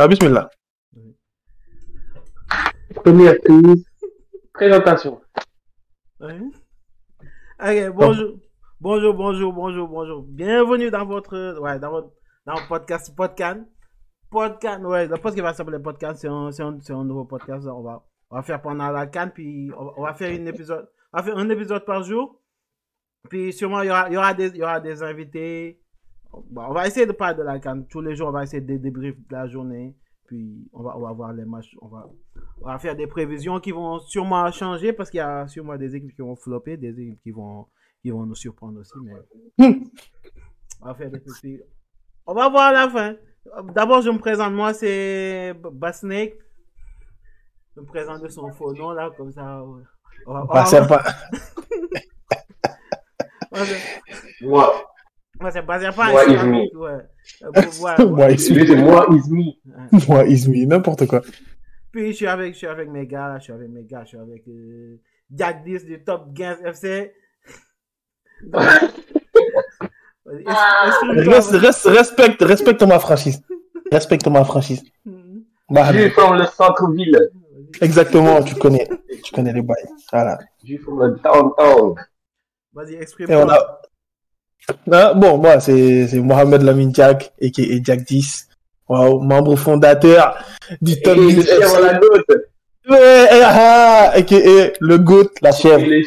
Ah, bismillah. Première prise. Présentation. Ouais. Ok, bonjour. Bonjour, bonjour, bonjour, bonjour. Bienvenue dans votre, ouais, dans votre, dans votre podcast Podcan. Podcan, ouais, le podcast qui va s'appeler Podcan, c'est un, c'est un, c'est un nouveau podcast. On va, on va faire pendant la canne, puis on, on va faire une épisode, on va faire un épisode par jour. Puis sûrement, il y aura, il y aura des, il y aura des invités. Bon, on va essayer de parler de la canne. Tous les jours, on va essayer de débriefer de la journée. Puis on va, on va voir les matchs. On va, on va faire des prévisions qui vont sûrement changer parce qu'il y a sûrement des équipes qui vont flopper, des équipes qui vont, qui vont nous surprendre aussi. Mais on va faire des petits. On va voir à la fin. D'abord, je me présente. Moi, c'est Basnake. Je me présente de son faux nom là, comme ça. On va, on Pas va- sympa. on va- Moi. Moi, c'est pas sympa. Moi, c'est is pas- me. ouais. Euh, Moi, Ismi. moi, Ismi. Moi, Ismi. N'importe quoi. Puis je suis avec, je suis avec mes gars, là, je suis avec mes gars, je suis avec euh, Jack 10 du Top Gains FC. Donc, Vas-y, exprime-toi. Reste, reste, respecte, respecte ma franchise. Respecte ma franchise. Mhm. Bah, Juif from le centre-ville. exactement, tu connais. Tu connais les bails. Voilà. Juif from le downtown. Vas-y, Et on exprime-toi. Ah, bon, moi, c'est c'est Mohamed Lamine Jack, et Jack 10. Wow, membre fondateur du Et Top le 10 chien à la goutte. Ouais, eh, ah, et le GOAT, la Et chèvre. les.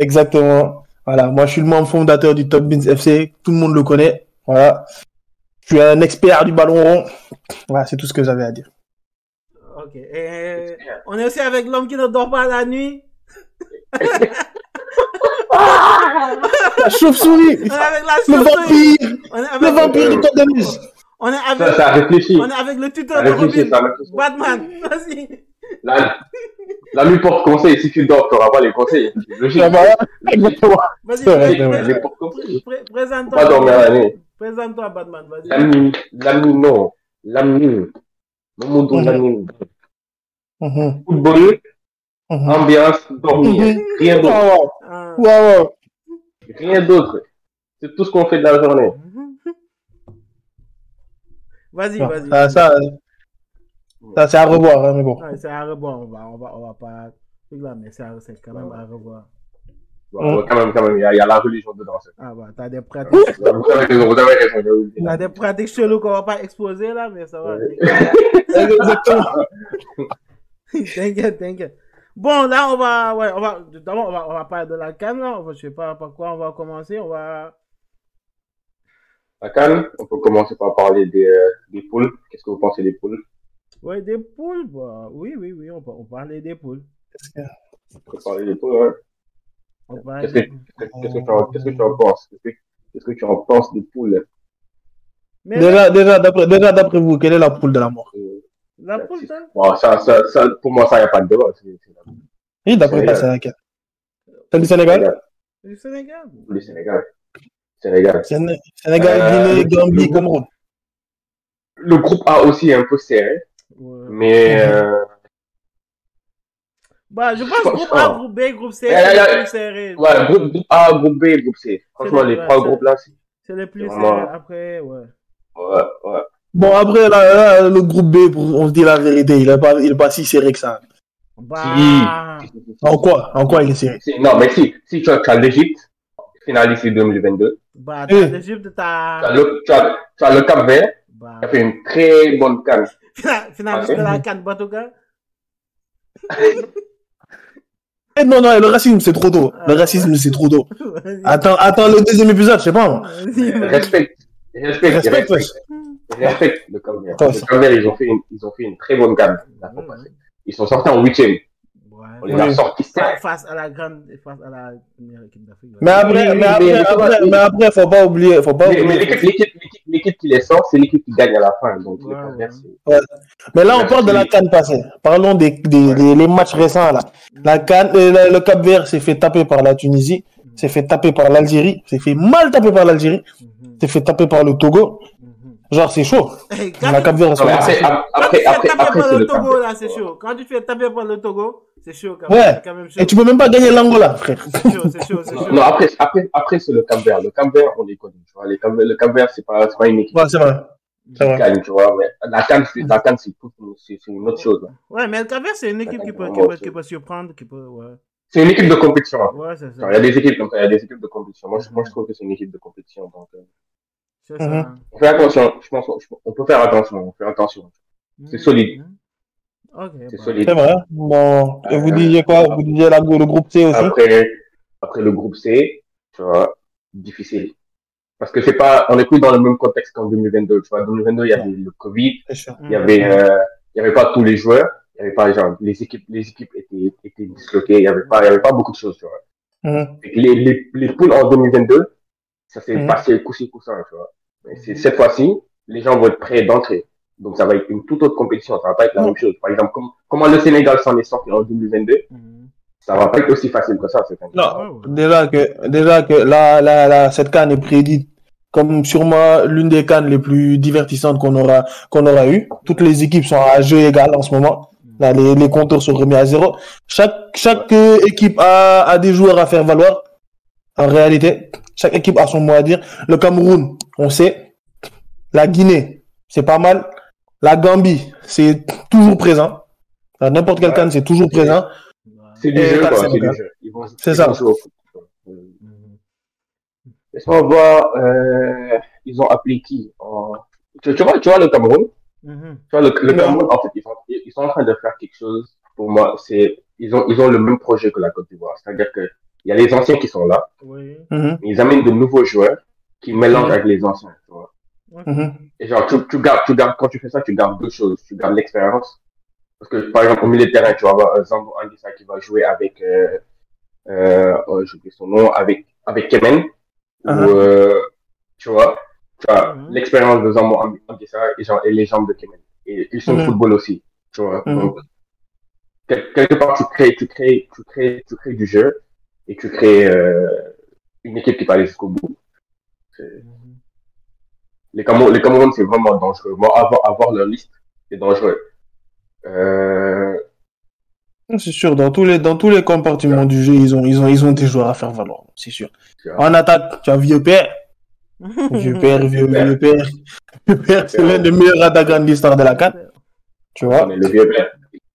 Exactement. Voilà, moi je suis le membre fondateur du Top Beans FC, tout le monde le connaît. Voilà. Je suis un expert du ballon rond. Voilà, c'est tout ce que j'avais à dire. Ok. Et on est aussi avec l'homme qui ne dort pas la nuit. La chauve-souris, le vampire, le vampire de Nice. on est Ça, avec, ça réfléchit. on est avec le tuteur de Robin. Batman. Vas-y. La, la nuit porte conseil. Si tu dors, tu n'auras pas les conseils. Logique. Ah. Vas-y, présente-toi. Présente-toi, Batman. Vas-y. L'ami, l'ami, non. L'ami. Mamoudou, Mhm. l'ami. Mhm, Football, mhm. ambiance, dormir. Rien d'autre. Wow, Ah. wow, wow. Rien d'autre. C'est tout ce qu'on fait de la journée. Vas-y, vas-y. Ça, ça, ça, c'est à revoir, hein, mais bon. Ouais, c'est à revoir. On va, on va, on va pas. mais c'est quand même à revoir. Bon, quand même, quand même, il y, a- il y a la religion dedans. Ah bah, t'as des pratiques. Vous avez raison, vous avez raison. j'ai oublié. T'as des pratiques cheloues qu'on va pas exposer là, mais ça va. Exactement. t'inquiète, t'inquiète. Bon, là, on va, ouais, on va, d'abord, on va, on va parler de la canne, là. On va- je sais pas par quoi on va commencer. On va, La canne, on peut commencer par parler des, euh, des poules. Qu'est-ce que vous pensez des poules? Ouais, des poules, bah, oui, oui, oui, on, peut- on parlait des poules. On peut parler des poules, ouais. Qu'est-ce que, qu'est-ce que tu en, qu'est-ce que tu en penses? Qu'est-ce que, qu'est-ce que tu en penses des poules? Mais Déjà, déjà, d'après, déjà, d'après vous, quelle est la poule de la mort? Euh, la poule, ça, Bon, ça, ça, ça, pour moi, ça, il n'y a pas de débat. C'est, c'est la poule Oui, d'après toi, Sénégal. c'est laquelle? Celle du Sénégal? du Sénégal. Le Sénégal. Sénégal. Séné- Sénégal, Euh, Guinée, Gambie, Cameroun. Le groupe A aussi est un peu serré, Ouais. mais euh, Bah, je pense groupe A, groupe B, groupe C, c'est eh, les eh, plus serrés. ouais, groupe, groupe A, groupe B, groupe C. Franchement, les trois groupes là, c'est, C'est les plus serrés. Après, ouais. ouais, ouais. Bon, après, là, là, le groupe B, pour- on se dit la vérité, il est pas, il est pas si serré que ça. Bah, En quoi? En quoi il est serré? Si- non, mais si, si tu as, tu as l'Égypte, finaliste 2022, bah, Eh. t'as l'Égypte, tu as le, tu as, tu as le Cap Vert, bah, qui a fait une très bonne canne. Fina- finaliste de la canne Batouka. Eh, non, non, le racisme, c'est trop tôt. Le racisme, c'est trop tôt. Attends, attends le deuxième épisode, je sais pas, moi. Respecte, respecte, Respecte, respecte le Le ils ont fait une, ils ont fait une très bonne passée. Ils sont sortis en huitième. On les a sortis. Face à la grande, face à la équipe d'Afrique. Mais après, mais après, mais- après, faut pas oublier, faut pas Mais, l'équipe, l'équipe, l'équipe, l'équipe qui les sort, c'est l'équipe qui gagne à la fin. Donc, le Ouais, ouais. Mais là, on parle de la canne passée. Parlons des, des, des- les matchs récents, là. La canne, euh, le, le Cap Vert s'est fait taper par la Tunisie, s'est fait taper par l'Algérie, s'est fait mal taper par l'Algérie, Mhm, s'est fait taper par le Togo. Genre, c'est chaud. Hey, quand La tu- Cap Vert, c'est ap- quand tu après, après, taper après, par c'est le Cap Togo, Vert. là, c'est chaud. Quand tu fais taper par le Togo, c'est chaud quand Ouais. même. C'est quand même chaud. Et tu peux même pas gagner l'Angola, frère. C'est chaud, c'est chaud, c'est chaud. Non, après, après, après, c'est le Cap Vert. Le Cap Vert, on les connaît. Tu vois, les Cap- le Cap Vert, c'est pas, c'est pas une équipe. Ouais, c'est vrai. C'est vrai. gagne, tu vois. Mais la canne, c'est, la canne, c'est, tout- c'est, c'est une autre chose. hein. Ouais, mais le Cap-Vert, c'est une équipe qui peut, qui Ouais, peut, qui peut surprendre, qui peut, ouais. C'est une équipe de compétition. hein. Ouais, c'est ça. Il y a des équipes comme ça, il y a des équipes de compétition. Moi, je, moi, je trouve que c'est une équipe de compétition. Donc, Mhm. ça. on fait attention. Je pense on peut faire attention. On fait attention. C'est solide. Mhm. C'est bah. solide. C'est vrai. Bon, et vous Euh, disiez quoi? Vous disiez la, le groupe C aussi? Après, après le groupe C, tu vois, difficile. Parce que c'est pas, on est plus dans le même contexte qu'en 2022. Tu vois, en 2022, il y avait le Covid, il y avait, euh, il y avait pas tous les joueurs, il y avait pas, genre, les équipes, les équipes étaient, étaient disloquées, il y avait pas, il y avait pas beaucoup de choses, tu vois. Mhm. Les, les, les poules en 2022, ça s'est Mhm. passé coup-ci, coup-ça, tu vois. Cette fois-ci, les gens vont être prêts d'entrée. Donc, ça va être une toute autre compétition. Ça va pas être la Mhm. même chose. Par exemple, comme, comment le Sénégal s'en est sorti en 2022, Mhm. ça va pas être aussi facile que ça, cette année. Non, Ouais, ouais. déjà que, déjà que là, là, là, cette canne est prédite comme sûrement l'une des cannes les plus divertissantes qu'on aura, qu'on aura eu. Toutes les équipes sont à jeu égal en ce moment. Là, les, les compteurs sont remis à zéro. Chaque, chaque euh, équipe a, a des joueurs à faire valoir. En réalité, chaque équipe a son mot à dire. Le Cameroun, on sait. La Guinée, c'est pas mal. La Gambie, c'est toujours présent. N'importe quelle Ouais. canne, c'est toujours présent. C'est du jeu, quoi. Du jeu. Ils vont, C'est ils ça. quoi. Euh. Laisse-moi voir, euh, ils ont appelé qui en... tu, tu vois, tu vois le Cameroun? Mhm. Tu vois, le, le. Cameroun, en fait, ils sont, ils sont en train de faire quelque chose. Pour moi, c'est, ils ont, ils ont le même projet que la Côte d'Ivoire. C'est-à-dire que il y a les anciens qui sont là, Oui. Mhm, mais ils amènent de nouveaux joueurs qui mélangent Mhm. avec les anciens, tu vois. Mhm. Et genre, tu, tu gardes, tu gardes, quand tu fais ça, tu gardes deux choses. Tu gardes l'expérience. Parce que, par exemple, au milieu de terrain, tu vas avoir euh, Zambo Anguissa qui va jouer avec, euh, euh, oh, j'ai oublié son nom, avec, avec Kemen. Ou, Uh-huh. euh, tu vois, tu as Mhm. l'expérience de Zambo Anguissa et, genre, et les jambes de Kemen. Et ils sont Mhm. football aussi, tu vois. Donc, quel- quelque part, tu crées, tu crées, tu crées, tu crées du jeu et tu crées, euh, une équipe qui va aller jusqu'au bout. Les Cameroun, les Cameroun, c'est vraiment dangereux. Moi, avoir, avoir leur liste, c'est dangereux. Euh, C'est sûr, dans tous les, dans tous les compartiments du jeu, ils ont, ils ont, ils ont des joueurs à faire valoir, c'est sûr. En attaque, tu as Vieux Père. Vieux Père, Vieux, Vieux Père. Vieux Père, c'est l'un des meilleurs attaquants de l'histoire de la CAN. Tu vois? Le vieux père,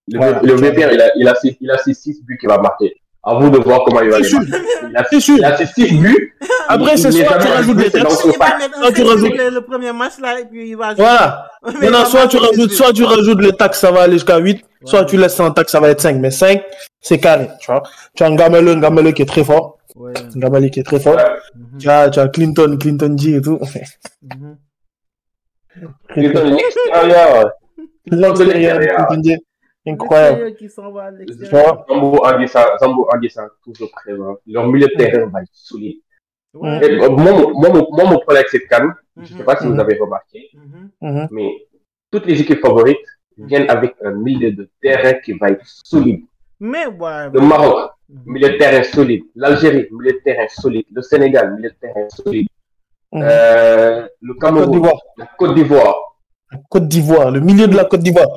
le, Voilà. vieux- le vieux père, il a, il a ses, il a ses six buts qu'il va marquer. À vous de voir comment il va C'est sûr. Il a, C'est sûr. il a ses six buts. Après, les soit tu rajoutes des Soit tu le, premier match là et puis il va jouer. Voilà. Mais il Maintenant, va soit tu rajoutes, des soit buts. tu rajoutes les taxes, ça va aller jusqu'à 8, soit tu laisses sans taxe, ça va être 5. Mais 5, c'est carré, tu vois. Tu as un Gamele, un Gamele qui est très fort. Ouais. Un qui est très fort. Mhm. Tu as, tu as Clinton, Clinton G et tout. Mhm. Clinton, G. Incroyable. Zambo Anguissa, Zambo Anguissa, toujours présent. Leur milieu de terrain va être solide. Ouais. Et, euh, moi, mon- moi, moi, mon problème avec cette canne, je sais pas si Mhm. vous avez remarqué, Mhm. Mhm. mais toutes les équipes favorites viennent avec un milieu de terrain qui va être solide. Mais ouais. Le Maroc, Mhm. milieu de terrain solide. L'Algérie, milieu de terrain solide. Le Sénégal, milieu de terrain solide. Mhm. Euh, le Cameroun, la Côte d'Ivoire. Côte d'Ivoire, le milieu de la Côte d'Ivoire.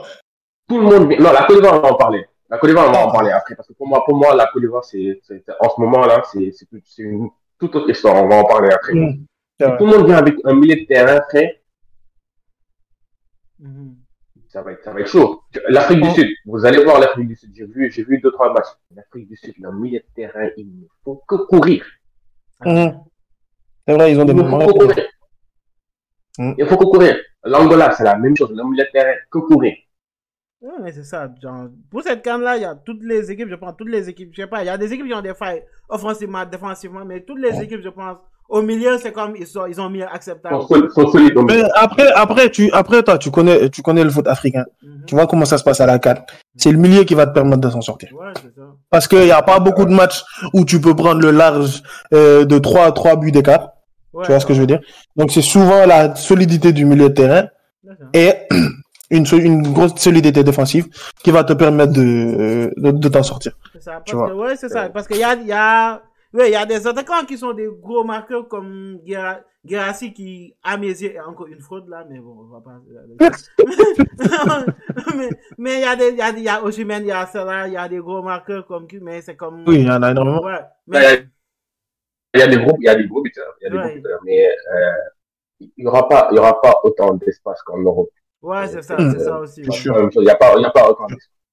Tout le monde vient. Non, la Côte d'Ivoire, on va en parler. La Côte d'Ivoire, on va en parler après. Parce que pour moi, pour moi, la Côte d'Ivoire, c'est, en ce moment-là, c'est, c'est, plus- c'est une toute autre histoire. On va en parler après. Vrai. Tout le monde vient avec un milieu de terrain frais. Mhm. Ça va être, ça va être chaud. L'Afrique du Mhm. Sud. Vous allez voir l'Afrique du Sud. J'ai vu, j'ai vu deux, trois matchs. L'Afrique du Sud, le milieu de terrain, il ne faut que courir. Mhm. C'est vrai, ils ont des Il ne faut moments. que courir. Mhm. Il faut que courir. L'Angola, c'est la même chose. Le milieu de terrain, que courir. Ouais, mais c'est ça. Genre, pour cette canne-là, il y a toutes les équipes, je pense, toutes les équipes, je sais pas, il y a des équipes qui ont des failles offensivement, défensivement, mais toutes les équipes, je pense, au milieu, c'est comme ils, sont, ils ont mis acceptable. Mais après, après, tu, après, toi, tu connais, tu connais le foot africain. Mhm. Tu vois comment ça se passe à la CAN. C'est le milieu qui va te permettre de s'en sortir. Ouais, c'est ça. Parce qu'il n'y a pas beaucoup de matchs où tu peux prendre le large euh, de 3 trois buts d'écart. Ouais, Tu vois ce que je veux dire? Donc c'est souvent la solidité du milieu de terrain et une, une grosse solidité défensive qui va te permettre de, de, de t'en sortir. C'est ça. Parce Tu vois. que, ouais, c'est ça. Parce qu'il y a, il y a, ouais, il y a des attaquants qui sont des gros marqueurs comme Guera- Guerassi qui, à mes yeux, est encore une fraude là, mais bon, on va pas. mais, mais il y a des, il y a, y a il y a Salah, il y a des gros marqueurs comme qui, mais c'est comme. Oui, il y en a énormément. Ouais. Ouais, Mais, Il y a des gros, il y a des gros buteurs. Il y a des Ouais. gros buteurs. Mais, euh, il y aura pas, il y aura pas autant d'espace qu'en Europe. Ouais, c'est ça, Mm. c'est ça aussi. Sûr. La même chose. Il y a pas, il y a pas.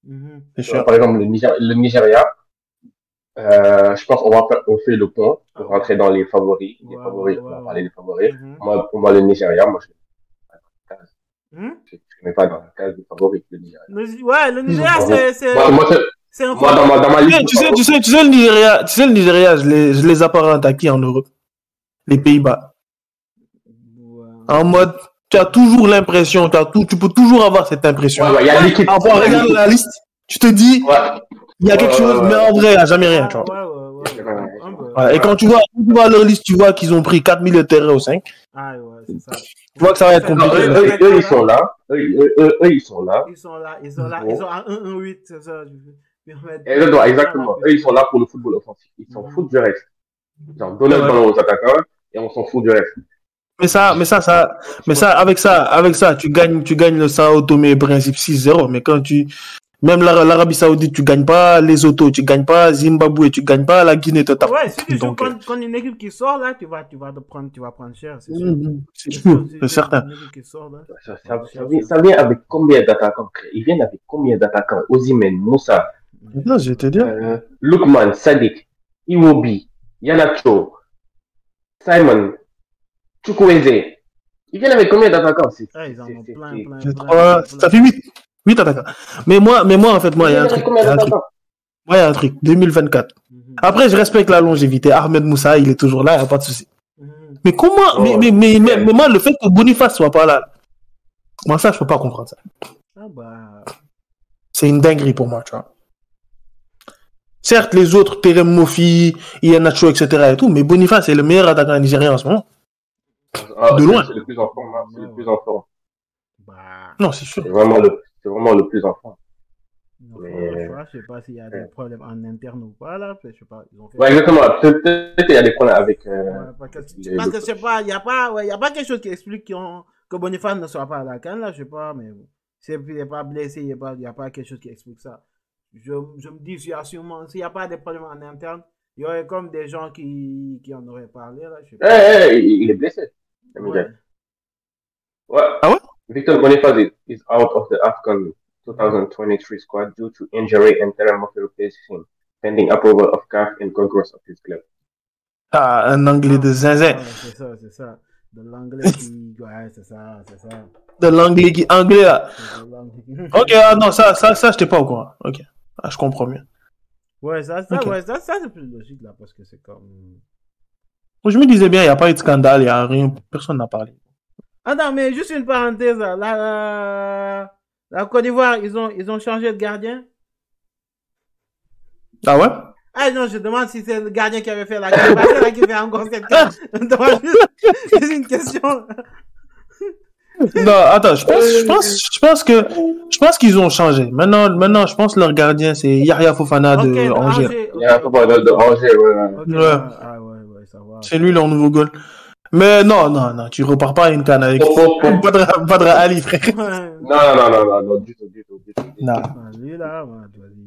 Mhm. C'est sûr. Par exemple, le, Niger- le Nigeria, euh, je pense qu'on va faire, on fait le pont pour rentrer dans les favoris. Les Ouais, favoris, ouais, on va parler des favoris. Mhm. Moi, pour moi, le Nigeria, moi, je Mhm. je ne mets pas dans la case des favoris, le Nigeria. Le- Ouais, le Nigeria, c'est, c'est, Moi, moi, c'est- c'est un moi, dans ma, dans ma Tu liste. sais, tu sais, tu sais, tu sais, le Nigeria, tu sais, le Nigeria, je les, je les apparente à qui en Europe? Les Pays-Bas. En mode, tu as toujours l'impression, tu as tout, tu peux toujours avoir cette impression. Ouais, ouais, y a l'équipe. La liste, tu te dis, Ouais. il y a quelque Ouais, chose, ouais, mais en vrai, il n'y a jamais rien, Ouais, tu vois. ouais, ouais, ouais, Ouais, ouais. ouais. Un peu. Voilà. Et quand tu vois, quand tu vois leur liste, tu vois qu'ils ont pris 4 milieux de terrain au 5. Ah, ouais, c'est ça. Tu vois que ça va être Non, compliqué. eux, eux, eux, ils sont là. Eux, eux, eux, eux, ils sont là. Ils sont là, ils sont là, Bon. ils sont à 1-1-8, c'est ça. je veux permettre- Exactement, exactement. Eux, ils sont là pour le football offensif. Ils s'en foutent du reste. Genre, donner le ballon aux attaquants et on s'en fout du reste. Mais ça, mais ça, ça, mais ça, avec ça, avec ça, tu gagnes, tu gagnes le Sao Tomé principe 6-0. Mais quand tu, même l'Ara- l'Arabie Saoudite, tu gagnes pas, les Autos, tu gagnes pas, Zimbabwe, tu gagnes pas, la Guinée te tape. Ouais, contre une équipe qui sort là, tu vas, tu vas te prendre, tu vas prendre cher, c'est sûr. Mhm, C'est C'est certain. Une équipe qui sort là. Ça, ça, ça vient, ça vient avec combien d'attaquants Ils viennent avec combien d'attaquants? Ozymen, Moussa, Non, je vais te dire. euh, Lukman, Sadik, Iwobi, Yanacho, Simon, Chukwueze. Ils viennent avec combien d'attaquants Ah, ils en c'est- ont c'est- plein, c'est- plein, C'est plein, trois- plein. ça fait 8. 8 attaquants. Mais moi, mais moi, en fait, moi, il y a un truc. avec combien il y a un truc. d'attaquants Moi, il y a un truc. 2024. Mhm. Après, je respecte la longévité. Ahmed Moussa, il est toujours là, il n'y a pas de souci. Mhm. Mais comment, Oh, mais, mais, mais, mais, mais moi, le fait que Boniface soit pas là, moi, ça, je peux pas comprendre ça. Ah bah. C'est une dinguerie pour moi, tu vois. Certes, les autres, Terem Mofi, Ianacho, etc. et tout, mais Boniface est le meilleur attaquant nigérien en ce moment. Ah, De c'est- loin. C'est le plus en forme. hein, C'est le plus en forme. Bah. Non, c'est sûr. C'est vraiment le, c'est vraiment le plus en forme. non, Mais- Je sais pas s'il y a des problèmes en interne ou pas là. Je sais pas. Ils ont fait. Ouais, exactement. Peut-être qu'il y a des problèmes avec. euh, Ouais, parce que, les- parce que je sais pas, il y a pas, ouais, il y a pas quelque chose qui explique ont- que Boniface ne soit pas à la canne là, je sais pas, mais bon. S'il n'est pas blessé, il n'y a, pas- il y a pas quelque chose qui explique ça. Je, je me dis, sûrement, s'il n'y a pas de problème en interne, il y aurait comme des gens qui, qui en auraient parlé là, je sais Eh, pas. eh, il il est blessé. Ah ouais? Victor Boniface is, out of the AFCON 2023 squad due to injury and Murphy him, pending approval of CAF and Congress of his club. Ah, un anglais de zinzin. Ouais, c'est ça, c'est ça. De l'anglais qui. Ouais, c'est ça, c'est ça. De l'anglais qui, anglais là. L'anglais qui- Ok, ah non, ça, ça, ça, j'étais pas au courant. Ok. Ah, je comprends mieux. Ouais, ça, ça, Ok. ouais, ça, ça c'est plus logique là, parce que c'est comme. Je me disais bien, il n'y a pas eu de scandale, il n'y a rien, personne n'a parlé. Attends, mais juste une parenthèse, là. La, la, la Côte d'Ivoire, ils ont, ils ont changé de gardien? Ah ouais? Ah non, je demande si c'est le gardien qui avait fait la que là qui fait encore cette carte. Je demande juste- C'est une question. Non, attends, je pense, je pense, je pense que, je pense qu'ils ont changé. Maintenant, maintenant, je pense que leur gardien, c'est Yahya Fofana de Angers. Angers, Il y a un ok. peu de, Angers, ouais. ouais. Ah, ouais. C'est lui leur nouveau goal. Mais non, non, non, tu repars pas à une canne avec Oh, oh, oh. Badra, Badra Ali, frère. Ouais. Non, non, non, non, non, du tout, du tout, du tout. Non. Ah, lui là.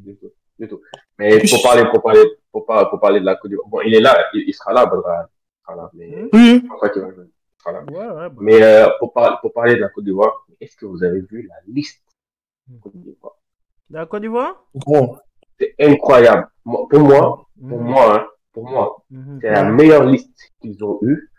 Du tout, du tout. Mais pour parler, pour parler, pour, par- pour parler de la Côte d'Ivoire, bon, il est là, il, il sera là, Badra. Il sera là, mais Hmm? Oui. je pense pas qu'il va jouer. Il sera là. Ouais, ouais. Mais euh, pour, par- pour parler de la Côte d'Ivoire, est-ce que vous avez vu la liste de la Côte d'Ivoire La Côte d'Ivoire Gros. C'est incroyable. Pour moi, pour moi, hein, pour moi, mhm. c'est la meilleure liste qu'ils ont eue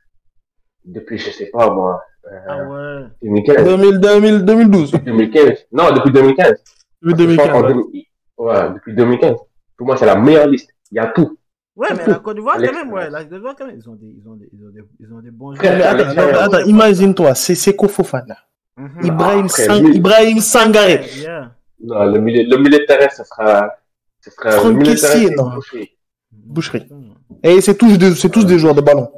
depuis, je sais pas moi, Ah euh, ouais. 2015. 2000, 2000, 2012. 2015. Non, depuis 2015. Depuis Je pense en 2015. ouais. 2000 Ouais, depuis 2015. Pour moi, c'est la meilleure liste. Il y a tout. Ouais, mais la Côte d'Ivoire, quand même, L'expérience. ouais, la Côte d'Ivoire, quand même, ils ont des, ils ont des, ils ont des, ils ont des bons Mais attends, l'expérience. attends, attends, imagine-toi, c'est Seko Fofana. Mhm. Ibrahim, après, Sang- lui- Ibrahim Sangaré. Yeah. Non, le milieu, le milieu de terrain, ce sera, ce sera, le Franck milieu de terrain, Kessié, c'est non. Boucherie. Et c'est tous des, c'est tous des joueurs de ballon.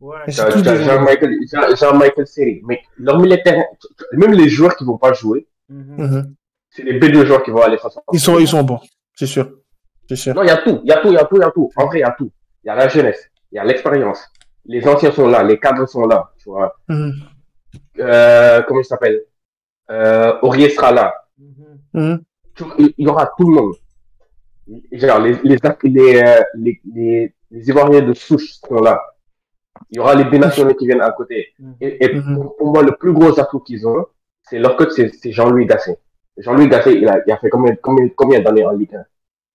Ouais. C'est tous des joueurs. Jean-Michael, Jean- Jean-Michael Seri. Mais même les joueurs qui vont pas jouer, Mhm. Mhm. c'est les B2 joueurs qui vont aller face Ils sont, ils sont bons. C'est sûr. C'est sûr. Non, il y a tout, il y a tout, il y a tout, il y a tout. En vrai, il y a tout. Il y a la jeunesse, il y a l'expérience. Les anciens sont là, les cadres sont là, tu vois. Mhm. Euh, comment il s'appelle? Euh, Aurier sera là. Il y aura tout le monde. Genre, les, les, les, euh, les, les, les Ivoiriens de souche seront là. Il y aura les binationaux qui viennent à côté. Mhm. Et, et Mhm. pour, pour moi, le plus gros atout qu'ils ont, c'est leur coach, c'est c'est Jean-Louis Gasset. Jean-Louis Gasset, il a, il a fait combien, combien, combien d'années en Ligue 1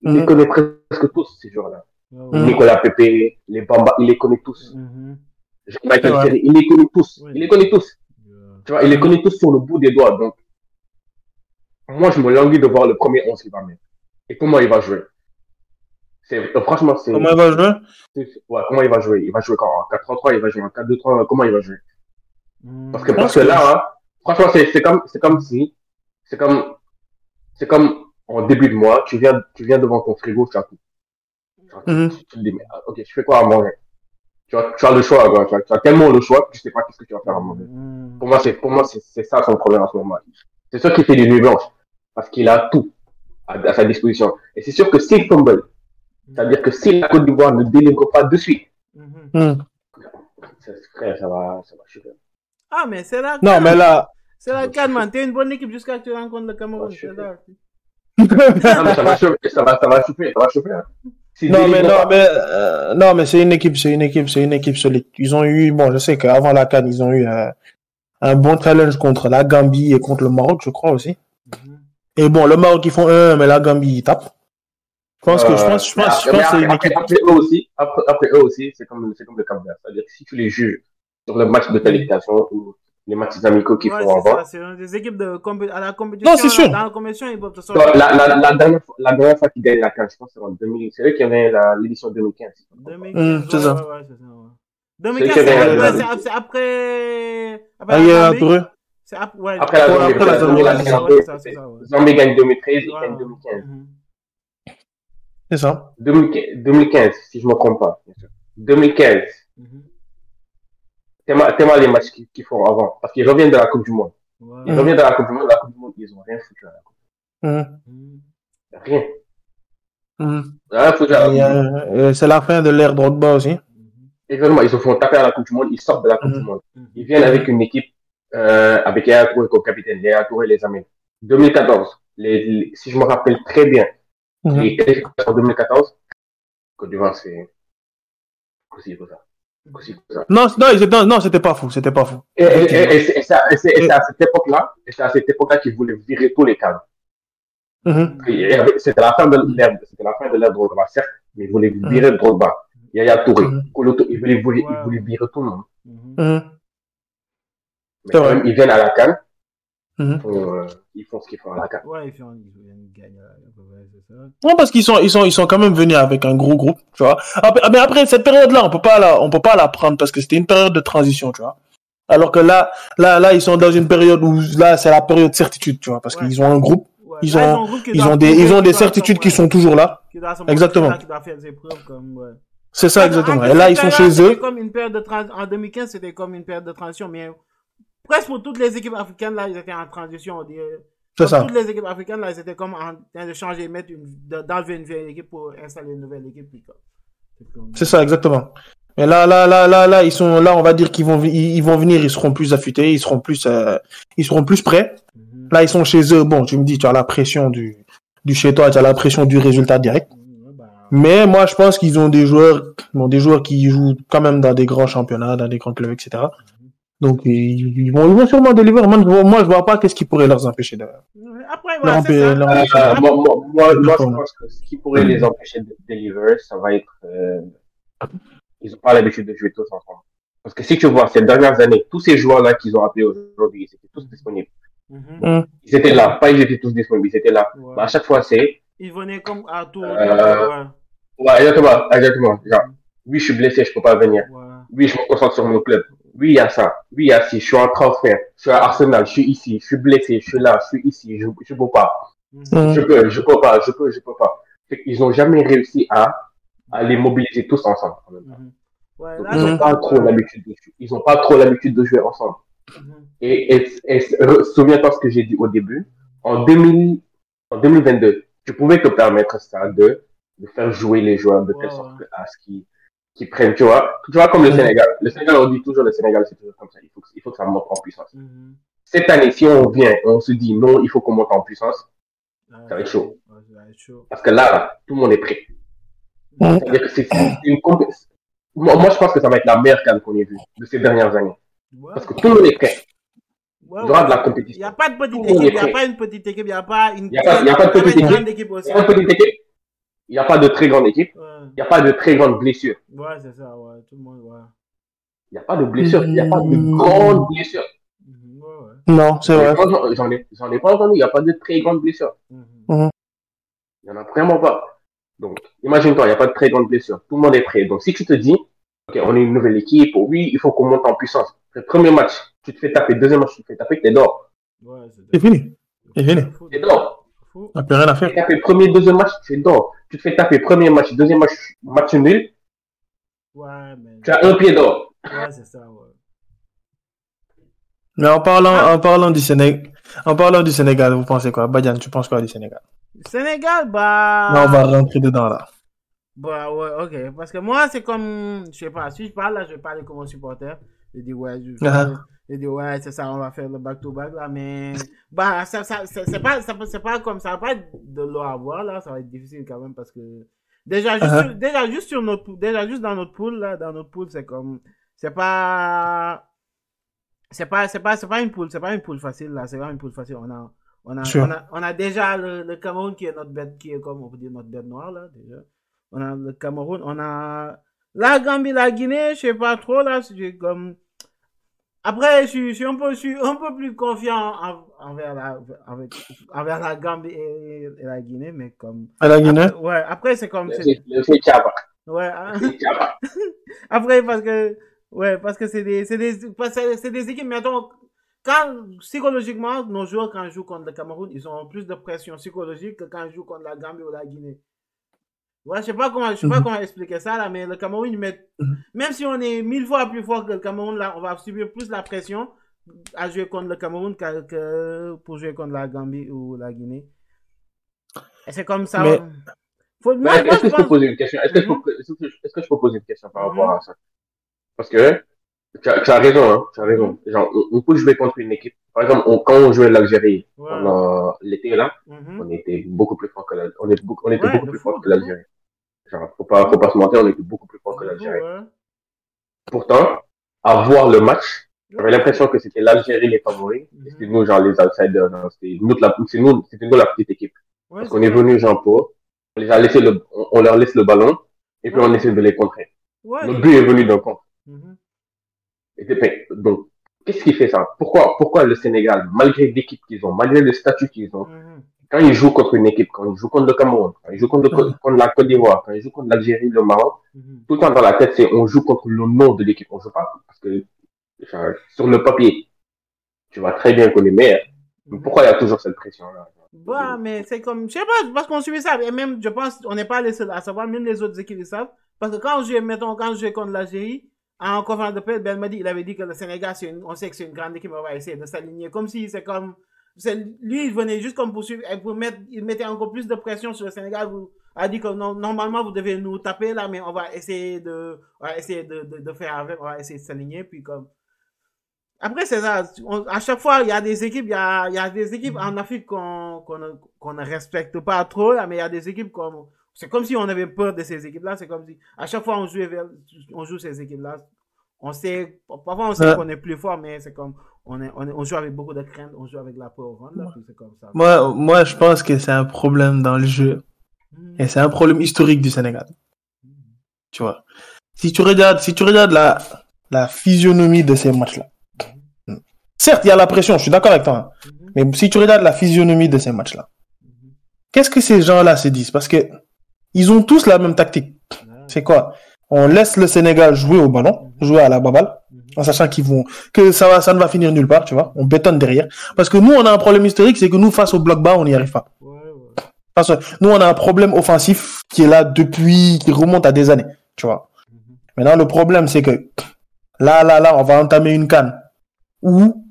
Il les Mhm. connaît presque tous, ces joueurs-là. Mhm. Nicolas Pepe, les Bamba, il les connaît tous. Mhm. Ouais. Thierry, il les connaît tous. Il les connaît tous. Tu vois, il les connaît tous sur le bout des doigts. Donc, moi, je me languis de voir le premier 11 qu'il va mettre. Et comment il va jouer? C'est, euh, franchement, c'est, Comment il va jouer? Ouais, comment il va jouer? Il va jouer quand, en 4-3-3, il va jouer en 4-2-3, comment il va jouer? Mhm. Parce que, parce que là, hein, franchement, c'est, c'est comme, c'est comme si, c'est comme, c'est comme en début de mois, tu viens, tu viens devant ton frigo, tu as tout. Tu, Mhm. tu te dis, mais, ah, ok, je fais quoi à manger? Tu as, tu as le choix, quoi. Tu as, tu as tellement le choix que tu sais pas qu'est-ce que tu vas faire à manger. Mhm. Pour moi, c'est, pour moi, c'est, c'est ça son problème en ce moment. C'est sûr qu'il fait des nuits blanches. Parce qu'il a tout à, à sa disposition. Et c'est sûr que s'il fumble, c'est-à-dire que si la Côte d'Ivoire ne délivre pas de suite. Mhm. ça, frère, ça va, ça va chuter. Ah, mais c'est la Non, mais là. C'est la man. T'es une bonne équipe jusqu'à ce que tu rencontres le Cameroun. Ça. Non, mais ça va chauffer, ça va, ça va chauffer, ça va chauffer, hein. S'il Non, mais non, euh, non, mais c'est une équipe, c'est une équipe, c'est une équipe solide. Ils ont eu, bon, je sais qu'avant la CAN, ils ont eu euh, un bon challenge contre la Gambie et contre le Maroc, je crois aussi. Et bon, le Maroc ils font 1 mais la Gambie ils tapent. Je pense que je Euh, pense, je pense, je mais pense que c'est une après, équipe. après, eux aussi, après, après eux aussi, c'est comme, c'est comme le Cap Vert. C'est-à-dire que si tu les juges sur le match de qualification ou les matchs amicaux qu'ils Ouais, font c'est avant. C'est des équipes de compé- à la compétition. Non, c'est sûr. Dans la compétition, ils peuvent te la, sortir. la, la, la dernière, fois- la dernière fois qu'ils gagnent la CAN, je pense que c'est en 2000, c'est eux qui avaient la, l'édition 2015. 2015, Hum, c'est ouais, ça. ouais, ouais, c'est ça, ouais. 2015, C'est c'est que- après, ouais, c'est ap- c'est après. après Ah, il après, ouais. Après la après la Zambie, la ça, ça, ouais. Zambie gagne 2013, ils Ouais, gagnent ouais. 2015. Mhm. C'est ça. 2015, 2015, si je me trompe pas. bien sûr. 2015, Mhm. tellement, tellement les matchs qu'ils font avant. Parce qu'ils reviennent de la Coupe du Monde. Ouais. Ils Mhm. reviennent de la Coupe du Monde, la Coupe du Monde, ils ont rien foutu à la Coupe. Mhm. Mhm. Rien. Mhm. Rien foutu à la Coupe Et, du Monde. euh, euh, c'est la fin de l'ère Drogba aussi. Mhm. Exactement, ils se font taper à la Coupe du Monde, ils sortent de la Coupe Mhm. du Monde. Mhm. Ils viennent avec une équipe, euh, avec Yaya Touré comme capitaine. Yaya Touré les amène. 2014, les, les- si je me rappelle très bien, Mhm. les qualifications 2014, Côte d'Ivoire, c'est aussi comme ça. Non, non, non, non, c'était pas fou, c'était pas fou. Et, et, et, et c'est- et c'est à- et c'est et c'est à cette époque-là, et c'est à cette époque-là qu'ils voulaient virer tous les cadres. Mhm. C'était la fin de l'ère, c'était la fin de l'ère Drogba, certes, mais ils voulaient virer Drogba. Yaya Touré, Mhm. Kolo Touré, ils voulaient, voulaient- Ouais. ils voulaient virer tout le monde. Mais C'est quand vrai. même, ils viennent à la canne, Mhm. ils font, euh, ils font ce qu'ils font à la canne. Ouais, ils font ils gagnent. ouais, c'est ça. Non, parce qu'ils sont, ils sont, ils sont quand même venus avec un gros groupe, tu vois. Après, mais après, cette période-là, on peut pas la, on peut pas la prendre parce que c'était une période de transition, tu vois. Alors que là, là, là, ils sont dans une période où, là, c'est la période de certitude, tu vois, parce Ouais. qu'ils ont un groupe, Ouais. Ils Là, ont- ils ont des, ils ont des certitudes qui sont toujours là. Exactement. C'est ça, exactement. En Et là, ils sont chez eux. c'était comme une période de trans- En 2015, c'était comme une période de transition, mais presque pour toutes les équipes africaines, là, ils étaient en transition. on dirait. C'est ça. Toutes les équipes africaines, là, ils étaient comme en train de changer, mettre une, de- d'enlever une vieille équipe pour installer une nouvelle équipe. c'est ça, exactement. Mais là, là, là, là, là, ils sont, là, on va dire qu'ils vont, ils vont venir, ils seront plus affûtés, ils seront plus, euh, ils seront plus prêts. Mhm. Là, ils sont chez eux. Bon, tu me dis, tu as la pression du, du chez toi, tu as la pression du résultat direct. Bah, Mais moi, je pense qu'ils ont des joueurs, bon, des joueurs qui jouent quand même dans des grands championnats, dans des grands clubs, etc. Donc, ils, ils vont, ils vont sûrement délivrer. Moi, je vois- moi, je vois pas qu'est-ce qui pourrait leur empêcher de, Après, voilà, c'est ça. leur Euh, moi, moi, moi, moi, je pense que ce qui pourrait les empêcher de deliver, ça va être, euh, ils ont pas l'habitude de jouer tous ensemble. Parce que si tu vois, ces dernières années, tous ces joueurs-là qu'ils ont appelés aujourd'hui, ils étaient tous disponibles. Mhm. Ils étaient là. Pas ils étaient tous disponibles, ils étaient là. Ouais. Mais à chaque fois, c'est, Ils venaient comme à tout. Euh, ouais. ouais, exactement, exactement. Genre, oui, je suis blessé, je peux pas venir. Ouais. Oui, je me concentre sur mon club. Oui, il y a ça. Oui, il y a ci. Je suis en transfert. Je suis à Arsenal. Je suis ici. Je suis blessé. Je suis là. Je suis ici. Je, je peux pas. Je peux, je peux pas. Je peux, je peux pas. Fait qu'ils ont jamais réussi à, à les mobiliser tous ensemble. en même temps. Mhm. Ouais, Donc, là, ils c'est ont pas comme, trop euh, l'habitude de jouer. Ils ont pas trop l'habitude de jouer ensemble. mhm. Et, et, et souviens-toi ce que j'ai dit au début. En 2000, en 2022, tu pouvais te permettre ça de, de faire jouer les joueurs de telle sorte que, à ce qu'ils, qu'ils prennent, tu vois. Tu vois, comme le. Sénégal. Le Sénégal, on dit toujours le Sénégal, c'est toujours comme ça. Il faut, que- il faut que ça monte en puissance. Mhm. Cette année, si on vient, on se dit non, il faut qu'on monte en puissance, ça va être chaud. ouais, ça va être chaud. Parce que là, là, tout le monde est prêt. Mhm. C'est-à-dire que c'est c'est une compé- moi, moi, je pense que ça va être la meilleure canne qu'on ait vue de ces dernières années. Ouais. Parce que tout le monde est prêt. Ouais, Il y aura de la Il n'y compétition. a pas de petite équipe, il n'y est a pas une petite équipe, il n'y a pas une, Il y a il y a pas de même petite une grande équipe. équipe aussi. Il y a une petite équipe. Il n'y a pas de très grande équipe. Ouais, Il n'y a pas de très grande blessure. ouais c'est ça, ouais. Tout le monde, ouais. Il n'y a pas de blessure. Il n'y a pas de Mmh. grande blessure. Mhm, ouais, ouais. Non, c'est vrai. J'en ai, j'en ai pas entendu. Il n'y a pas de très grande blessure. Mhm. Il n'y en a vraiment pas. Donc, imagine-toi, il n'y a pas de très grande blessure. Tout le monde est prêt. Donc, si tu te dis, OK, on est une nouvelle équipe, oui, il faut qu'on monte en puissance. Le premier match, tu te fais taper. Deuxième match, tu te fais taper, t'es dehors. Ouais, C'est fini. C'est fini. T'es dehors. Plus rien à Tu te faire. fais taper premier, deuxième match, tu es dehors. Tu te fais taper premier match, deuxième match, match nul, Ouais, mais. tu as un pied dehors. Ouais, c'est ça, ouais. Mais en parlant, Ah. en parlant du Sénégal, en parlant du Sénégal, vous pensez quoi? Badian, tu penses quoi du Sénégal? Sénégal, bah. Là, on va rentrer dedans, là. Bah ouais, ok. Parce que moi, c'est comme, je sais pas, si je parle là, je vais parler comme un supporter. Je dis ouais, je, Je dis ouais, c'est ça, on va faire le back-to-back là, mais bah ça, ça, c'est pas, ça, c'est pas comme ça, va pas être de l'eau à boire là, ça va être difficile quand même parce que déjà juste, sur- déjà juste sur notre, déjà juste dans notre poule là, dans notre poule, c'est comme, c'est pas, c'est pas, c'est pas, c'est pas une poule, c'est pas une poule facile là, c'est pas une poule facile. On a, on a, on a, on a déjà le, le Cameroun qui est notre bête, qui est comme on peut dire notre bête noire là déjà. On a le Cameroun, on a la Gambie, la Guinée, je sais pas trop là, c'est comme. Après, je suis, je suis un peu, je suis un peu plus confiant en- envers la, avec, envers la Gambie et, et la Guinée, mais comme. À la Guinée? Ouais, après c'est comme. Le c'est- fait-. Ouais, hein. Après, parce que, ouais, parce que c'est des, c'est des, parce que c'est des équipes, mettons, quand, psychologiquement, nos joueurs, quand ils jouent contre le Cameroun, ils ont plus de pression psychologique que quand ils jouent contre la Gambie ou la Guinée. Ouais, je sais pas comment, je sais pas Mhm. comment expliquer ça, là, mais le Cameroun, mettent, Mhm. même si on est mille fois plus fort que le Cameroun, là, on va subir plus la pression à jouer contre le Cameroun que, que pour jouer contre la Gambie ou la Guinée. Et c'est comme ça. Mais- Faut, Est-ce moi, est-ce que je je peux pense, poser une question? Est-ce que, je Mhm. peux- est-ce que je- est-ce que je peux poser une question par rapport Mhm. à ça? Parce que tu as, tu as raison, hein, tu as raison. Genre, on, on peut jouer contre une équipe. Par exemple, on- quand on jouait l'Algérie Ouais. pendant l'été là, Mhm. on était beaucoup plus fort que la- on on était Ouais, beaucoup plus fort que l'Algérie. Genre, faut pas, faut pas se mentir, on était beaucoup plus fort que l'Algérie. Ouais. Pourtant, à voir le match, j'avais l'impression que c'était l'Algérie les favoris. Mhm. C'était nous, genre, les outsiders. genre, C'était nous, la- c'est nous, c'était nous la petite équipe. Ouais, Parce qu'on est venu, genre, pour, on les a laissé le, on, on leur laisse le ballon, et puis Ouais. on essaie de les contrer. Notre but est venu d'un. Et c'est fait. Donc, qu'est-ce qui fait ça? Pourquoi, pourquoi le Sénégal, malgré l'équipe qu'ils ont, malgré le statut qu'ils ont, Mhm. Quand ils jouent contre une équipe, quand ils jouent contre le Cameroun, quand ils jouent contre, le- Ouais. contre la Côte d'Ivoire, quand ils jouent contre l'Algérie, le Maroc, Mhm. tout le temps dans la tête, c'est on joue contre le nom de l'équipe. On joue pas parce que sur le papier, tu vois très bien qu'on est meilleur. Mais pourquoi il y a toujours cette pression-là? Bah, mais c'est comme, je sais pas, parce qu'on suit ça. Et même, je pense, on n'est pas les seuls à savoir, même les autres équipes, ils savent. Parce que quand on jouait, mettons, quand je jouais contre l'Algérie, en conférence de presse, Ben Madi, il avait dit que le Sénégal, une, on sait que c'est une grande équipe, on va essayer de s'aligner. Comme si c'est comme, lui, il venait juste comme poursuivre, pour mettre, il mettait encore plus de pression sur le Sénégal. Vous, a dit que normalement, vous devez nous taper là, mais on va essayer de, on va essayer de, de, faire avec, on va essayer de s'aligner, puis comme, après, c'est ça. À chaque fois, il y a des équipes, il y a, il y a des équipes en Afrique qu'on qu'on ne, ne respecte pas trop, là, mais il y a des équipes comme. C'est comme si on avait peur de ces équipes-là. C'est comme si à chaque fois on joue, on joue ces équipes-là. On sait, parfois on sait Ouais. qu'on est plus fort, mais c'est comme. On, est, on, est, on joue avec beaucoup de crainte, on joue avec la peur au ventre, là, c'est comme ça. Moi, moi, je pense que c'est un problème dans le jeu. Mhm. Et c'est un problème historique du Sénégal. Tu vois. Si tu regardes, si tu regardes la, la physionomie de ces matchs-là. Certes, il y a la pression, je suis d'accord avec toi. hein. Mais si tu regardes la physionomie de ces matchs-là, qu'est-ce que ces gens-là se disent? Parce que ils ont tous la même tactique. C'est quoi? On laisse le Sénégal jouer au ballon, jouer à la baballe, en sachant qu'ils vont, que ça va, ça ne va finir nulle part, tu vois. On bétonne derrière. Parce que nous, on a un problème historique, c'est que nous, face au bloc bas, on n'y arrive pas. Parce que nous, on a un problème offensif qui est là depuis, qui remonte à des années, tu vois. Maintenant, le problème, c'est que là, là, là, on va entamer une canne où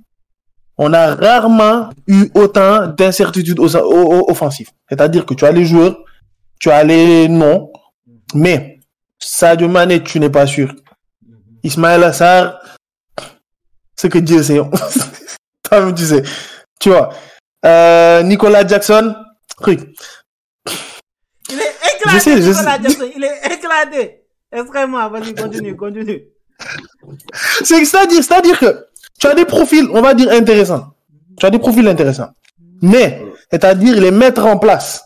on a rarement eu autant d'incertitudes offensives. C'est-à-dire que tu as les joueurs, tu as les noms, mais Sadio Mané, tu n'es pas sûr. Mhm. Ismaël Assar, ce que Dieu sait. Tu sais. Tu vois. Euh, Nicolas Jackson, truc. Il est éclaté, Je sais, je Nicolas sais. Jackson, il est éclaté. Extrêmement, vas-y, continue, continue. C'est- C'est-à-dire, c'est-à-dire que tu as des profils, on va dire, intéressants. Tu as des profils intéressants. Mais, c'est-à-dire les mettre en place.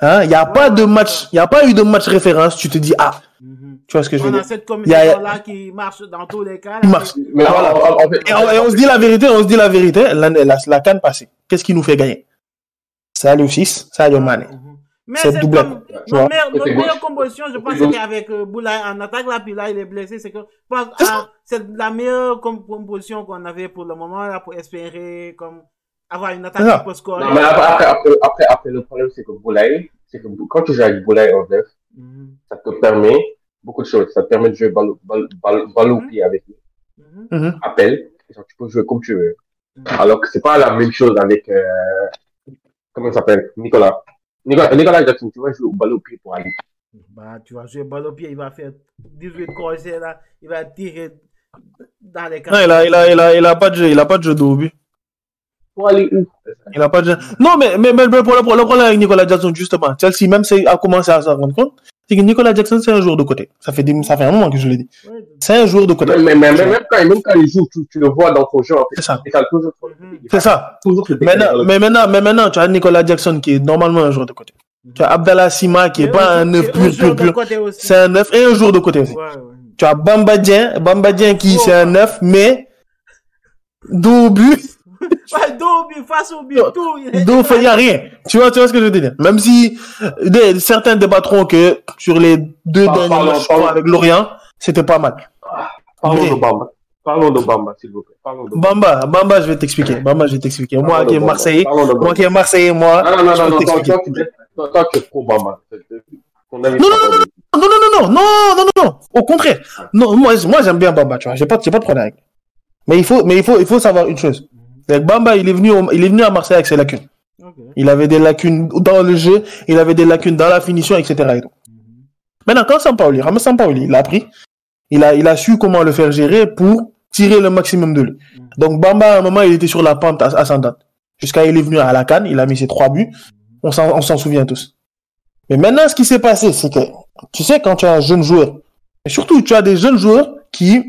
Hein, il n'y a pas de match, il n'y a pas eu de match référence. Tu te dis, ah, Mhm. tu vois ce que je veux On a dire. cette Il y a- combinaison-là qui marche dans tous les cas. là. Il marche. Mais Ah, voilà. fait- Et on, et on se dit la vérité, on se dit la vérité. La, la, la canne passée, qu'est-ce qui nous fait gagner? Sadio 6, Sadio Mané. Mhm. Mais Cette c'est doublette, comme tu notre vois. meilleure, notre meilleure composition, je pense, c'était avec euh, Boulaye en attaque là, puis là il est blessé. C'est que ah, c'est la meilleure com- composition qu'on avait pour le moment là pour espérer comme avoir une attaque scorer. Non, mais après, après, après, après, après, le problème, c'est que Boulaye, c'est que quand tu joues avec Boulaye en neuf, Mhm. ça te permet beaucoup de choses. Ça te permet de jouer balle, au- balle, balle, balle au Mhm. pied avec lui. Mhm. Appel. Genre, tu peux jouer comme tu veux. Alors que c'est pas la même chose avec, euh, comment il s'appelle? Nicolas. Nicolas, Nicolas Jackson, tu vas jouer au balle au pied pour aller. Bah, tu vas jouer balle au pied, il va faire 18 crochets là, il va tirer dans les Non, cas. il a, il a, il a, il a pas de jeu, il a pas de jeu de. Pour aller où? Il a pas de. Non, mais, mais, mais, le, pour le problème avec Nicolas Jackson, justement, Chelsea même c'est- a commencé à s'en rendre compte, c'est que Nicolas Jackson, c'est un joueur de côté. Ça fait, des- ça fait un moment que je l'ai dit. Ouais, C'est un joueur de côté. Mais, mais, mais même, quand, même quand il joue, tu, tu le vois dans ton jeu, en fait. C'est ça. C'est ça. toujours Maintenant, le- mais maintenant, mais maintenant, tu as Nicolas Jackson qui est normalement un joueur de côté. Tu as Abdallah Sima qui est Et pas aussi- un neuf et pur, un joueur pur. C'est un neuf et un joueur de côté aussi. Ouais, ouais. Tu as Bamba Dieng, Bamba Dieng qui Oh. c'est un neuf, mais dos au but, Ouais, dos face au but, tout. il est- dos fait y a rien. Tu vois, tu vois ce que je veux dire. Même si euh, des- certains débattront que sur les deux Par- derniers matchs avec Lorient, c'était pas mal. Parlons Mais- de Bamba. Parlons de Bamba, s'il vous plaît. De Bamba, Bamba, je vais t'expliquer. Bamba, je vais t'expliquer. Moi qui est. Marseillais, moi qui est Marseillais, moi, Non, non, non, je non, non, toi, t'expliquer. toi, tu es- toi, toi, tu es pro Bamba. Ton avis, Non, c'est pas bon. Non, non, non, non, non, non, non, non. Au contraire. Non, moi, moi, j'aime bien Bamba, tu vois. J'ai pas, de problème avec. Mais il faut, mais il faut, il faut savoir une chose. Bamba, il est venu, au- il est venu à Marseille avec ses lacunes. Il avait des lacunes dans le jeu, il avait des lacunes dans la finition, etc. et tout. Mhm. Maintenant, quand Sampaoli, Sampaoli, il l'a pris, il a, il a su comment le faire gérer pour tirer le maximum de lui. Mhm. Donc, Bamba, à un moment, il était sur la pente as- ascendante. Jusqu'à il est venu à la canne, il a mis ses trois buts. On s'en, on s'en souvient tous. Mais maintenant, ce qui s'est passé, c'est que, tu sais, quand tu as un jeune joueur, et surtout, tu as des jeunes joueurs qui,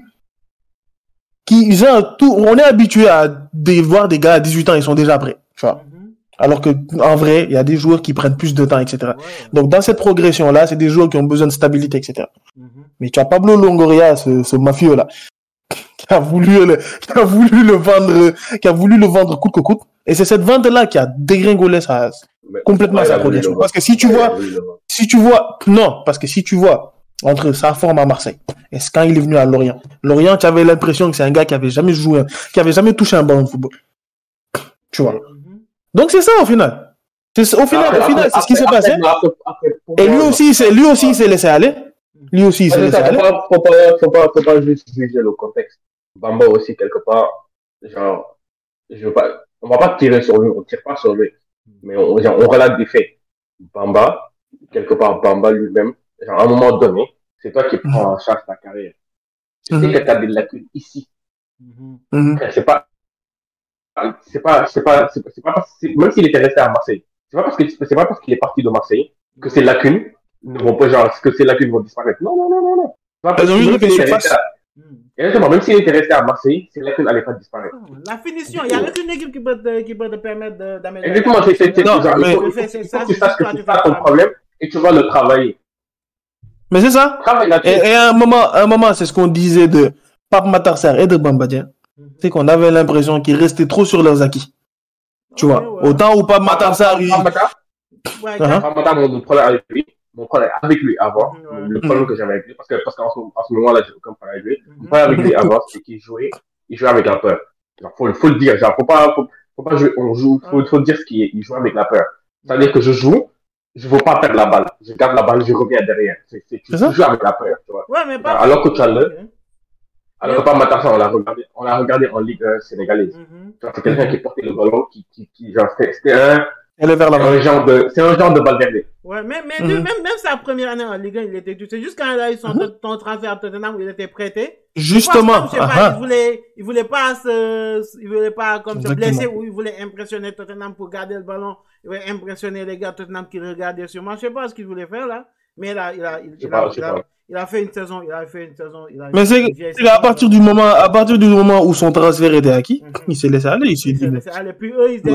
qui, ils ont tout, on est habitué à des, voir des gars à 18 ans, ils sont déjà prêts, tu vois. Mhm. Alors que, en vrai, il y a des joueurs qui prennent plus de temps, etc. Ouais. Donc, dans cette progression-là, c'est des joueurs qui ont besoin de stabilité, etc. Mhm. Mais tu as Pablo Longoria, ce, ce mafieux-là, qui a voulu le, qui a voulu le vendre, qui a voulu le vendre coûte que coûte. Et c'est cette vente-là qui a dégringolé sa, complètement sa progression. Parce que si tu vois, si tu vois, non, parce que si tu vois, entre sa forme à Marseille, et ce- quand il est venu à Lorient, Lorient, tu avais l'impression que c'est un gars qui avait jamais joué, qui avait jamais touché un ballon de football. Tu vois. Mhm. Donc c'est ça au final. C'est, au final, Après- au final, c'est ce qui s'est passé. après- après, pour Et lui aussi, il s'est- lui aussi, il s'est laissé aller. Lui aussi, il s'est c'est laissé aller. faut pas, faut pas, faut pas, faut pas juste juger le contexte. Bamba aussi, quelque part, genre, je veux pas, on va pas tirer sur lui, on tire pas sur lui. Mais on, genre, on relate des faits. Bamba, quelque part, Bamba lui-même, genre, à un moment donné, c'est toi qui prends en charge ta carrière. Tu sais Mhm. que tu as des lacunes ici. Mhm. Mhm. C'est pas, c'est pas, c'est pas, c'est pas, parce que- même s'il était resté à Marseille, c'est pas parce que, c'est pas parce qu'il est parti de Marseille que ces lacunes ne vont pas, genre, que ces lacunes vont disparaître. Non, non, non, non, non. C'est pas parce Elles ont que juste même fait s'il était surface. resté à- Mhm. Exactement, même s'il était resté à Marseille, ces lacunes n'allaient pas disparaître. La finition, il n'y a aucune équipe qui peut te, qui peut te permettre d'améliorer. Exactement, c'est, c'est, c'est, genre, il faut que tu saches que c'est ça ton problème et tu vas le travailler. Mais c'est ça. Et, et à un moment, à un moment, c'est ce qu'on disait de Pape Matarser et de Bambadien. Mhm. C'est qu'on avait l'impression qu'ils restaient trop sur leurs acquis. Tu vois. Ouais, ouais. Autant où Pape Matarser, il- Ouais? Ramata, mon mon problème avec lui, mon problème avec lui avant, le problème que j'avais avec lui, parce que, parce qu'en ce, en ce moment-là, j'ai aucun problème avec lui. Mhm. Mon problème avec lui avant, c'est qu'il jouait, il jouait avec la peur. Genre, faut, faut le dire, genre, faut pas, faut, faut pas jouer, on joue, faut, faut dire ce qu'il est, il joue avec la peur. C'est-à-dire que je joue, je veux pas perdre la balle. Je garde la balle, je reviens derrière. C'est, joues avec la peur, tu vois. Ouais, mais pas. Alors que tu as le-. Alors que pas Matarsa, on l'a regardé, on l'a regardé en Ligue sénégalaise. Genre, c'est quelqu'un qui portait le ballon, qui, qui, qui genre, c'était, c'était un, elle est vers l'avant. un genre de, c'est un genre de Valverde. Ouais, mais, mais Mhm. lui, même, même sa première année en Ligue 1, il était, tu sais, juste quand il a eu son, Mhm. ton transfert à Tottenham où il était prêté. Justement. Je pense, comme, je sais ah, pas, il voulait, il voulait pas se, il voulait pas comme se blesser ou il voulait impressionner Tottenham pour garder le ballon. Il voulait impressionner les gars de Tottenham qui regardaient moi. Je sais pas ce qu'il voulait faire là. Mais il a, il a, il, il a, il a, il a fait une saison, il a fait une saison, il a Mais c'est saison. partir du moment, à partir du moment où son transfert était acquis, Mhm. il s'est laissé aller. Il s'est Il dit, s'est mais- laissé aller. Puis eux, ils étaient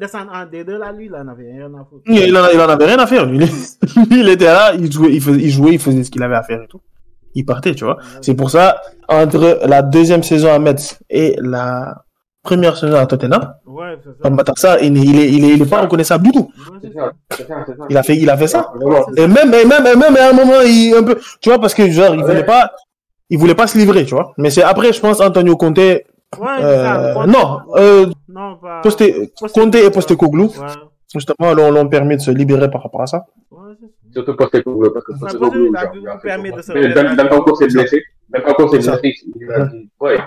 descendre en D2, là, lui, il en avait rien à foutre. il en, il en avait rien à faire. Lui, Lui, il était là, il jouait, il faisait, il jouait, il faisait ce qu'il avait à faire et tout. Il partait, tu vois. C'est pour ça, entre la deuxième saison à Metz et la première saison à Tottenham, Ouais, c'est ça. Il n'est il est, il est, il est pas reconnaissable du tout. Ouais, C'est c'est ça, c'est ça, c'est ça. Il a fait, il a fait ça. Et même, et même, et même à un moment, il, un peu, tu vois, parce que genre, il voulait pas, il voulait pas se livrer, tu vois. Mais c'est après, je pense, Antonio Conte, Ouais, ça. euh, non, euh, non, pas. Poste, Conte et Postecoglou, Ouais, justement, l'ont l'ont permis de se libérer par rapport à ça. ouais, c'est ça. Surtout Postecoglou, parce que Ça, Postecoglou, Même quand on s'est blessé, même quand on s'est blessé, il a dit, ouais,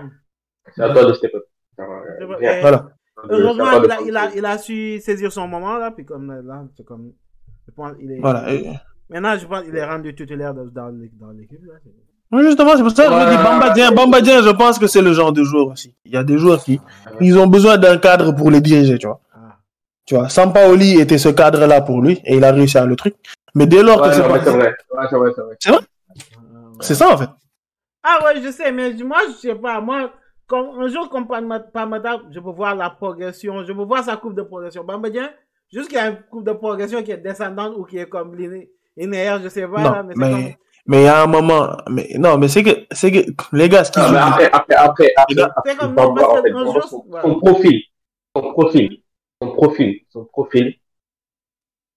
c'est à toi de step up. Euh, Voilà. Heureusement, il a, il, a, le- il a su saisir son moment, là, puis comme là, c'est comme. Je pense, il est. Voilà. Et- Maintenant, je pense qu'il est rendu titulaire dans, dans dans l'équipe, là. Oui, justement, c'est pour ça que je dis Bamba Dieng. Bamba Dieng, je pense que c'est le genre de joueur aussi. Il y a des joueurs qui, ils ont besoin d'un cadre pour les diriger, tu vois. Ah. Tu vois, Sampaoli était ce cadre-là pour lui et il a réussi à le truc. Mais dès lors que Ouais, c'est c'est vrai, c'est vrai. c'est vrai, Ah, c'est ça en fait. Ah ouais, je sais, mais moi, je sais pas. Moi, comme, un jour, comme Pamata, je peux voir la progression, je peux voir sa courbe de progression. Bamba Dieng, juste qu'il y a une courbe de progression qui est descendante ou qui est comme liné- linéaire, je sais pas. Non, là, mais c'est mais, comme- mais il y a un moment, mais non, mais c'est que, c'est que les gars, ce qui Non, mais après, après, après, après, comme- parce que un jour, voilà. son profil, son profil, son profil, son profil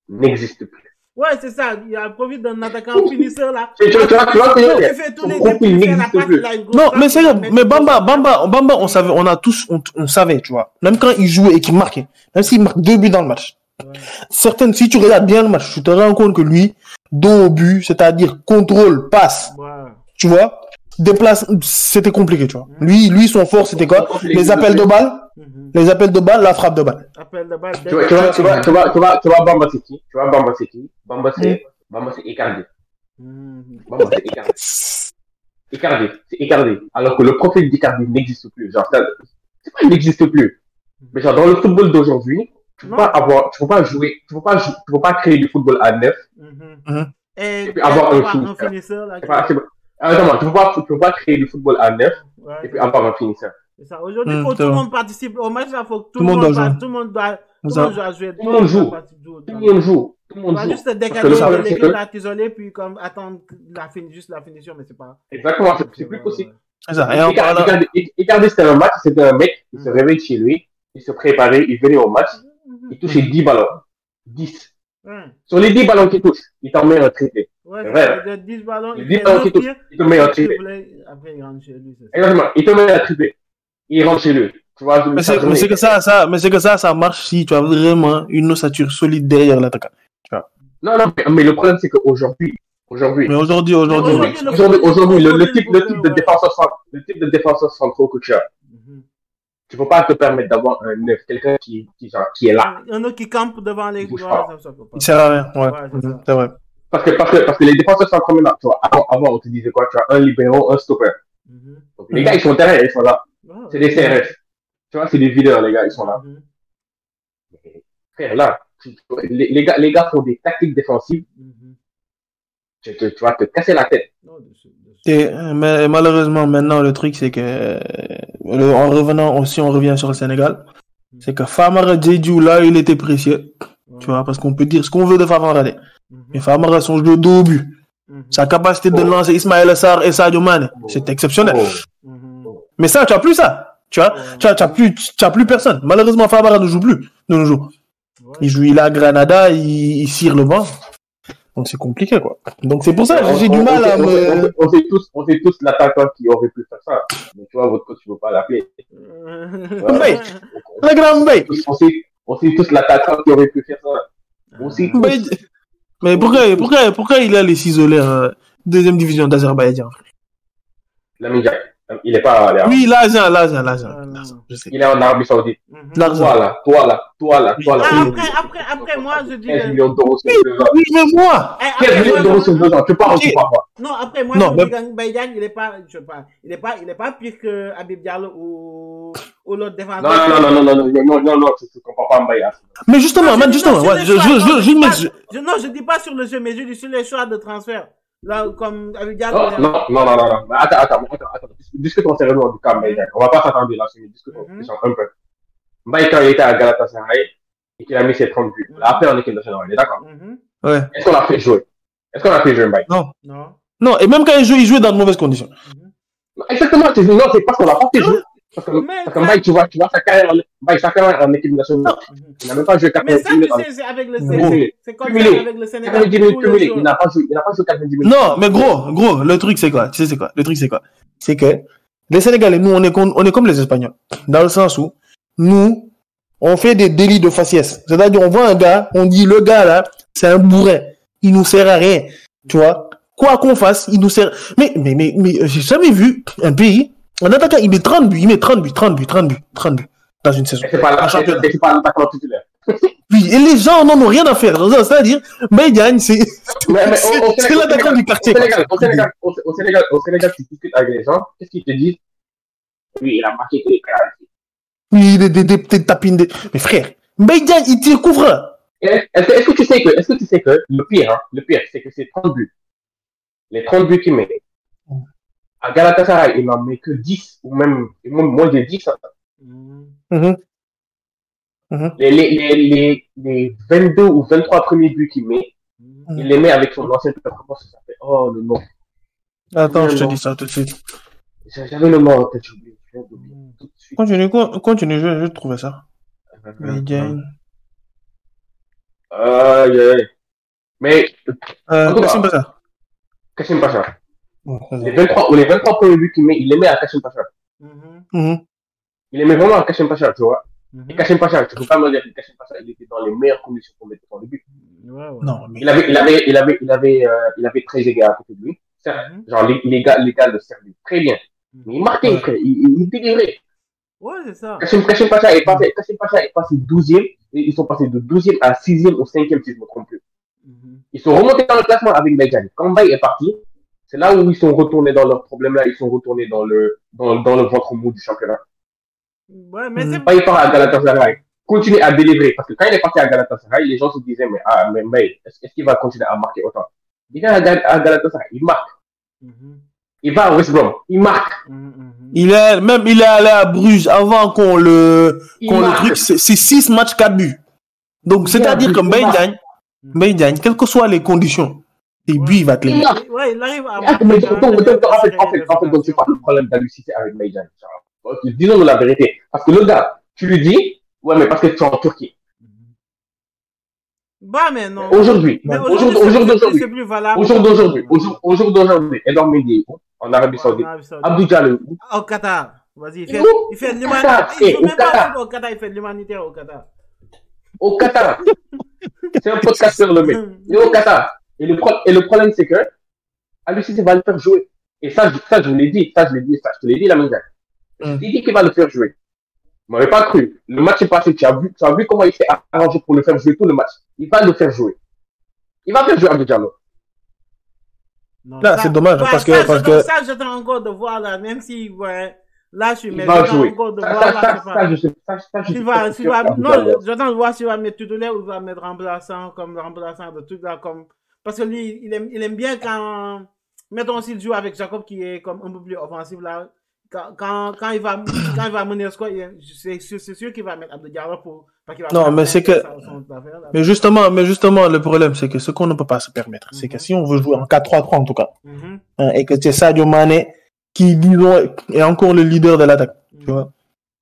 n'existe plus. Ouais, c'est ça. Il a profité d'un attaquant finisseur là. Tu- fait tous les Non, frappe, mais va mais Bamba, Bamba, Bamba, on savait, on a tous, on, on savait, tu vois. Même quand il jouait et qu'il marquait, même s'il marque deux buts dans le match. Ouais. Certaines, si tu regardes bien le match, tu te rends compte que lui, dos au but, c'est-à-dire contrôle, passe, Ouais. tu vois, déplace, c'était compliqué, tu vois. Lui, lui, son fort, c'était quoi? Les appels de plus. Mhm. les appels de balle, la frappe de balle. Appel de balle. Tu vois, tu vois, tu vois, tu vois, tu vois, tu vois, Bamba, c'est qui? Tu vois, Bamba, c'est qui? Bamba, c'est, Bamba, c'est Icardi. Bamba, c'est Icardi. Icardi, c'est Icardi. Alors que le profil d'Icardi n'existe plus. Genre, ça, c'est pas, il n'existe plus. Mais genre, dans le football d'aujourd'hui, tu peux Non. pas avoir, tu peux pas jouer, tu peux pas, tu peux pas créer du football à neuf. Et, Et puis avoir un avoir finisseur. finisseur là. C'est pas, c'est pas, attends, tu peux pas, tu peux pas créer du football à neuf Ouais. et puis avoir un finisseur. C'est ça. Aujourd'hui, Hum, faut que c'est tout le monde participe au match. Là, faut que tout, le monde part- jouer. Tout le monde doit, tout le monde doit jouer. Tout le monde joue. Tout le monde joue. Tout le On monde va joue. juste décaler le de problème, c'est l'équipe que, là, t'isoler, puis comme attendre la fin, juste la finition, mais c'est pas. exactement, c'est c'est plus possible. C'est ça. Et Icardi, c'était un match, c'était un mec, il se réveille chez lui, il se préparait, il venait au match, il touchait 10 ballons. 10. Ouais. Sur les 10 ballons qu'il touche, il t'en met un triplé. Ouais, vrai. ça, de 10 ballons, Il il dit fait pas 9 qu'il te- il met un il triplé. Après, il rentre chez lui. c'est ça. Exactement. Il te met un triplé. Il rentre chez lui. Tu vois, mais c'est, que ça, ça, mais c'est que ça, ça marche si tu as vraiment une ossature solide derrière l'attaquant. Non, non, mais, mais le problème, c'est qu'aujourd'hui, aujourd'hui, Mais aujourd'hui, aujourd'hui, aujourd'hui, aujourd'hui, aujourd'hui, le, le type, le type de défenseur, cent- le type de défenseur centraux que tu as, Mhm. tu peux pas te permettre d'avoir un neuf, quelqu'un qui, qui, genre, qui est là. Un autre qui campe devant les. Pas. il sert à rien. Ouais, Ouais, c'est vrai. Parce que, parce que, parce que les défenseurs centraux maintenant, tu vois, avant, avant, on te disait quoi, tu as un libéro, un stopper. Mhm. Donc, les gars, ils sont terrain, ils sont là. C'est des CRF. Tu vois, c'est des videurs, les gars, ils sont là. Mhm. Frère, là, tu- les, les gars, les gars font des tactiques défensives, Mhm. tu, tu, tu vas te casser la tête. De de Et, mais malheureusement, maintenant, le truc, c'est que, le- en revenant aussi, on revient sur le Sénégal, c'est que Famara Diédhiou, là, il était précieux, tu vois, parce qu'on peut dire ce qu'on veut de Famara. Mais Mhm. Famara, son jeu dos au but, Mhm. sa capacité de Oh. lancer Ismaël Assar et Sadio Mane, c'est exceptionnel. Oh. Mais ça, tu as plus ça. Tu vois, Ouais. tu as, tu as plus, tu as plus personne. Malheureusement, Famara ne joue plus de nos jours. Ouais. Il joue, il à Granada, il, il cire le banc. Donc c'est compliqué, quoi. Donc c'est pour ça que j'ai du On- mal on- à on- me... On, on sait tous, on sait tous l'attaquant qui aurait pu faire ça. Mais tu vois, votre coach, tu veux pas l'appeler. Mbaye. Le grand. On sait, on sait tous l'attaquant qui aurait pu faire ça. On sait tous. Mais pourquoi, pourquoi, pourquoi il allait s'isoler en deuxième division d'Azerbaïdjan? Lamine Jack, il est pas allé. Oui, l'argent, l'argent, l'argent. Ah. Il est en Arabie Saoudite. Mhm. L'argent. Toi là, toi là, toi là, toi là. Ah, Oui. après, après, après, moi, je dis. 15 que- millions d'euros sur deux ans. Oui, mais moi. Eh, 15 après, millions moi, d'euros moi- sur deux ans. Tu ou tu pas Non, après, moi, Non, je mais- dis il est pas, je sais pas, il est pas, il est pas pire que Habib Diallo ou, ou l'autre défenseur. Non, non, non, non, non, non, non, non, non, non, tu ne comprends pas hein. Mais justement, Non, man, je- justement, non, ouais, sur je, je, choix, je, non, je, dis pas- je- je- Non, je dis pas sur le jeu, mais je dis sur les choix de transfert. Là, comme avec Diallo. Oh, non, non, non, non, non. Attends, attends, attends, attends. Discutons sérieusement du cas Mbaye. On va pas s'attendre là-dessus, mais discutons discutons un peu. Mbaye, quand il était à Galatasaray, et qu'il a mis ses 30 buts, on l'a appelé en équipe nationale, on est d'accord. Mhm. ouais. Est-ce qu'on l'a fait jouer? Est-ce qu'on l'a fait jouer Mbaye? Non. Non, et même quand il joue, il joue dans de mauvaises conditions. Mhm. Non, Exactement, c'est- non, c'est parce qu'on l'a pas fait jouer. Parce que, Mais parce que Mbaye, tu vois, tu vois sa carrière, Mbaye, sa carrière en équipe nationale, il n'a même pas joué Mais 90 ça, tu minutes. en- sais, c'est avec le Gros. Sénégal. C'est comme ça Cumulé. avec le Sénégal. 90 minutes tous les cumulées, jours. il n'a pas joué, il n'a pas joué 90 minutes. Non, mais gros, gros, le truc c'est quoi? Tu sais c'est quoi? Le truc c'est quoi? C'est que les Sénégalais, nous, on est, comme, on est comme les Espagnols. Dans le sens où, nous, on fait des délits de faciès. C'est-à-dire, on voit un gars, on dit, le gars là, c'est un bourrin. Il nous sert à rien. Tu vois? Quoi qu'on fasse, il nous sert. Mais, mais, mais, mais j'ai jamais vu un pays, un attaquant, il met 30 buts, il met 30 buts, 30 buts, 30 buts, 30 buts dans une saison. C'est pas l'attaquant titulaire. Oui, et les gens n'en ont rien à faire. C'est-à-dire, mais gagne, c'est l'attaquant du quartier. Au. Sénégal, au Sénégal, au, au Sénégal, au Sénégal, tu discutes avec les gens, qu'est-ce qu'ils te disent? Oui, il a marqué que les pénaltys. Oui, des, des, des petites tapines. Des... Mais frère, Mbaye Diagne, il tire Est-ce que tu sais que, est-ce que tu sais que le pire, hein, le pire, c'est que c'est 30 buts. Les 30 buts qu'il met. À Galatasaray, il n'en met que 10, ou même, même moins de 10. hein. Mhm. Mhm. Les, les, les, les, les 22 ou 23 premiers buts qu'il met, il les met avec son ancienne performance. Ça fait, oh, le nom. Attends, je te dis ça tout de suite. J'avais le nom en tête, j'ai oublié. Suite. Continue, con- continue, je, je vais trouver ça. Mbaye Diagne. Aïe, aïe. Mais, Euh. Kassim Pacha. Kassim Pacha, les c'est- 23, ou les 23 premiers buts qu'il met, il les met à Kassim Pacha. Mhm. Mhm. Il les met vraiment à Kassim Pacha, tu vois. Mhm. Et Kassim Pacha, tu peux pas me dire que Kassim Pacha, il était dans les meilleures conditions pour mettre dans le but. Ouais, ouais. Non, mais. Il avait, il avait, il avait, il avait, euh, il avait très égal à côté de lui. Certes, Mhm. genre, les, les gars, les gars le servaient très bien. Mais il marquait, Ouais. frère. Il, il, il délirait. Ouais, c'est ça. Kassim, Kassim Pacha est passé, Kassim Pacha est passé 12e, et ils sont passés de 12e à 6e ou 5e, si je me trompe plus. Mhm. Ils sont remontés dans le classement avec Quand Mbaye est parti, c'est là où ils sont retournés dans leurs problèmes-là, ils sont retournés dans le, dans, dans le ventre mou du championnat. Ouais, mais c'est Mbaye part à Galatasaray, continue à délivrer, parce que quand il est parti à Galatasaray, les gens se disaient, mais, ah, mais Mbaye, est-ce est-ce qu'il va continuer à marquer autant? Il vient à, Gal- à Galatasaray, il marque. Mhm. Il va à West Brom, il marque. Mhm, mhm. Il est, même, il est allé à Bruges avant qu'on le, Il qu'on le truc, c'est 6 matchs, 4 buts. Donc, c'est-à-dire que il. Diagne, Mbaye Diagne, quelles que soient les conditions, tes buts, il va te mettre. Ouais, il arrive à. Ah, mais en fait, en fait, en fait, donc, c'est pas le problème d'Alucité avec Mbaye Disons-nous la vérité. Parce que le gars, tu lui dis, ouais, mais parce que tu es en Turquie. Bah, mais non. Aujourd'hui, Mais au jour aujourd'hui, au jour c'est- c'est- d'aujourd'hui, c'est plus valable. au jour d'aujourd'hui, au jour- au jour d'aujourd'hui, Edouard Mendy, en Arabie Saoudite, en Arabie Saoudite. Abdou Diallo, Au Qatar. Vas-y, il fait, il l'humanitaire. Il eh, joue au même pas Qatar. au Qatar, il fait l'humanitaire au Qatar. au Qatar. C'est un podcasteur le mec. Il est au Qatar. Et le, pro- et le problème, c'est que Alucité va le faire jouer. Et ça, je- ça, je vous l'ai dit, ça, je l'ai dit, ça, je te l'ai dit, la même Je Mm. t'ai dit qu'il va le faire jouer. Vous m'avez pas cru. Le match est passé, tu as vu, tu as vu comment il s'est arrangé pour le faire jouer tout le match. Il va le faire jouer. Il va faire jouer Abdou Diallo. Non, Là, c'est dommage, ouais, parce que- ça, parce j'attends- que- Ça, j'attends encore de voir, là, même si, ouais, là, je suis, Il mais j'attends encore de Ça, voir, ça, là, ça, je sais pas. ça, je sais, je Tu vas, tu vas, non, j'attends de voir s'il va mettre titulaire ou il va mettre remplaçant comme remplaçant de trucs là, comme, parce que lui, il aime, il aime bien quand, mettons s'il joue avec Jacob qui est comme un peu plus offensif là, quand, quand, quand il va, quand il va mener le score, c'est sûr, c'est sûr qu'il va mettre Abdou Diallo pour, parce va Non, mais c'est que- son- affaire. Mais justement, mais justement, le problème, c'est que ce qu'on ne peut pas se permettre, c'est que Mhm. si on veut jouer en 4-3-3 en tout cas, Mhm, hein, et que c'est Sadio Mané qui, disons, est encore le leader de l'attaque, tu vois.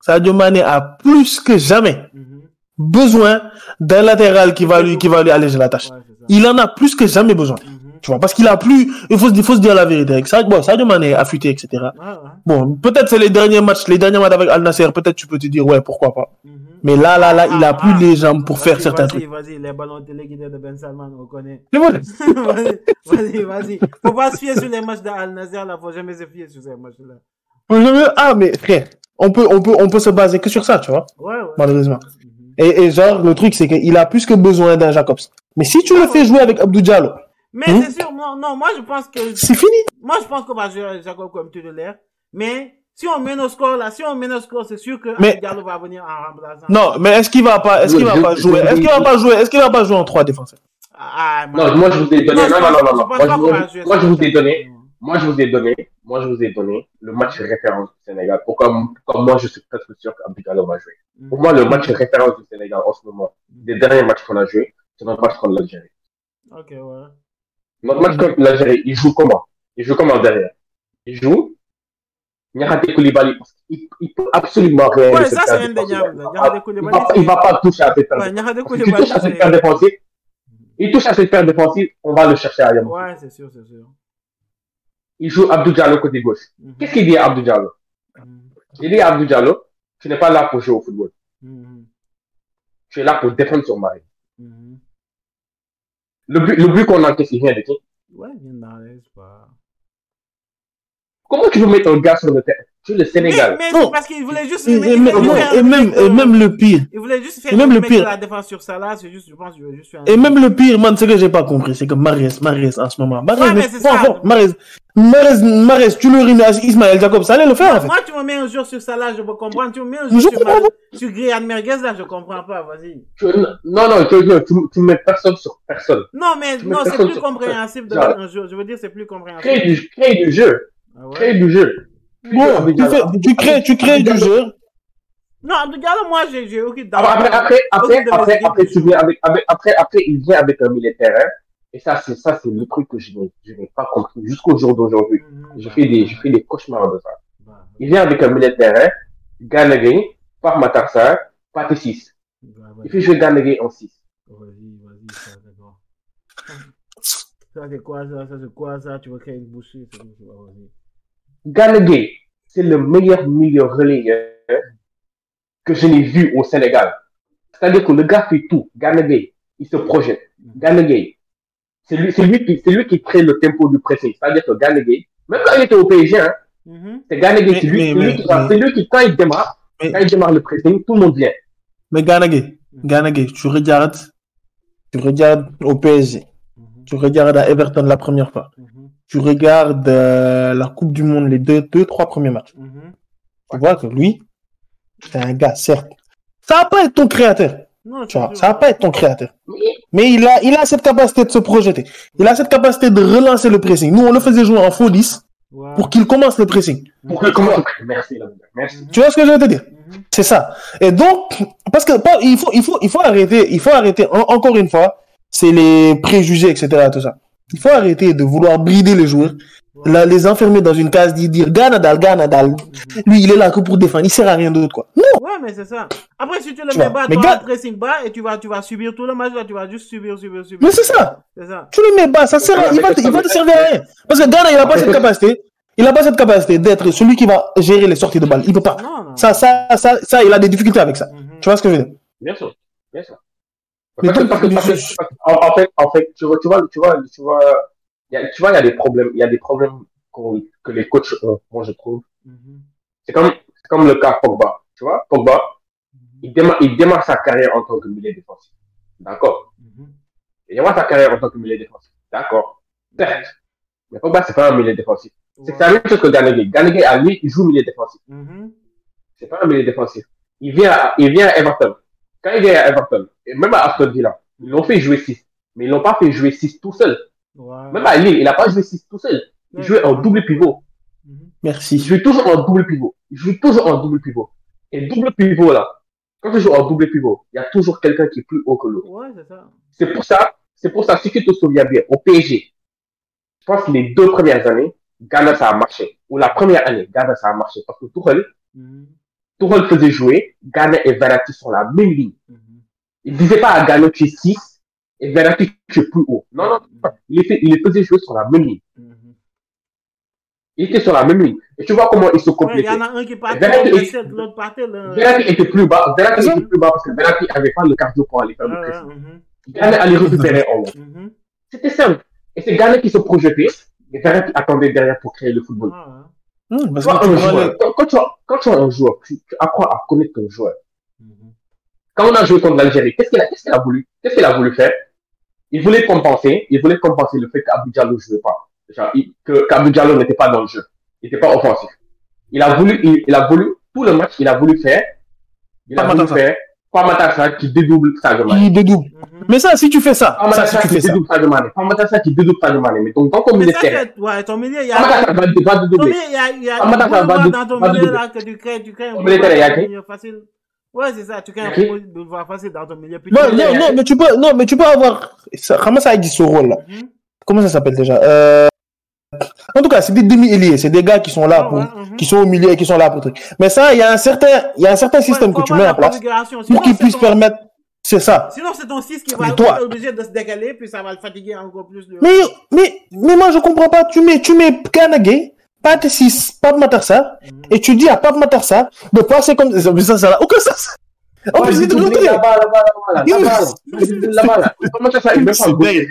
Sadio Mané a plus que jamais mhm, besoin d'un latéral qui va lui, qui va lui alléger la tâche. ouais. Il en a plus que jamais besoin. Mhm, Tu vois, parce qu'il a plus, il faut, se- il faut se dire la vérité. Ça, bon, Sadio Mané affûté, etc. ouais. Bon, peut-être c'est les derniers matchs, les derniers matchs avec Al Nasser, peut-être tu peux te dire, ouais, pourquoi pas. Mhm. Mais là, là, là, il a Ah, plus ah. les jambes pour faire certains vas-y, trucs. Vas-y, les ballons téléguidés de Ben Salman, on connaît. C'est vrai. vas-y, vas-y, vas-y. Faut pas se fier sur les matchs d'Al Nazar, là. Faut jamais se fier sur ces matchs-là. Ah, mais frère, on peut, on peut, on peut se baser que sur ça, tu vois, Ouais, ouais. malheureusement. Mhm. Et, et genre, le truc, c'est qu'il a plus que besoin d'un Jacobs. Mais si tu le fais jouer avec Abdou Diallo, Mais c'est sûr, non, non, moi je pense que, c'est fini. moi je pense qu'on va jouer avec Jacob comme titulaire. Mais si on mène au score là, si on mène au score, c'est sûr que Mais- Abdou Diallo va venir en remplaçant. Non, mais est-ce qu'il va pas, est-ce qu'il va pas jouer, est-ce qu'il va pas jouer, est-ce qu'il va pas jouer en trois défenseurs? Ah, Non, moi je vous ai donné. Non, Non, non, non, Moi, je vous- moi, je ai donné. Moi, je vous ai donné, moi, je vous ai donné le match référence du Sénégal. Pourquoi, pourquoi moi, je suis presque sûr qu'Abdou Diallo va jouer. Pour moi, le match référence du Sénégal en ce moment, des derniers matchs qu'on a joués, c'est notre match contre l'Algérie. Ok, ouais. Notre match contre l'Algérie, il joue comment? Il joue comment derrière? Il joue Niakhaté Koulibaly, parce qu'il il peut absolument rien. Ouais, ça, c'est défensive. indéniable. Il va pas- il Il toucher à cette paire tu Koulibaly, touches à cette paire défensive, il touche à cette paire défensive, on va le chercher ailleurs. Ouais, c'est sûr, c'est sûr. Il joue Abdou Diallo côté gauche. Mhm. Qu'est-ce qu'il dit à Abdou Diallo? Mhm. Il dit à Abdou Diallo, tu n'es pas là pour jouer au football. Mhm. Tu es là pour défendre sur Marie. Le but, le but qu'on encaisse, il vient de qui Ouais, viens dans l'aise, pas. Comment tu veux mettre un gars sur le terrain Sur le Sénégal? Mais, mais c'est parce qu'il voulait juste. et, il- et il- même, il- il- et même, et même le pire, Il voulait juste faire Et même le pire. la défense sur c'est juste, je pense, je veux juste faire un- et même le pire, man, ce que j'ai pas compris, c'est que Mares, Mares, en ce moment, Mares, Ouais, mais c'est ça. Mares, Mares, Mares, tu le rimes à Ismaël Jacob, ça allait le faire, en fait. Moi, tu me mets un jour sur ça là, je peux comprendre. Tu me mets un Je jour sur, ma... pas. sur Grian Merguez là, je comprends pas, vas-y. Non, non, tu, tu, tu mets personne sur personne. Non, mais non, c'est plus compréhensible de mettre un jour. Je veux dire, c'est plus Crée compréhensible. du, crée du jeu. Ah ouais. Crée du jeu. Bon, tu, fais, tu crées, tu crées du jeu. Non, Diallo, moi, j'ai aucune Après, après, après, après, après, après, ne tu joue. viens avec, avec, après, après, il vient avec un de terrain. Et ça, c'est, ça, c'est le truc que je n'ai, je pas compris jusqu'au jour d'aujourd'hui. Mhm. J'ai fait des, j'ai fait des cauchemars de ça. Bah, Il vient avec un milieu de terrain, Ganagay, par Matarsa, Pathé 6. bah, Il fait jouer Ganagay en 6. Vas-y, vas-y, ça, d'accord. Ça, c'est quoi ça? Ça, c'est quoi ça? Tu veux créer une bouchée? C'est c'est- le meilleur milieu relayeur que je n'ai vu au Sénégal. C'est-à-dire que le gars fait tout. Ganagay, il se projette. Ganagay, c'est lui, c'est lui qui, c'est lui qui crée le tempo du pressing. C'est-à-dire que Ganagay, même quand il était au PSG, hein, Mhm. c'est Ganagay, c'est lui, Mais- c'est mais- lui qui, mais- lui qui, quand il démarre, Mais- quand il démarre le pressing, tout le monde vient. Mais Ganagay, Ganagay, tu regardes, tu regardes au PSG, Mhm. tu regardes à Everton la première fois, Mhm. tu regardes euh, la Coupe du Monde, les deux, deux, trois premiers matchs. Tu vois que lui, c'est un gars, certes. Ça va pas être ton créateur, Non, tu vois, ça va pas être ton créateur. Mais il a, il a cette capacité de se projeter. Il a cette capacité de relancer le pressing. Nous, on le faisait jouer en faux 10 Ouais. pour qu'il commence le pressing. pour que, comment, merci, là, merci. Tu vois ce que je veux te dire? Mhm. C'est ça. Et donc, parce que pas- il faut, il faut, il faut arrêter, il faut arrêter. en- encore une fois, c'est les préjugés, etc. Tout ça. Il faut arrêter de vouloir brider les joueurs, les enfermer dans une case, dire, dire Gana Dal, Gana Dal. Mhm. Lui, il est là que pour défendre. Il sert à rien d'autre, quoi. Non. Ouais, mais c'est ça. Après, si tu le Tu mets bas, gars- en pressing bas, et tu vas, tu vas subir tout le match, là, tu vas juste subir, subir, subir. Mais c'est ça. C'est ça. Tu le mets bas, ça sert, à- il va, te- il va te servir à rien. Parce que Gana, il a pas cette capacité. Il a pas cette capacité d'être celui qui va gérer les sorties de balle. Il peut pas. Non, non. Ça, ça, ça, ça, il a des difficultés avec ça. Mhm. Tu vois ce que je veux dire? Bien sûr, bien sûr. En, fait, en fait, tu vois, tu vois, tu vois, tu y a, tu vois, il y a des problèmes, il y a des problèmes qu'on- que les coachs ont, moi je trouve. Mhm. C'est comme, c'est comme le cas Pogba. Tu vois, Pogba, il démarre, il démarre sa carrière en tant que milieu défensif. D'accord. Mhm. Il démarre sa carrière en tant que milieu défensif. D'accord. Certes. Mais Pogba, c'est pas un milieu défensif. C'est Ouais. la même chose que Ganegay. Ganegay, à lui, il joue milieu défensif. Mhm. C'est pas un milieu défensif. Il vient, à, il vient à Everton. Quand il vient à Everton, et même à Aston Villa, ils l'ont fait jouer 6. Mais ils l'ont pas fait jouer 6 tout seul. Ouais. Même à Lille, il a pas joué 6 tout seul. Il jouait en double pivot. Mhm. Il Merci. joue toujours en double pivot. Il joue toujours en double pivot. Et double pivot, là, quand tu joues en double pivot, il y a toujours quelqu'un qui est plus haut que l'autre. Ouais, c'est ça. C'est pour ça, c'est pour ça, si tu te souviens bien, au PSG, je pense que les deux premières années, Ghana, ça a marché. Ou la première année, Ghana, ça a marché. Parce que Tourelle, Mhm. Tourelle faisait jouer, Ghana et Verratti sur la même ligne. Mhm. Il disait pas à Ghana, tu es 6, et Verratti, es plus haut. Non, non, non. Il les, fait- il faisait jouer sur la même ligne. Il était sur la même ligne. Et tu vois comment ils se Ouais, il complétaient. y en a un qui partait, Verratti l'autre partait, l'autre partait. le- Verratti était plus bas. Verratti C'est ça. était plus bas parce que Verratti avait pas le cardio pour aller faire le pressing. mhm. Ghana allait récupérer en haut. Mhm. C'était simple. Et c'est Ghana qui se projetait, et Verratti attendait derrière pour créer le football. Parce que tu vois quand tu, as- quand tu as un joueur, tu, tu apprends à connaître ton joueur? Quand on a joué contre l'Algérie, qu'est-ce qu'il a, qu'est-ce qu'il a voulu, qu'est-ce qu'il a voulu faire? Il voulait compenser, il voulait compenser le fait Diallo jouait pas. Genre, il- que, Diallo n'était pas dans le jeu. Il n'était pas offensif. Il a voulu, il, il a voulu, tout le match, il a voulu faire, il a Pas voulu faire, qui dédouble Sadio Mané. Il dédouble. Mhm. Mais ça, si tu fais ça, Pas ça, si Matassa tu qui fais ça. dédouble Sadio Mané. Qui dédouble Sadio Mané. Mais donc, dans ton Mais milieu ça, de terrain, c'est- ouais, ton milieu, il y a. pas Matassa va, va Ton dédoubler. milieu, il y a. Il y a Matassa on peut va voir de- dans ton va milieu de- là que tu crées, tu crées un Ton milieu de terrain, il y a qui? milieu facile. Ouais, c'est ça, tu crées un Qui boulevard facile dans ton milieu. Non, non, non, mais tu peux, non, mais tu peux avoir, ça, comment ça dit ce rôle là? Mhm. Comment ça s'appelle déjà? Euh, en tout cas, c'est des demi-ailiers, c'est des gars qui sont là Ouais, pour, ouais, mhm. qui sont au milieu et qui sont là pour truc. Mais ça, il y a un certain, il y a un certain système que tu mets en place pour Sinon, qu'il c'est puisse ton- permettre, c'est ça. Sinon, c'est ton 6 qui va toi- être obligé de se décaler, puis ça va le fatiguer encore plus. Mais, mais, mais moi, je comprends pas. Tu mets, tu mets Kanagé, Pat 6, Pape Matarsa, Mhm. et tu dis à Pape Matarsa de passer comme ça. Ça, ça n'a aucun sens. En plus, il te. Là-bas. Pas pas C'est gaucher. dingue.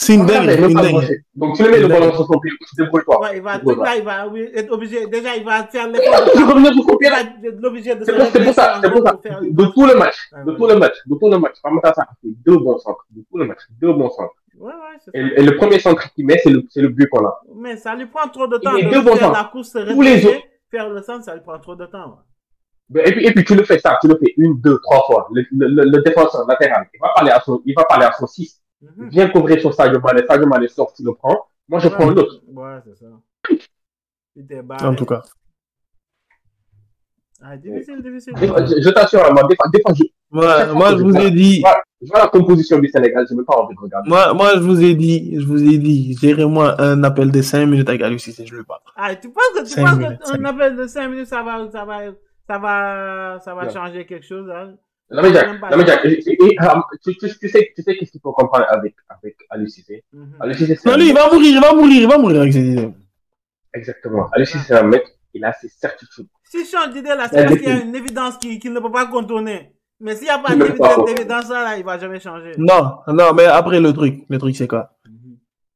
C'est une Pas dingue, une pas dingue. Donc, tu le mets le ballon sur son pied, tu te débrouilles-toi. Ouais, il va, là, il va oui, être obligé. Déjà, il va faire revenir sur son Il pied, là. va être obligé de se C'est pour, ça, c'est pour ça. De tout le match, de tout le match, de tout le match, deux bons centres. De tout le match, deux bons centres. Ouais, ouais, c'est Et, ça. et le premier centre qu'il met, c'est le, c'est le but qu'on a. Mais ça lui prend trop de temps met de deux bons faire temps. la course, se Tous les autres. faire le centre, ça lui prend trop de temps. ouais. Ben, Et puis, et puis tu le fais ça, tu le fais une, deux, trois fois. Le, le, le, le défenseur latéral, il va parler à son, il va parler à son 6. Mhm. Viens couvrir sur Sadio Mané. Sadio Mané sort, tu le prends. Moi, je prends l'autre. Ouais, c'est ça. Il En tout cas. Ah, difficile, difficile. Je, je t'assure, moi, des fois, des fois, je, Moi, moi, je vous ai dit, je vois la composition du Sénégal, je n'ai pas envie de regarder. moi, moi, je vous ai dit, je vous ai dit, gérez-moi un appel de 5 minutes avec Aliou Cissé, je le pas. Ah, tu penses que, tu penses minutes, appel de 5 minutes, ça va, ça va, ça va, ça va Non. changer quelque chose, hein? Pas. la Médiac, et- et- et, euh, tu, tu, tu sais, tu sais qu'est-ce qu'il faut comprendre avec, avec Aliou Cissé? Aliou Cissé, c'est Non, lui, il va mourir, il va mourir, il va mourir avec ses idées. Exactement. Aliou Cissé, c'est un mec, il a ses certitudes. S'il change d'idée là, c'est parce qu'il y a une évidence qu'il qu'il ne peut pas contourner. Mais s'il n'y a pas ne pas d'évidence là, il va jamais changer. Non, non, mais après, le truc, le truc, c'est quoi?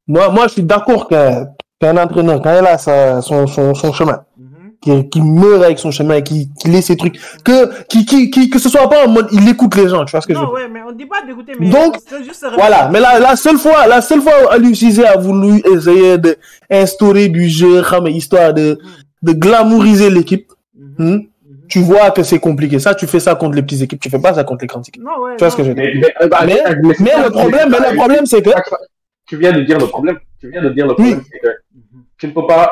Moi, moi, je suis d'accord qu'un, qu'un entraîneur, quand il a sa, son, son, son chemin, Mhm. qui, qui meurt avec son chemin, qui, qui laisse ses trucs, que, qui, qui, qui, que ce soit pas en mode, il écoute les gens, tu vois ce que je veux Non, dire? ouais, mais on dit pas d'écouter, mais Donc, juste Voilà, mais la, la seule fois, la seule fois où Aliou a voulu essayer de instaurer du jeu, histoire de, de glamouriser l'équipe, Mhm. hmm. Tu vois que c'est compliqué. Ça, tu fais ça contre les petites équipes, tu fais pas ça contre les grandes équipes. Non, ouais. Tu vois ce que je veux dire? Mais, mais, euh, bah, Mais- c'est- Mais le problème, mais le problème, c'est que, Tu viens de dire le problème. Tu viens de dire le problème, c'est que tu ne peux pas,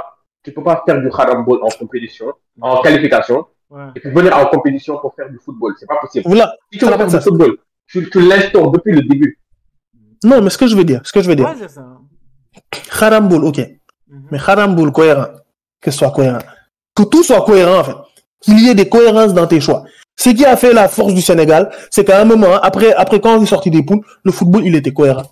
tu peux pas faire du harambol en compétition, en qualification, Ouais. et puis venir en compétition pour faire du football. C'est pas possible. voilà. Si tu veux faire du football, tu, tu l'instaures depuis le début. Non, mais ce que je veux dire, ce que je veux dire, Ouais, ça. Haramboul, ok. Mhm. Mais Haramboul cohérent. Que ce soit cohérent. Que tout soit cohérent, en fait. Qu'il y ait des cohérences dans tes choix. Ce qui a fait la force du Sénégal, c'est qu'à un moment, après, après quand on est sorti des poules, le football, il était cohérent.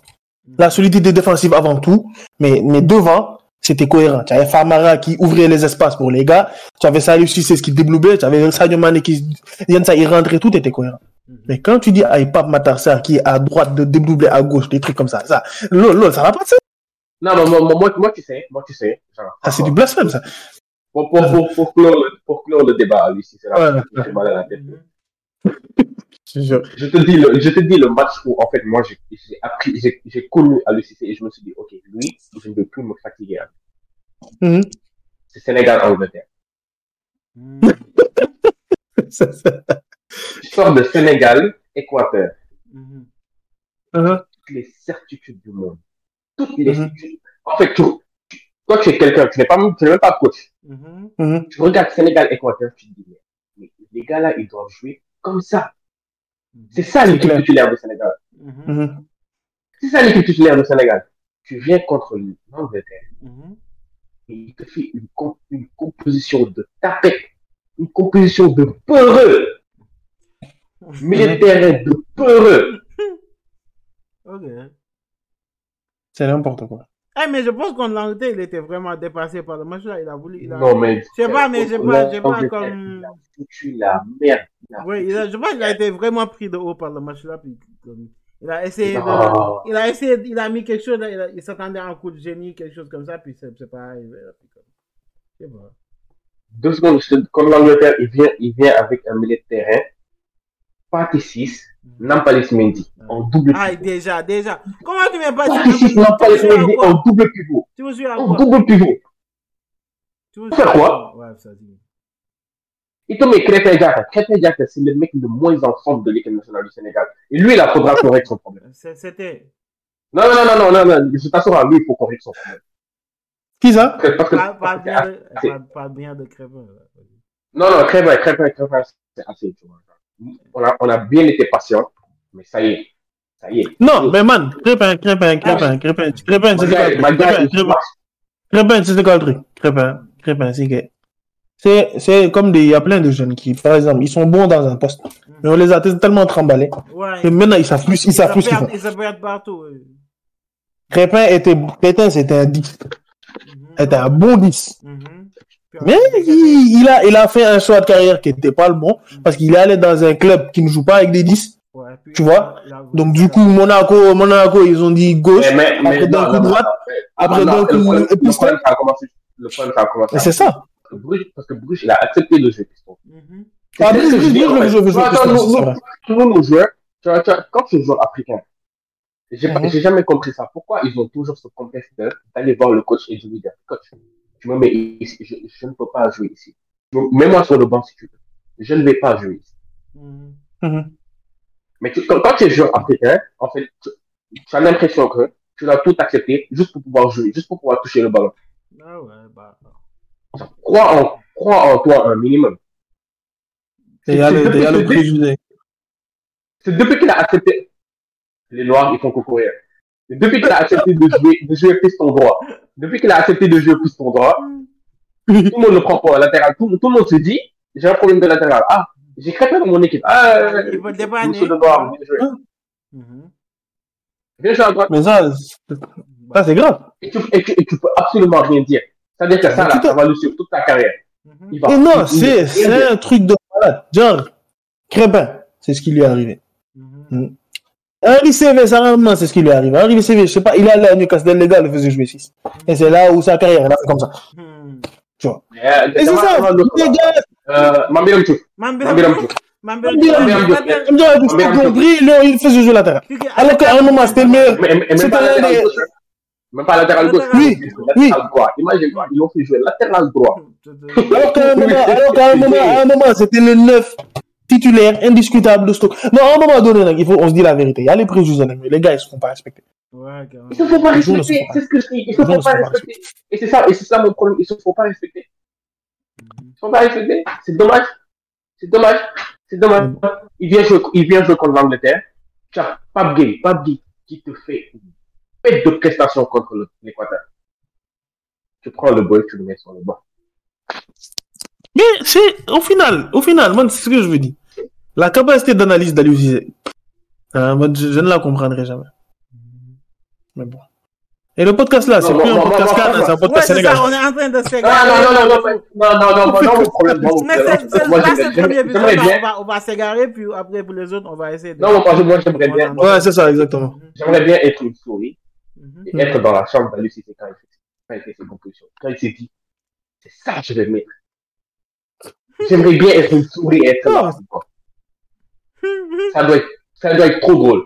La solidité défensive avant tout, mais, mais devant, c'était cohérent. Tu avais Famara qui ouvrait les espaces pour les gars. Tu avais Salif Cissé qui débloublait. Tu avais Sadio Mané qui, Yensa, il rentrait, tout était cohérent. Mhm. Mais quand tu dis à Pape Matarsa qui est à droite de dédoubler à gauche, des trucs comme ça, ça, lol, ça va pas de ça. Non, non, moi, moi, moi, tu sais, moi, tu sais. Ça, c'est du blasphème, ça. Pour, pour, pour, pour, clore le, pour clore le débat, lui, si c'est là, Ouais. j'ai mal à la tête. Je te. Je dis le, je te dis le match où, en fait, moi, j'ai j'ai appris, j'ai connu à l'UCC et je me suis dit, ok, lui, je ne veux plus me fatiguer. Mhm. C'est Sénégal-Angleterre. Ça- Tu sors de Sénégal, Équateur. Mhm. Uh-huh. toutes les certitudes du monde. Toutes les Mhm. certitudes. En fait, tu- toi, tu es quelqu'un, tu n'es pas, tu n'es même pas coach. Mhm. Mhm. Tu regardes Sénégal-Équateur, tu te dis, mais, mais les gars là, ils doivent jouer comme ça. C'est ça l'équipe titulaire du Sénégal. C'est ça l'équipe titulaire du Sénégal. Tu viens contre l'Angleterre Mhm. et il te fait une, com- une composition de tapette, une composition de peureux, milieu de peureux. Ok. C'est n'importe quoi. Eh, mais je pense qu'en Angleterre, il était vraiment dépassé par le match là. Il a voulu. Il a... Non, mais. Je sais pas, mais j'ai pas- j'ai pas comme- Il a foutu la merde. Oui, il a, je pense qu'il a été vraiment pris de haut par le match là. Puis, comme, il a essayé de, Non. il a essayé, il a mis quelque chose là, il, a- il s'attendait à un coup de génie, quelque chose comme ça, puis c'est pas arrivé. Là, puis comme, je sais pas. deux secondes, je comme l'Angleterre, il vient, il vient avec un milieu de terrain, Party 6, Nampalis Mendy, en double Ah, pivot. déjà, déjà. Comment tu mets pas Party 6, Nampalis tu veux Mendy en double pivot. Tu veux jouer à En double pivot. Tout Faire quoi? Ouais, ça dit. Il te met Crépin Diatta. Crépin Diatta, c'est le mec le moins en forme de l'équipe nationale du Sénégal. Et lui, il a faudra corriger son problème. C'était. Non, non, non, non, non, non, non. Je t'assure, à lui, il faut corriger son problème. Qui ça? Parce que, parle bien de, bien de Crépin. Non, non, Crépin, Crépin, Crépin, c'est assez, tu vois. On a, on a bien été patient, mais ça y est. Ça y est. Non, mais man, Crépin, Crépin, Crépin, Crépin, Crépin, c'est Crépin, Crépin, Crépin, c'est quoi le truc Crépin, Crépin, c'est que... C'est, c'est comme des, il y a plein de jeunes qui, par exemple, ils sont bons dans un poste, mais on les a tellement tremballés, Ouais. que maintenant ils savent plus, ils savent plus ce qu'ils font. ils se perdent partout. Crépin était, Crépin c'était un 10, Mhm. était un bon 10. Mhm. Puis, Mais il, il a, il a fait un choix de carrière qui était pas le bon, parce qu'il est allé dans un club qui ne joue pas avec des 10. Ouais, puis- tu vois? là, Donc du coup, Monaco, Monaco, ils ont dit gauche, Mais, mais, après d'un coup droite, après d'un le coup problème- le problème, ça a commencé. Le problème, ça a commencé. C'est ça. Parce que Bruges, parce que Bruges, il a accepté de jouer piston. Mhm. C'est Ah, Bruges, Bruges, Tous nos joueurs, tu vois, tu vois, quand tu africain, j'ai Mhm. j'ai jamais compris ça. Pourquoi ils ont toujours ce complexe de- d'aller voir le coach et de lui dire, coach, tu me mets ici, je, je ne peux pas jouer ici. Mets-moi sur le banc si tu veux. Je ne vais pas jouer ici. Mhm. Mhm. Mais tu- quand, quand tu es joueur africain, en fait, tu, tu as l'impression que tu dois tout accepter juste pour pouvoir jouer, juste pour pouvoir toucher le ballon. Ah ouais, bah. Crois en, crois en toi un minimum. Et il y a C'est le, il y a le depuis- préjugé. C'est depuis qu'il a accepté. Les Noirs, ils font courir. Depuis qu'il a accepté de jouer, de jouer piston droit. Depuis qu'il a accepté de jouer piston droit, tout le monde le prend pour un latéral. Tout, tout le monde se dit, j'ai un problème de latéral. Ah, j'ai crépé dans mon équipe. Ah, Il va dépanner. Jouer. Mhm. Viens jouer à droite. Mais ça, c'est- ça c'est grave. Et tu, et, tu, et tu peux absolument rien dire. C'est-à-dire que ça, là, ça va le suivre toute ta carrière. Mhm. Il va, Et non, c'est, un truc de malade. Genre, Crépin, c'est ce qui lui est arrivé. Mhm. Henri CV, ça vraiment, c'est ce qui lui est arrivé. Henri CV, je sais pas, il est allé à Newcastle, les gars le faisaient jouer 6. Et c'est là où sa carrière, elle a fait comme ça. Tu vois. Euh, Et c'est ça les gars, Mambiram. Mambiram. Mambiram compris, il faisait jouer latéral. Alors qu'à un moment, c'était le meilleur. C'était l'un des- hein. Même pas latéral gauche. Oui, droit. Imagine-toi, ils l'ont fait jouer latéral droit. Alors qu'à un moment, alors qu'à un moment, à un moment, c'était le 9 titulaire, indiscutable de stock. Non, à un moment donné, là, il faut, on se dit la vérité. Il y a les préjugés, mais les gars, ils se font pas respecter. Ouais. Ils se font pas ne respecter. font pas. C'est ce que je dis. Ils se font ne se pas font pas respecter. Et c'est ça, et c'est ça mon problème. Ils se font pas respecter. Ils se font pas respecter. C'est dommage. C'est dommage. C'est dommage. Il vient jouer, il vient jouer contre l'Angleterre. Tu as Pape Gay, Pape Gay, qui te fait une bête de prestations contre le- l'Équateur. Tu prends le boy, tu le mets sur le banc. Mais c'est, au final, au final, moi, c'est ce que je veux dire. La capacité d'analyse d'Aluvisé, je, ne la comprendrai jamais. Mais bon. Et le podcast là, c'est plus un podcast c'est un podcast on est en train de se Non, non, non, non, non, non, non, problème. Mais c'est là, c'est le premier épisode. On va s'égarer, puis après, pour les autres, on va essayer de. Non, moi, j'aimerais bien. Ouais, c'est ça, exactement. J'aimerais bien être une souris et être dans la chambre d'Aluvisé quand il fait ses compositions. Quand il s'est dit, c'est ça que je vais mettre. J'aimerais bien être une souris et être là. Ça doit être, ça doit être trop drôle.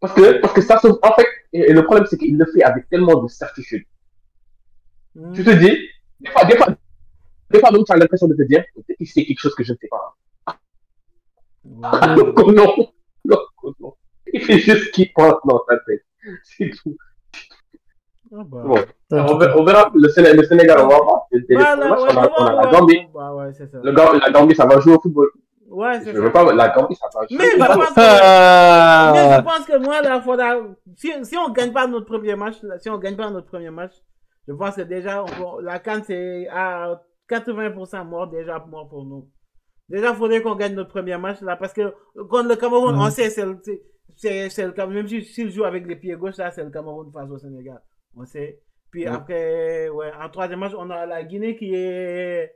Parce que, parce que ça, se- en fait, et, et le problème, c'est qu'il le fait avec tellement de certitude. Mhm. Tu te dis, des fois, des fois, des fois, même, tu as l'impression de te dire, peut-être qu'il sait quelque chose que je ne sais pas. Ah, Ouais. non, non, non, non. Il fait juste ce qu'il pense dans sa tête. C'est tout. Ah bah. Bon. On verra, on verra le, Séné- le Sénégal, on va voir. Le- le- le là, match, ouais, on a, ouais, on a la. Gambie. Bah, ouais, ça. Le la Gambie, ça va jouer au football. Ouais, Je c'est veux ça. pas, la Gambie, ça va Mais je pense que. Mais je Ah, pense que moi, la fois d'a- si, si on gagne pas notre premier match, si on gagne pas notre premier match, je pense que déjà, on la canne, c'est à 80% mort, déjà mort pour nous. Déjà, il faudrait qu'on gagne notre premier match, là, parce que contre le Cameroun, Mhm. on sait, c'est le, c'est- le Cameroun, même si- s'il joue avec les pieds gauches, là, c'est le Cameroun face au Sénégal. On sait. Puis Mhm. après, ouais, en troisième match, on a la Guinée qui est,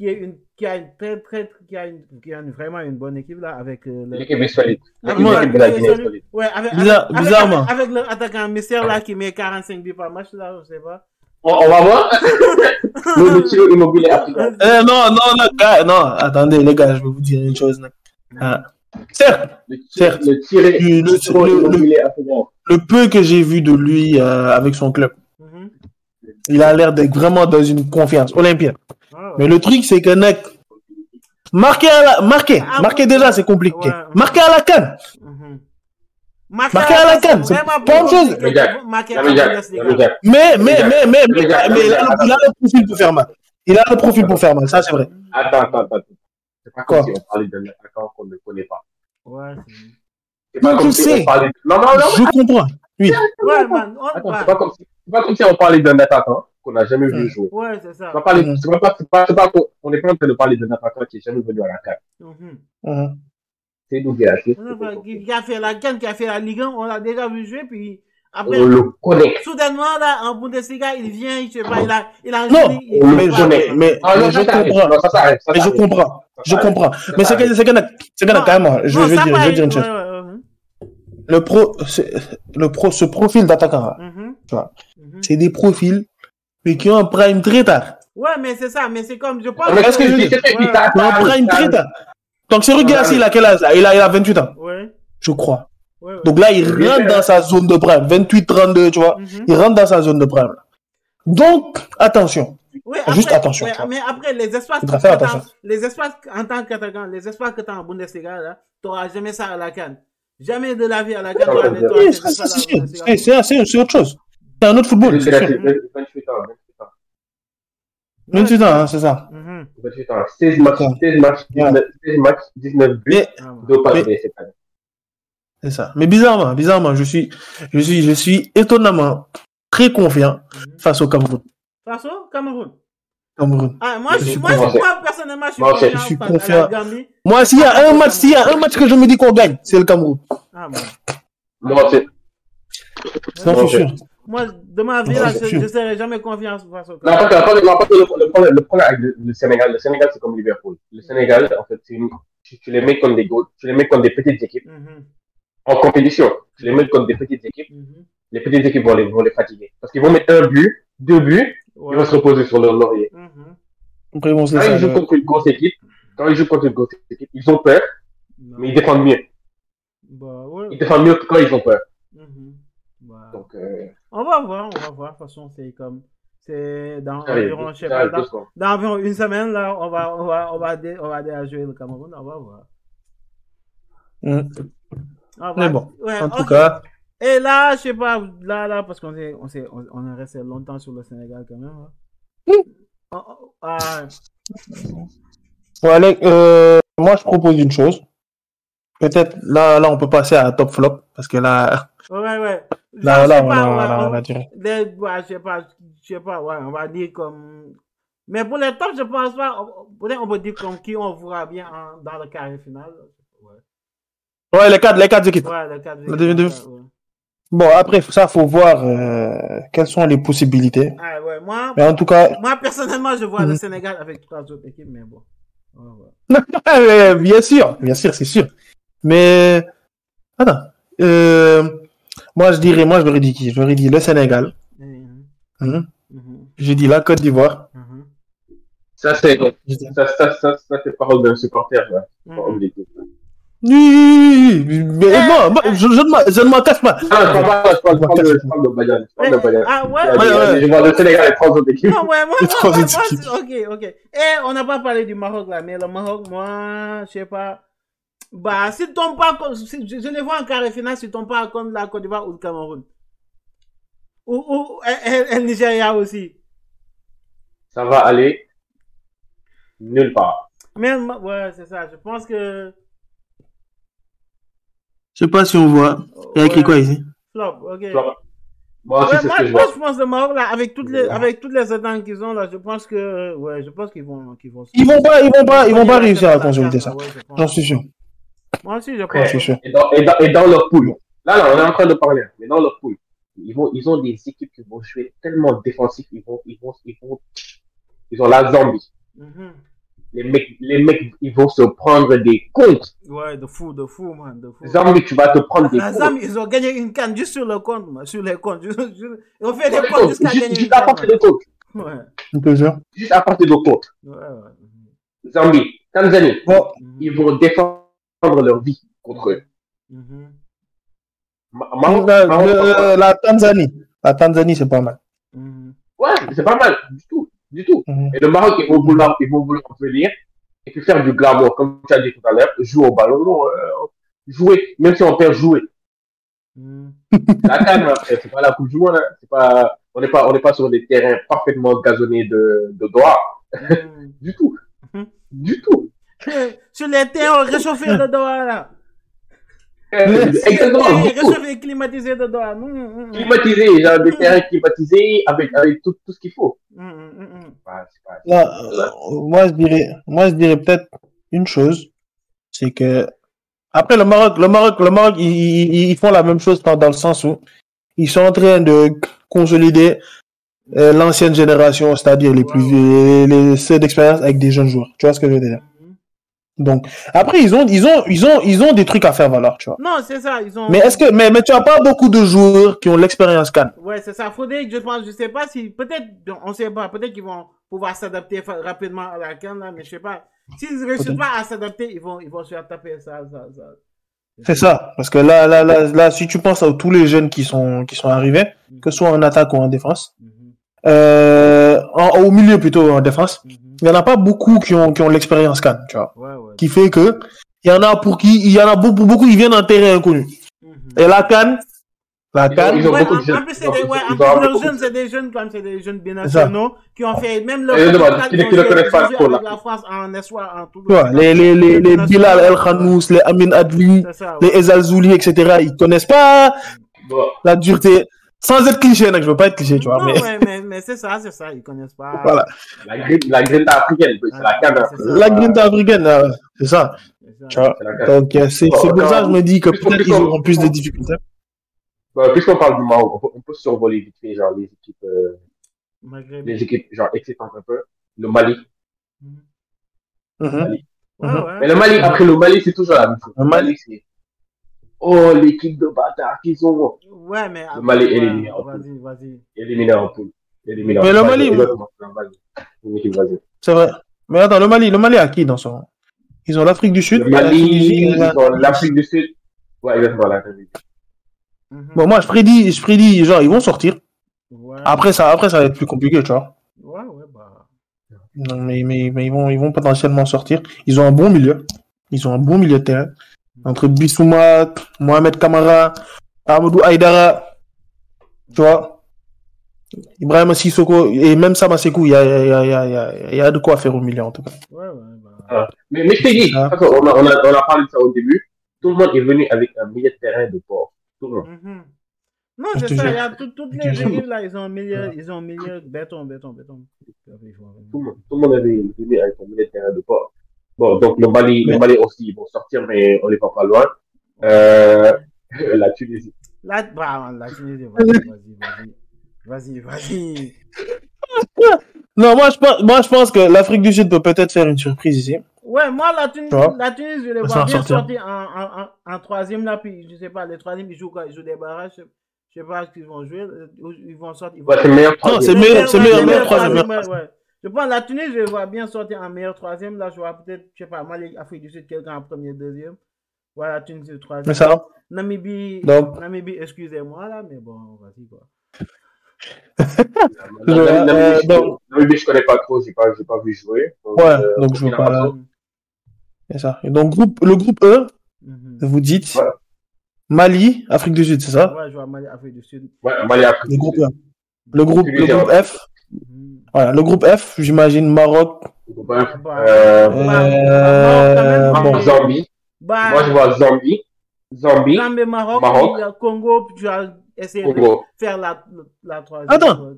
qui est une, qui a une très, très, qui a une, qui a une- vraiment une bonne équipe, là, avec euh, le, L'équipe est solide. avec L'équipe moi, de la Guinée est solide. Ouais, avec, Bizarre- avec, bizarrement. avec, avec le attaquant mystère là qui met 45 buts par match là, je sais pas. On, on va voir. le, tiro immobilier africain. Eh, non, non, non, gars, non, attendez, les gars, je vais vous dire une chose. là. Ah. Certes, Le, tir- Certes. le tiré, Le- le le- peu que j'ai vu de lui euh, avec son club. Il a l'air d'être vraiment dans une confiance. Olympien. Ouais, ouais. Mais le truc, c'est que, mec, marquer à la, marquer, Ah, marquer déjà, c'est compliqué. Ouais. Marquer à la canne. Mhm. Marquer Marquer à la canne, c'est pas une chose. Mais mais mais Mais, mais, il, a, attends. il a le profil pour faire mal. Il a le profil pour faire mal, ça, c'est vrai. Attends, attends, attends. C'est pas comme si on parlait d'un attaquant qu'on ne connaît pas. Ouais, c'est- pas Non, comme je si sais. on parlait. Non, non, non. Je comprends. Oui. ouais, man. on- Attends, ouais. c'est pas comme si, c'est pas comme si on parlait d'un attaquant qu'on n'a jamais vu Mm. jouer. Ouais, c'est ça. C'est pas parler, Mm. c'est pas, c'est pas, pas, on n'est pas en train de parler d'un attaquant qui est jamais venu à la carte. Mhm. Mhm. C'est nous, gars. c'est- On a- Qui qui a fait la canne, qui a fait la Ligue 1, on l'a déjà vu jouer, puis après, On le connaît. soudainement, là, en Bundesliga, il vient, il, sais pas, il a, il a un Non, il- on mais le je, connaît. mais, Ah, non, mais je ça s'arrête. comprends. Non, ça s'arrête. ça Mais je comprends. Ça Je comprends. Ça Mais c'est que, c'est que, c'est que, carrément, je, Non, je vais dire, je va, vais dire une chose. ouais, ouais, ouais. Le pro, c'est- le pro, ce profil d'attaquant, là, Mhm. Tu vois. Mhm. c'est des profils, mais qui ont un prime très tard. Ouais, mais c'est ça, mais c'est comme, je pense Non, mais Est-ce que je dis- Ouais. un prime très tard. Donc, c'est regarde Ouais. il a quel âge, là? Il a, il a 28 ans, Ouais, je crois. ouais, ouais. Donc là, il rentre dans sa zone de prime. 28, 32, tu vois. Mhm. Il rentre dans sa zone de prime. là. Donc, attention. Oui, Juste attention, ouais, tu mais après, les espaces, que attention. les espaces en tant qu'attaquant, les espaces que tu as en Bundesliga, là, t'auras jamais ça à la canne. Jamais de la vie à la canne. Oui, c'est autre chose. C'est un autre football, c'est C'est sûr. 28 ans, 28 ans. 28 ans, hein, c'est ça. Mhm. 28 ans. 16 matchs, D'accord. 16 matchs, Ouais. 19, 16 matchs, 19 buts, Mais, Ah, ouais. 2 passes Mais- D cette année. c'est ça. Mais bizarrement, bizarrement, je suis, je suis, je suis étonnamment très confiant Mhm. face au Cameroun. Face au Cameroun? Cameroun. Ah, moi, Je je, suis moi, je- confiant. moi, personnellement, je suis Moi, confiant je suis confiant. Moi, s'il y a un match, s'il y a un match que je me dis qu'on gagne, c'est le Cameroun. Ah, bon. Non, c'est, Non, c'est sûr. Moi, de ma vie, là, je ne serai jamais confiance face au non, parce que, le, problème, le problème avec le, le Sénégal, le Sénégal, c'est comme Liverpool. Le Sénégal, en fait, c'est une, tu, tu les mets comme des tu les mets comme des petites équipes Mhm, en compétition. Tu les mets comme des petites équipes. mhm. Les petites équipes vont les, vont les fatiguer. Parce qu'ils vont mettre un but, deux buts, Ouais. ils vont se reposer sur leur laurier. Mhm. Après, bon, c'est Quand ça. ils jouent le- contre une grosse équipe, quand ils jouent contre une grosse équipe, ils ont peur, Non. mais ils défendent mieux. Bah, ouais. Ils défendent mieux que quand ils ont peur. Bah, Donc, euh, On va voir, on va voir. De toute façon, c'est comme. C'est dans environ, je sais ça pas, arrive dans, doucement. dans environ une semaine, là, on va, on va, on va, dé- on va déjà jouer le Cameroun. On va voir. Mm. On va- Mais bon, ouais, En tout cas, Et là, je sais pas, là, là, parce qu'on est, on s'est, on, on est resté longtemps sur le Sénégal quand même. hein. Oh, oh, ah, bon, allez, euh, moi, je propose une chose. Peut-être, là, là, on peut passer à top flop, parce que là, ouais, ouais. là, Je là, sais on pas, a, ouais, là, on on- a tiré. les, ouais, je sais pas, je sais pas, ouais, on va dire comme. Mais pour les tops, je pense pas. on- Peut-être on peut dire comme qui on verra bien en- dans le carré final. Ouais, Ouais, les quatre, les quatre équipes. ouais le cadre. Le deuxième, deux. ouais. Bon, après, ça, faut voir euh, quelles sont les possibilités. Ah, ouais, moi, Mais en tout cas, moi, personnellement, je vois le Mhm. Sénégal avec trois autres équipes, mais bon. Ouais, ouais. bien sûr, bien sûr, c'est sûr. Mais, attends, euh, moi, je dirais, moi, je l'aurais dit qui? Je l'aurais dit le Sénégal. Mhm, Mhm. mhm, J'ai dit la Côte d'Ivoire. mhm, Ça, c'est, ça, ça, ça, parole d'un supporter, là. mhm. Pas obligé. Oui, mais bon, bon, je, je ne m'en- je ne m'en cache pas. Ah, je parle pas, je parle, je parle de, je parle de Bayern. Je parle de Bayern. Ah, ouais. Je vois le Sénégal et trois autres équipes. Non, ouais, moi, moi, ok, ok. Et on n'a pas parlé du Maroc là, mais le Maroc, moi, je sais pas. Bah, s'il tombe pas, si- je, je les vois en carré final, s'il tombe pas contre la Côte d'Ivoire ou le Cameroun. Ou, ou le Nigeria aussi. Ça va aller nulle part. Mais, ma- ouais, c'est ça. Je pense que. Je sais pas si on voit. Il y a écrit ouais, quoi ici? Flop, ok. Flop. Moi aussi, Ouais, c'est moi, ce que je moi, je pense le Maroc là, avec toutes les, Ouais. avec toutes les attentes qu'ils ont là, je pense que, ouais, je pense qu'ils vont, qu'ils vont. Ils vont pas, ils vont pas, ils vont pas réussir à ouais, consolider ça. J'en suis sûr. Moi aussi, je pense. Sûr. Et dans, et, dans, et dans leur poule. Là, là, on est en train de parler. Mais dans leur poule, ils vont, ils ont des équipes qui vont jouer tellement défensif. Ils vont, ils vont, ils vont, ils ont la Zambie. Mhm. Les mecs, les mecs, ils vont se prendre des comptes. Ouais, de fou, de fou, man, de fou. Zambie, tu vas te prendre des La comptes. Zambie, ils ont gagné une canne juste sur le compte, man, sur les comptes. Juste- juste- Ils ont fait des comptes jusqu'à Juste, gagner juste une à partir de comptes. Ouais, jure. Juste à partir de comptes. ouais, ouais. Zambie, Tanzanie, Bon, Mhm. ils vont défendre leur vie contre eux. Ma- Maroc, la, Maroc, le- la Tanzanie. La Tanzanie, c'est pas mal. Mhm. Ouais, c'est pas mal, du tout, du tout. Mhm. Et le Maroc, ils vont vouloir, ils vont vouloir venir et puis faire du glamour, comme tu as dit tout à l'heure, jouer au ballon, euh, jouer, même si on perd, jouer. Mhm. La canne, après, c'est pas la coupe du monde, hein. c'est pas, on n'est pas, on n'est pas sur des terrains parfaitement gazonnés de, de du tout. Sur les terres réchauffées de Doha, là. Exactement, Les du tout. réchauffés climatisés de Doha. Mhm, mhm, Climatisé, genre des terrains climatisés avec, avec tout, tout ce qu'il faut. pas- c'est pas- Là, euh, moi, je dirais, moi, je dirais peut-être une chose, c'est que après le Maroc, le Maroc, le Maroc, ils, ils- ils font la même chose dans, dans le sens où ils sont en train de consolider euh, l'ancienne génération, c'est-à-dire les plus les, les ceux d'expérience avec des jeunes joueurs. Tu vois ce que je veux dire? Donc après, ils ont, ils ont, ils ont, ils ont des trucs à faire valoir, tu vois. Non, c'est ça, ils ont. Mais est-ce que, mais, mais tu as pas beaucoup de joueurs qui ont l'expérience Cannes. Ouais, c'est ça. Faudrait je pense, je sais pas si, peut-être, on sait pas, peut-être qu'ils vont pouvoir s'adapter rapidement à la canne, là, mais je sais pas. S'ils réussissent Peut-être. pas à s'adapter, ils vont, ils vont se faire taper ça, ça, ça. C'est ça, parce que là, là, là, là, si tu penses à tous les jeunes qui sont, qui sont arrivés, que ce soit en attaque ou en défense, Mhm, euh, en- au milieu plutôt en défense, mhm. il y en a pas beaucoup qui ont, qui ont l'expérience Cannes, tu vois. Ouais, ouais. Qui fait que, il y en a pour qui, il y en a beaucoup, beaucoup, ils viennent d'un terrain inconnu. Mhm. Et la Cannes, la Ils ont- Cannes, ils ont Ouais, beaucoup en, de jeunes. en plus, c'est des, ouais, en leurs jeunes, c'est des jeunes comme c'est des jeunes binationaux qui ont fait même le Et demande, qui ne- connaissent pas la- France en espoir, en tout. tu vois, les, les, les, les Bilal El Khanous, les Amin Adli, les ouais. Ezal Zouli, etc., ils connaissent pas Bon, la dureté. Sans être cliché, je veux pas être cliché, tu vois, Non, mais ouais, mais, c'est ça, c'est ça, ils connaissent pas. voilà. la la grinta africaine, c'est la ça. La grinta africaine, c'est ça. Donc, euh, c'est c'est pour ça que je me dis que peut-être qu'ils auront plus de difficultés. Bon, Puisqu'on parle du Maroc, on peut, on peut survoler vite fait, genre, les équipes, euh, Maghreb. les équipes, genre, excitantes un peu. Le Mali. Mhm. Mhm. Ouais, Mhm. ouais. Mais le Mali, après le Mali, c'est toujours la même chose. Le Mali- Mali, c'est, oh, l'équipe de bâtards qu'ils ont Ouais, mais. Le Mali éliminé. Vas-y, vas-y. éliminés en poule. Mais le. Mali, c'est vrai. Mais attends, le Mali, le Mali a qui dans son... Ils ont l'Afrique du Sud. Le la Mali, Tunisie, ils la- ont l'Afrique du Sud. Ouais, exactement, la Tunisie. Mhm. Bon, moi, je prédis, je prédis, genre, ils vont sortir. Ouais. Après, ça, après, ça va être plus compliqué, tu vois. Ouais, ouais, bah. Non, mais, mais, mais ils vont, ils vont potentiellement sortir. Ils ont un bon milieu. Ils ont un bon milieu de terrain. Entre Bissouma, Mohamed Kamara, Amadou Aïdara, tu vois. Ibrahim Sissoko, et même Sama Sekou, il y a, il y a, il y a, il y a, il y a de quoi faire au milieu, en tout cas. Ouais, ouais, bah. Mais, mais je t'ai dit, Ah. on a, on, a, on a parlé de ça au début. Tout le monde est venu avec un milieu de terrain de port. Tout le monde. Mhm. Non, c'est ça, il y a tout- toutes les équipes là, ils ont un milieu, ils ont un milieu béton, béton, béton. Tout le monde, tout le monde avait venu avec un milieu de terrain de port. Bon, donc le Mali, Mais- le Mali aussi, ils vont sortir, mais on n'est pas pas loin. Euh, la Tunisie. Là, bah, la Tunisie, vas-y, vas-y, vas-y. Vas-y. Non, moi, je pense, moi, je pense que l'Afrique du Sud peut peut-être faire une surprise ici. Ouais, moi, la Tunisie, Tu vois? la Tunisie, je les vois bien sortir. en, en, en, en troisième là, puis je sais pas, les troisièmes, ils jouent quoi? Ils jouent des barrages, je sais, je sais pas ce qu'ils vont jouer, euh, ils vont sortir. Ils vont... Ouais, c'est le meilleur troisième. c'est meilleur, c'est troisième. ouais. Je pense la Tunisie, je les vois bien sortir en meilleur troisième. Là, je vois peut-être, je sais pas, Mali, Afrique du Sud, quelqu'un en premier, deuxième. Voilà, Tunisie, troisième. Mais ça va. Namibie, Donc- Namibie, excusez-moi là, mais bon, vas-y quoi. La- la- la- la- Euh, je- Namibie, je connais pas trop, j'ai pas, j'ai pas vu jouer. Donc, Ouais, euh, donc je veux pas- Faso. C'est ça. Et donc, groupe, le groupe E, Mhm. vous dites Ouais. Mali, Afrique du Sud, c'est ça? Ouais, je vois Mali, Afrique du Sud. Ouais, Mali, Afrique Le du groupe Sud. E. Le groupe, le groupe. F. Mhm. Voilà, le groupe F, j'imagine Maroc. Ah, bah, euh, Euh, même, bon. Zambie. bah, Moi, je vois Zambie. Zambie. Zambie, Maroc, Maroc. euh, Congo, puis tu as essayé de faire la, la troisième. Attends. Ouais.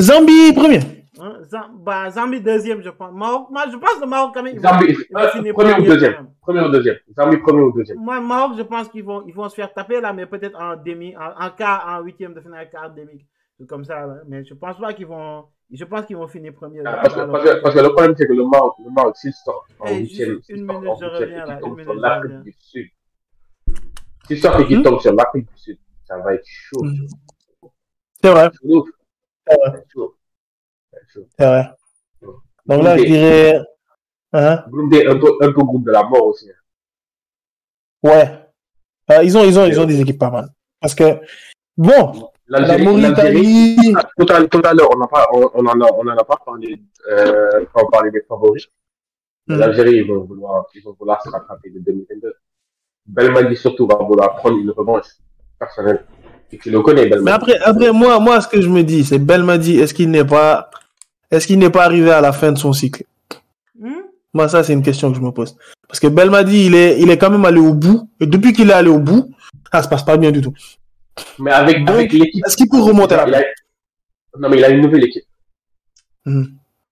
Zambie, premier. Hein, Zam- bah, Zambie deuxième, je pense. Maroc, moi, je pense que Maroc quand même. Zambie, vont euh, finir premier ou premier, deuxième? même. Premier ou deuxième? Zambie, premier ou deuxième? Moi, Maroc, je pense qu'ils vont, ils vont se faire taper là, mais peut-être en demi, en, en quart, en huitième de finale, quart, demi, comme ça. Là. Mais je pense pas qu'ils vont, je pense qu'ils vont finir premier. Ah, Parce que, parce, que, parce que le problème, c'est que le Maroc, le Maroc, s'il sort en Hey, huitième, une sort minute, en je huitième reviens là, une sur minute, je l'Afrique reviens. du Sud. S'il sort et qu'il Hmm? tombe sur l'Afrique du Sud, ça va être chaud. Hmm. C'est vrai. C'est vrai. C'est chaud. c'est vrai. Donc là, je dirais, hein, un peu, un peu groupe de la mort aussi. ouais. Euh, ils ont, ils ont, ils ont des équipes pas mal. Parce que, bon, la l'Algérie, Mauritanie. tout à, tout à l'heure, on pas, on, on en a, on en a pas parlé, euh, quand on parlait des favoris. Hmm. L'Algérie, ils vont vouloir, ils vont vouloir se rattraper de 2022. Belmadi surtout va vouloir prendre une revanche Et tu le connais, Mais Belmadi. après, après moi, moi, ce que je me dis, c'est Belmadi, est-ce qu'il n'est pas, est-ce qu'il n'est pas arrivé à la fin de son cycle? Hmm? Moi, ça, c'est une question que je me pose. Parce que Belmadi, il est, il est quand même allé au bout. Et depuis qu'il est allé au bout, ça se passe pas bien du tout. Mais avec, Donc, avec l'équipe, Est-ce qu'il peut remonter il là a, non, mais il a une nouvelle équipe.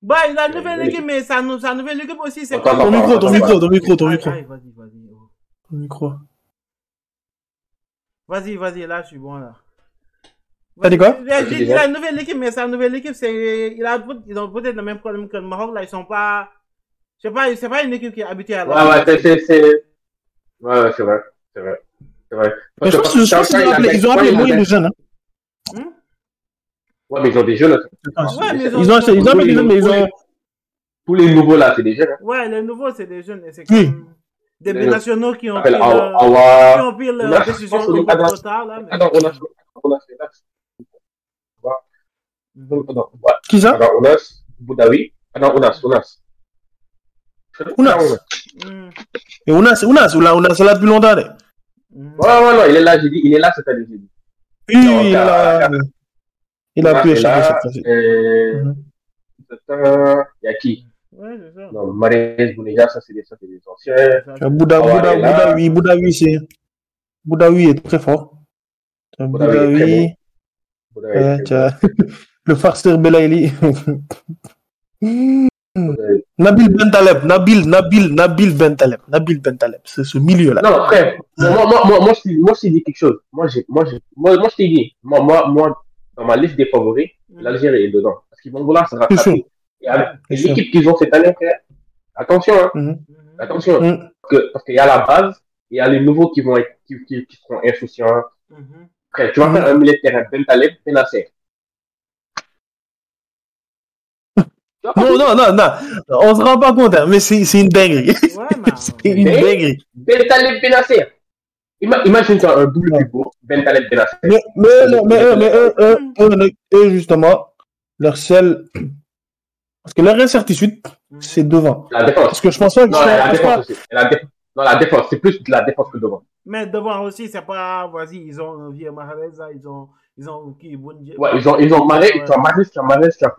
Bah, il a une nouvelle équipe, mais sa, nou- sa nouvelle équipe aussi, c'est comme- Ton micro, ton micro, ton micro, ton micro. vas-y. oh. Ton micro. Vas-y, vas-y, là, je suis bon, là. T'as dit quoi? Il a, il a une nouvelle équipe, mais sa nouvelle équipe, c'est, il a, ils ont peut-être le même problème que le Maroc, là, ils sont pas, je sais pas, c'est pas une équipe qui est habituée à Ouais, ouais, c'est, ouais, ouais, c'est vrai, c'est vrai, c'est vrai. Mais je pense, que- je pense qu'ils ont appelé, ils ont appelé moins de jeunes, hein. Hmm? Ouais, mais ils ont des jeunes. Ouais, mais Ils ont, ils ont appelé des jeunes, mais ils ont, Tous les nouveaux là, c'est des jeunes. hein. Ouais, les nouveaux, c'est des jeunes, et c'est comme des Les- binationaux qui ont pris leur, qui Awa. ont pris leur Là, décision attends. trop tard, là, mais... Attends, on a, on a fait là. Attends, ouais. qui ça? Boudaoui. Ounas. Ounas. Mhm. Et Ounas, Ounas, Ounas, Ounas, c'est là depuis longtemps. Mhm. Ouais, ouais, non, il est là, j'ai dit, il est là cette année, j'ai dit. Oui, il a, il a pu est échapper cette fois-ci. euh, Mhm. Il y a qui? Ouais, c'est ça. Non, Marès, Bounéja, ça c'est des, ça c'est des anciens. As Bouddha, Ah ouais, Bouddha, et là- Bouddhaoui, Bouddhaoui, c'est, Bouddhaoui est très fort. Tu as Bouddhaoui est c'est tu as le farceur Belaïli. Nabil Bentaleb, Nabil, Nabil, Nabil Bentaleb, Nabil Bentaleb, c'est ce milieu-là. Non, frère, moi, moi, moi, moi, je t'ai- moi, je t'ai dit quelque chose. Moi, j'ai, moi, j'ai, moi, moi, je t'ai dit, moi, moi, moi, dans ma liste des favoris, l'Algérie est dedans. Parce qu'ils vont vouloir se C'est rattraper. Sûr. l'équipe qu'ils ont cette année, frère, attention, hein, Mhm. Mhm. attention. Mhm. Parce que- parce qu'il y a la base, et il y a les nouveaux qui vont être, qui, qui, qui seront insouciants. Mhm. Frère, tu vas Mhm. faire un milieu de terrain, Ben Taleb, Benasser. Non, non, non, non, on se rend pas compte, hein, mais c'est c'est une dinguerie. Ouais, c'est une Mais- dinguerie. Ben Taleb, Benasser. Ima- Imagine-toi un double Ben Taleb, Benasser. Mais, mais, non, mais, eux, mais eux, eux, eux, eux, justement, leur seul. Parce que leur incertitude, Mhm. c'est devant. La défense. Parce que je pense pas que Non, je la, la défense pas- aussi. La défense. Non, la défense, c'est plus de la défense que devant. Mais devant aussi, c'est pas... Vas-y, ils ont un vieux Mahrez, ils ont... Ils ont qui Ouais, ils ont, ils ont Maré, Ouais. tu as Maré, tu as Maré, tu as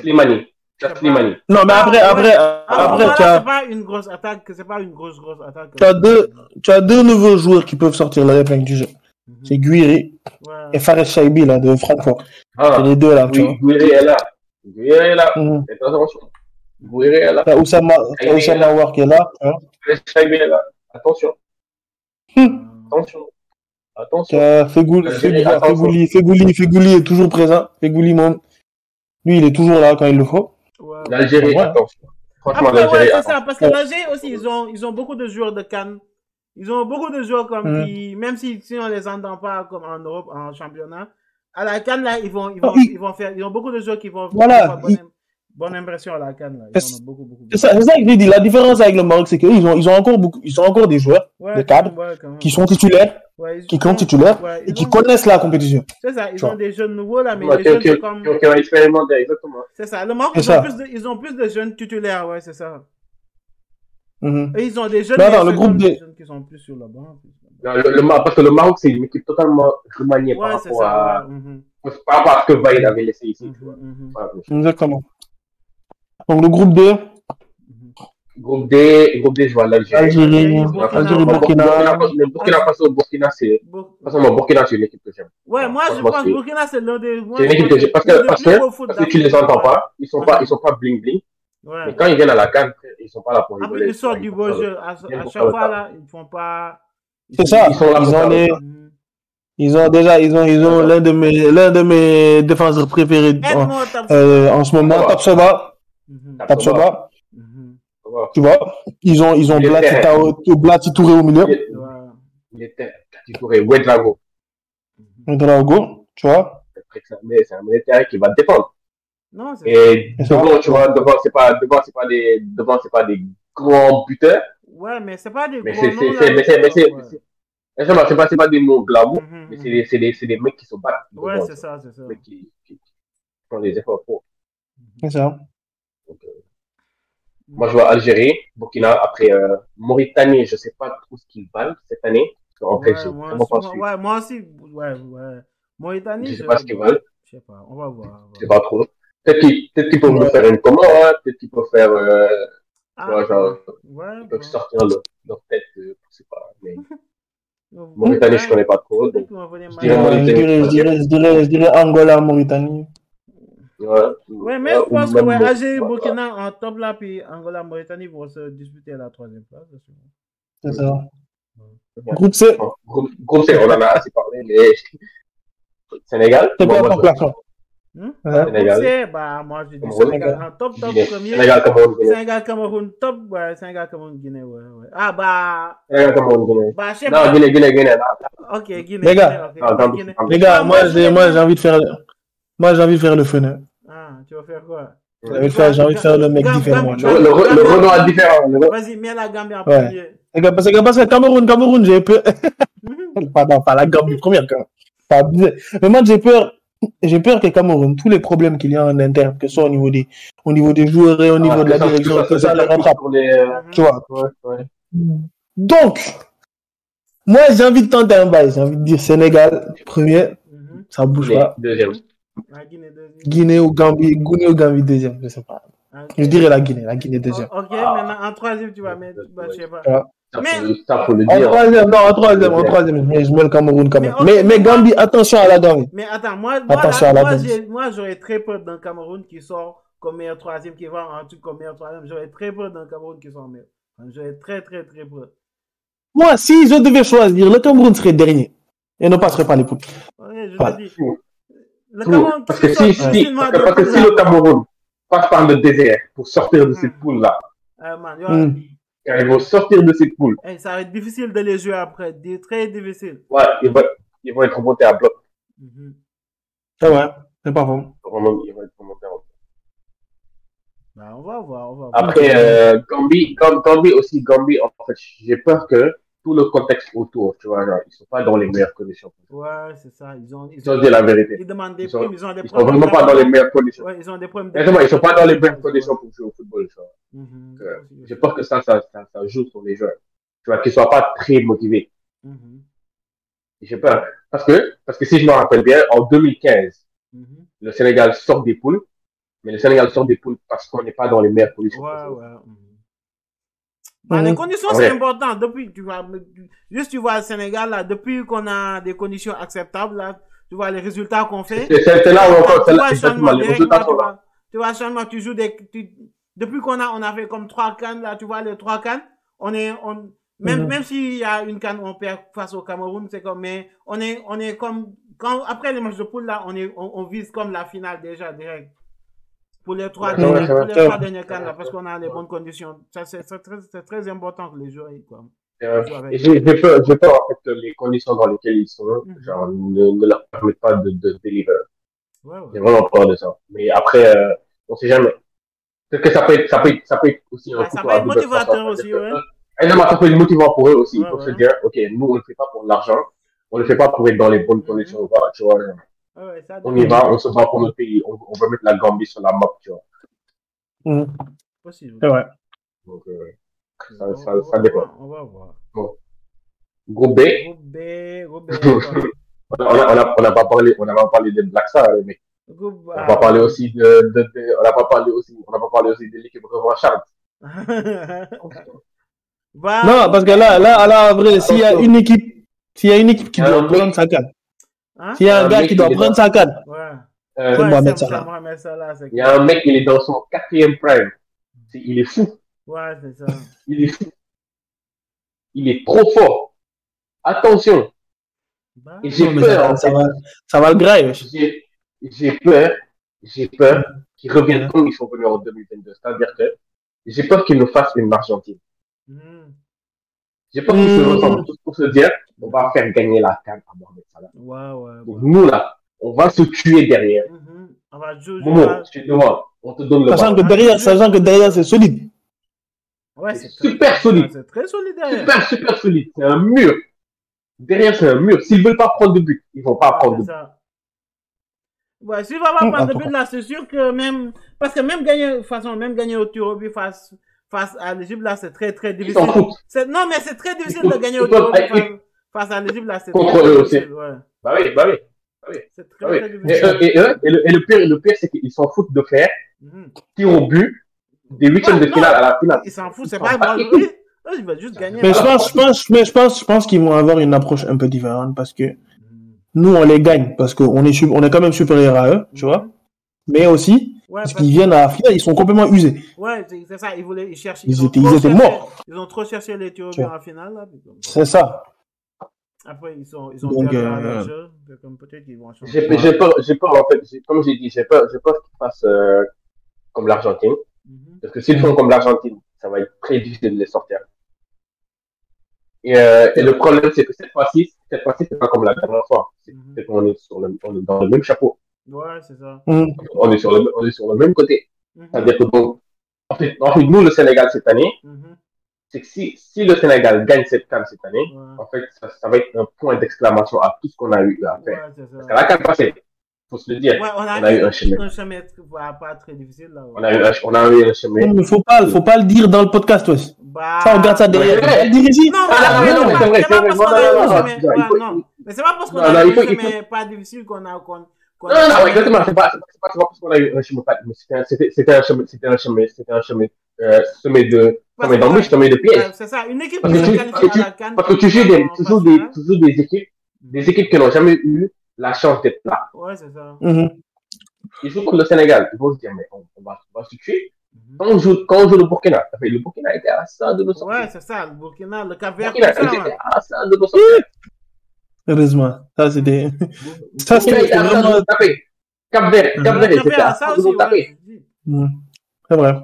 Slimani. Tu as C'est Slimani. Non, mais après, Ah, après, Ah, après, voilà, tu as, c'est pas une grosse attaque, c'est pas une grosse, grosse attaque. tu as deux, tu as deux nouveaux joueurs qui peuvent sortir la épingle du jeu. Mhm. C'est Guiri Ouais. et Fares Shaibi, là, de Francfort. C'est Ah, les deux, là, tu vois. oui, Gouiré est là. Gouiré est là. Faites attention. Gouiré est là. T'as Oussama, War qui est là, vois. Chaibé est là. Attention. Hum. Attention. Attention. Fegouli, Fegouli est toujours présent. Fegouli, mon, lui, il est toujours là quand il le faut. Ouais. L'Algérie, Ouais. attention. Franchement, Après, ouais, l'Algérie, c'est attention. ça, parce que l'Algérie aussi, ils ont, ils ont beaucoup de joueurs de Cannes. Ils ont beaucoup de joueurs comme Mhm. qui, même si, si on les entend pas comme en Europe, en championnat, à la Cannes, là, ils vont, ils vont, ils vont faire, ils ont beaucoup de joueurs qui vont Voilà, faire bonne, ils- bonne impression à la Cannes, là. Ils C'est- en ont beaucoup, beaucoup. C'est ça, c'est ça que je dis. La différence avec le Maroc, c'est qu'ils ont, ils ont encore beaucoup, ils ont encore des joueurs Ouais, des cadres ouais, qui sont titulaires, Ouais, qui comptent titulaires ouais, et qui ont- connaissent la compétition. C'est ça, ils ont des jeunes nouveaux, là, mais Ouais, les qui- jeunes, qui- comme, qui ont- expérimenté, exactement. c'est ça. Le Maroc, ils ont plus de, ils ont plus de jeunes titulaires, ouais, c'est ça. Mhm. Et ils ont des jeunes, attends, mais le c'est groupe des- des jeunes qui sont plus sur le. Non, le, le Mar- parce que le Maroc, c'est une équipe totalement remaniée par Ouais, c'est rapport à, ça. ouais, mhm, par rapport à ce que Vaïd avait laissé ici. tu vois. mhm, mhm, Voilà. Exactement. Donc, le groupe D, mhm. Groupe D, groupe D, je vois l'Algérie. Algérie, Burkina. Algérie, Burkina, Burkina. le Burkina Faso, Burkina, c'est, Burkina, c'est une équipe que j'aime. Ouais, moi je pense que Burkina c'est l'un des. C'est une équipe que j'aime. Parce que, le parce que, tu les entends pas, ils sont pas, ils sont pas bling bling. Mais quand ils viennent à la canne, ils sont pas là pour Après, rigoler. ils sortent du beau jeu. À, à chaque fois là, ils font pas. C'est ça. Ils sont là Ils pour ont les, ils ont déjà, ils ont, ils ont l'un de mes, l'un de mes défenseurs préférés en, euh, en ce moment, Tapsoba. Tapsoba, Mhm, tu vois. Ils ont, ils ont Blati Blati Touré au milieu. Il était, Kati Touré, Ouedraogo. Mhm. Drago, tu vois. C'est un mais c'est un militaire qui va te défendre. Non, c'est. Et devant, tu vois, devant, c'est pas, devant, c'est pas des, devant, c'est pas des grands buteurs. Ouais, mais c'est pas des Mais gros c'est, noms, c'est, là, c'est, mais c'est, mais c'est, ouais. c'est- Et ça, c'est pas, c'est pas des glamour, Mhm, mais mhm. c'est des, c'est des, c'est des mecs qui se battent. Ouais, c'est ça, c'est ça. Des mecs qui, qui, font des efforts pour. C'est ça. Donc, euh, moi, je vois Algérie, Burkina, après euh, Mauritanie, je sais pas trop ce qu'ils valent cette année. En fait, moi, aussi, pas moi, su. ouais, moi aussi, ouais, ouais. Mauritanie, Je sais pas ce qu'ils valent. Je sais pas, on va voir. on Je sais va voir. pas trop. Peut-être qu'ils peut qu'ils peuvent Ouais. nous faire une commande, hein. peut-être qu'ils peuvent faire, euh, Ah, genre, ouais, ils peuvent sortir leur, leur tête, euh, je sais pas. Mais Ouais, Mauritanie, je connais pas trop, donc je Euh, dirais. Mauritanie. je, dirais, je, dirais, je, dirais, je dirais Angola, Mauritanie. ouais. Ouais, mais Ouais, je pense que même ouais, Algérie, Burkina en top là, puis Angola, Mauritanie vont se disputer la troisième place. C'est ça. Ouais. Groupe C, Groupe C, on en a assez parlé, mais Sénégal, c'est moi, quoi moi, Hmm? Ouais. Sénégal. Bah, moi, je dis Cameroun. Sénégal en top, top Guinée. premier. Sénégal, Cameroun, Guinée. Sénégal, Cameroun, top, ouais, Sénégal, Cameroun, Guinée, ouais, ouais. Ah, bah, Sénégal, Cameroun, Guinée. bah, je sais Non. Guinée, Guinée, Guinée. non. Ok, Guinée. Les gars. Guinée. Non, Guinée. Les gars, Ah, moi, j'ai, moi, envie de faire, moi, j'ai envie de faire le fun. hein. Ah, tu vas faire quoi? J'ai envie de faire, j'ai envie de faire le mec Gam- différent. Le, le, le Renoir différent. Vas-y, mets la Gambie en Ouais. premier. Parce que, parce que Cameroun, Cameroun, j'ai peur. Pardon, pas la Gambie première, quand même. Pas abusé. Mais moi, j'ai peur, j'ai peur que Cameroun, tous les problèmes qu'il y a en interne, que ce soit au niveau des, au niveau des joueurs et au niveau Ah, de la ça- direction, que ça- que ça les rattrape. pour les, euh, Tu vois. ouais, ouais. Donc, moi, j'ai envie de tenter un bail. J'ai envie de dire Sénégal, premier, Mhm. ça bouge Guinée, pas. Deuxième. La Guinée deuxième. Guinée ou Gambie, Guinée ou Gambie deuxième, je sais pas. Ok. Je dirais la Guinée, la Guinée deuxième. Ok, Ah. maintenant en troisième, tu vas mettre, bah, je sais pas. Ça, Mais- faut, ça, faut le En troisième, non, en troisième, en troisième, mais je mets le Cameroun quand même. Mais, mais mais- Gambie, attention à la Gambie. Mais attends, moi, moi, Attention là, à la moi, Gambie. j'ai- moi, j'aurais très peur d'un Cameroun qui sort comme meilleur troisième, qui va en truc comme meilleur troisième. J'aurais très peur d'un Cameroun qui sort meilleur. J'aurais très, très, très peur. Moi, si je devais choisir, le Cameroun serait dernier. Et ne passerait pas les poules. Ouais, je Voilà. dis. Le. Cameroun Parce que sort si, si, parce que, si le Cameroun passe par le désert pour sortir de cette Mm. Hmm. quand ils vont sortir de cette poule, hey, ça va être difficile de les jouer après. Très difficile. ouais, ils vont, ils vont être remontés à bloc. C'est vrai, c'est pas faux. Vraiment, ils vont être remontés à bloc. Bah, on va voir, on va voir. Après, euh, Gambie, Gam- Gambie aussi, Gambie, en fait, j'ai peur que tout le contexte autour, tu vois, genre, ils sont pas dans les meilleures conditions. Ouais, c'est ça. Ils ont, ils ont dit la vérité. ils demandent des Ils sont, primes, ils ont des ils sont problèmes. vraiment pas dans les meilleures conditions. Ouais, ils ont des problèmes. Exactement, ils sont pas dans les meilleures conditions pour jouer au football, tu vois. Mhm. Donc, euh, J'ai peur que ça, ça, ça, ça joue sur les joueurs. Tu vois, qu'ils soient pas très motivés. Mhm. J'ai peur. Parce que, parce que si je me rappelle bien, en 2015, Mhm. le Sénégal sort des poules, mais le Sénégal sort des poules parce qu'on n'est pas dans les meilleures conditions. Ouais, ouais. Les conditions, Ouais. c'est important. Depuis, tu vois, juste tu vois le Sénégal, là, depuis qu'on a des conditions acceptables, là, tu vois les résultats qu'on fait. C'est là où encore, tu c'est là, vois exactement, les résultats sont tu là. vois, tu vois, le changement, tu joues des, tu- depuis qu'on a, on a fait comme trois cannes, là, tu vois, les trois cannes, on est, on, même, Mhm. même s'il y a une canne, on perd face au Cameroun, c'est comme, mais on est, on est comme, quand, après les matchs de poule, là, on est, on, on vise comme la finale déjà, direct. Pour les trois, Ouais, ouais, pour les trois dernières cannes, là, parce qu'on a les bonnes conditions. Ça, c'est très, très important que les joueurs, quoi. Euh, J'ai peur, en fait, que les conditions dans lesquelles ils sont, Mhm. genre, ne, ne leur permettent pas de, de deliver. Ouais, ouais. J'ai vraiment peur de ça. Mais après, euh, on sait jamais. Peut-être que ça peut être, ça peut être, ça peut être aussi un Ouais, ça peut être motivateur aussi, ouais. évidemment, ça peut être motivant pour eux aussi. Ouais, ouais. se dire, OK, nous, on ne le fait pas pour l'argent. On ne le fait pas pour être dans les bonnes Mhm. conditions. Voilà, tu vois, Ouais, ça on y va, on se bat pour notre pays. On, on veut mettre la Gambie sur la map, tu vois. Mhm. Possible. C'est vrai. Donc, euh, ça, On- ça, on ça va dépend. voir, On va voir. Groupe B, Groupe B, groupe B. on a, on a, on a, on a pas parlé, on n'a pas parlé des Black Stars, mais Groupe on n'a A. pas parlé aussi de, de, de- on n'a pas parlé aussi, on n'a pas parlé aussi de l'équipe revanchard. Va. Non, parce que là, là, là, en vrai, s'il y a une équipe, s'il y a une équipe qui Euh, doit prendre sa canne, Hein? s'il y a Euh, un gars mec, qui doit prendre dans- sa canne, Ouais. Euh, C'est Mohamed Salah. Il y a un mec, il est dans son quatrième prime. Il est fou. Ouais, c'est ça. Il est fou. Il est trop fort. Attention. Bah, Et j'ai ça, peur, va- en ça fait. va, ça va le grave. J'ai, j'ai peur. J'ai peur qu'ils reviennent comme ils sont venus en 2022. C'est-à-dire que j'ai peur qu'ils nous fassent une Argentine. hmm, J'ai peur qu'ils se Mm. ressemblent tous pour se dire, on va faire gagner la canne à Mohamed Salah. Ouais, ouais. Donc ouais. nous, là, on va se tuer derrière. Mhm. On va jouer. Momo, tu es devant. On te donne le Sachant que derrière, sachant que derrière, c'est solide. Ouais, C'est super très- solide. C'est très solide derrière. Super, super solide. C'est un mur. Derrière, c'est un mur. S'ils veulent pas prendre de but, ils vont pas prendre de C'est but. ça. Ouais, s'il va pas prendre de but là, c'est sûr que même, parce que même gagner, de toute façon, même gagner au tir au but face, face à l'Égypte là, c'est très très difficile. Non, mais c'est très difficile de gagner au tir au but face, à l'Égypte là, c'est Contre difficile, ouais. Bah oui, bah oui. C'est très Bah oui. très Et, difficile. eux, et, eux, et, le, et le pire, le pire, c'est qu'ils s'en foutent de faire Mhm. tir au but des huitièmes Ouais, de finale à la finale. Ils s'en foutent, c'est Ils pas Oui, eux, ils veulent juste gagner. Mais je pense, je pense, mais je pense, je pense qu'ils vont avoir une approche un peu différente parce que Mhm. nous, on les gagne parce qu'on est, on est quand même supérieur à eux, tu vois. Mais aussi, Ouais, parce parce- qu'ils viennent à la finale, ils sont complètement usés. ouais, c'est ça, ils voulaient, ils cherchent. Ils ont étaient- ils étaient cherché- morts. Ils ont trop cherché les tirs au Tu but vois. en finale, là. C'est ça. Après, ils sont, ils ont Donc, perdu euh, Comme peut-être qu'ils vont changer. J'ai peur, j'ai peur, en fait, comme j'ai dit, j'ai peur, j'ai peur qu'ils fassent euh, comme l'Argentine. Mhm. Parce que s'ils font comme l'Argentine, ça va être très difficile de les sortir. Et, euh, et le problème, c'est que cette fois-ci, cette fois-ci, c'est pas comme la dernière fois. C'est Mhm. qu'on est, sur le, on est dans le même chapeau. Ouais, c'est ça. Mhm. On est sur le, on est sur le même côté. C'est-à-dire que donc, en fait, en fait, nous, le Sénégal, cette année. C'est que si, si le Sénégal gagne cette CAN cette année, Ouais. en fait, ça, ça va être un point d'exclamation à tout ce qu'on a eu à faire. Ouais, c'est ça. Parce qu'à la CAN passée, faut se le dire, Ouais, on a, on a eu un chemin. un chemin ouais, pas très difficile là. ouais. on a eu un, on a eu un chemin. Mais faut pas, faut pas le dire dans le podcast, ouais. Bah... Ça, on regarde ça derrière. Ouais. Faut pas le dire ici. Non, Ah, mais, non, c'est vrai, c'est Non, il. Mais c'est pas parce qu'on Non, a non, eu il un il chemin pas difficile qu'on a. qu'on- qu'on Non, a- non, non, exactement. C'est pas, c'est parce qu'on a eu un chemin, pas- mais c'était un, chemin, c'était un chemin, c'était un chemin, euh, semé de, Parce semé que- d'embûches, semé de Ouais, pièges. C'est ça, une équipe Parce qui tu- que à la CAN. Parce que tu joues des, tu joues des, tu joues des équipes, des équipes qui n'ont jamais eu la chance d'être là. Ouais, c'est ça. Mhm. Ils jouent contre le Sénégal. Ils vont se dire, mais on, on va, on va se tuer. Mhm. Quand on joue, quand on joue le Burkina, le Burkina était à ça de nos sorties. Ouais, c'est ça, le Burkina, le Cap Le Vert, Burkina tout ça. était à ça de nos sorties. Heureusement. Ça, c'était, ça, Le Burkina c'était était à ça de vraiment, nous taper. Cap Vert, Cap Mhm. Vert, Le ils Cap étaient Vert, à ça de nous taper. Mhm. c'est vrai.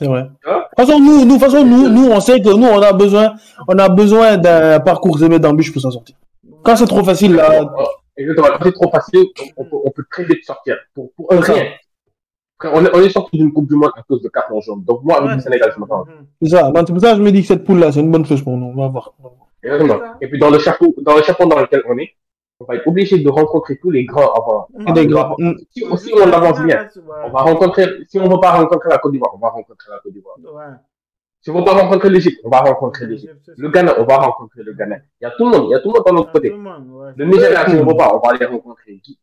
C'est vrai. Vois? De toute façon, nous, nous, façon, nous, nous, on sait que nous, on a besoin, on a besoin d'un parcours semé d'embûches pour s'en sortir. Quand c'est trop facile, là, Exactement. Quand c'est trop facile, on, peut, on peut très vite sortir. Pour, pour un rien. On est, on est sorti d'une Coupe du Monde à cause de carton jaune. Donc, moi, avec Ouais, le Sénégal, je m'attends. Mhm. c'est ça. C'est pour ça que je me dis que cette poule-là, c'est une bonne chose pour nous. On va voir. Exactement. Et puis, dans le chapeau, dans le chapeau dans lequel on est, on va être obligé de rencontrer tous les grands avant. Mhm. Et des grands. Si, si on avance bien, on va rencontrer, si on ne veut pas rencontrer la Côte d'Ivoire, on va rencontrer la Côte d'Ivoire. Ouais. Si on ne veut pas rencontrer l'Égypte, on va rencontrer l'Égypte. Le Ghana, on va rencontrer le Ghana. Il y a tout le monde, il y a tout le monde dans notre côté. Le monde, ouais. Le Nigeria, si on ne veut pas, on va aller rencontrer qui?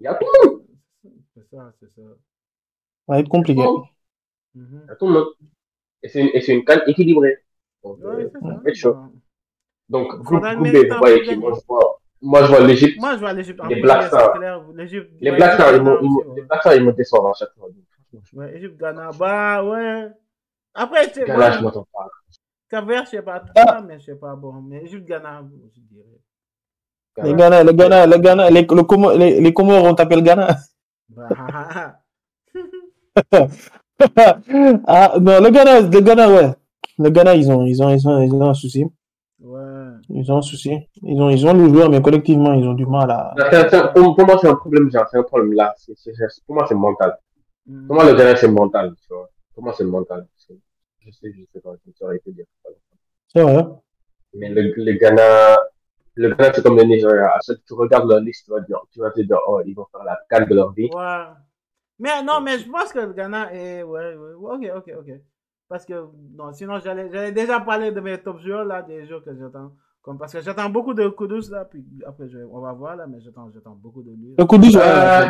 Il y a tout le monde. C'est ça, c'est ça. Ça va être compliqué. Il y a tout le monde. Et c'est une, et c'est une canne équilibrée. Donc, Ouais, euh, ça ça. chaud. Donc, groupe, B, vous voyez qui de je vois, moi je vois l'Égypte. Moi, je vois l'Égypte en Les Black c'est Stars. Les Black Stars, ils Ghana m'ont- ils aussi, m'ont- ouais. les Black Stars, ils me déçoivent à chaque fois. Ouais, Égypte, Ghana. Bah, ouais. Après, je sais Ghana, je pas. m'attends pas. Cap-Vert, je sais pas trop, Ah. mais je sais pas. Bon, mais Égypte, Ghana, je dirais. Les Ghana, les Ghana, les Ghana, les, le Comor- les, les Comores ont tapé le Ghana. Bah, ah, ah, ah, non, le Ghana, le Ghana, ouais. Le Ghana, ils ont, ils ont, ils ont, ils ont un souci. ouais. Ils ont un souci. Ils ont, ils ont les joueurs, mais collectivement, ils ont du mal à. Pour pour moi, c'est un problème, genre, c'est un problème là. C'est- c'est- c'est- Pour moi, c'est mental. Pour moi, le Ghana, c'est mental, tu vois. Pour moi, c'est mental. Je sais, je sais pas, je ne saurais te dire. C'est vrai. Mais le, le Ghana, le Ghana, c'est comme le Nigeria. À chaque tu regardes leur liste, tu vas, dire, tu vas te dire, oh, ils vont faire la canne de leur vie. Ouais. Mais non, mais je pense que le Ghana est. Ouais, ouais. Ok, ok, ok. Parce que, non, sinon, j'allais j'allais déjà parler de mes top joueurs, là, des joueurs que j'attends. Comme, parce que j'attends beaucoup de Kudus, là, puis après, je- on va voir, là, mais j'attends j'attends beaucoup de lui. Le ouais. Euh,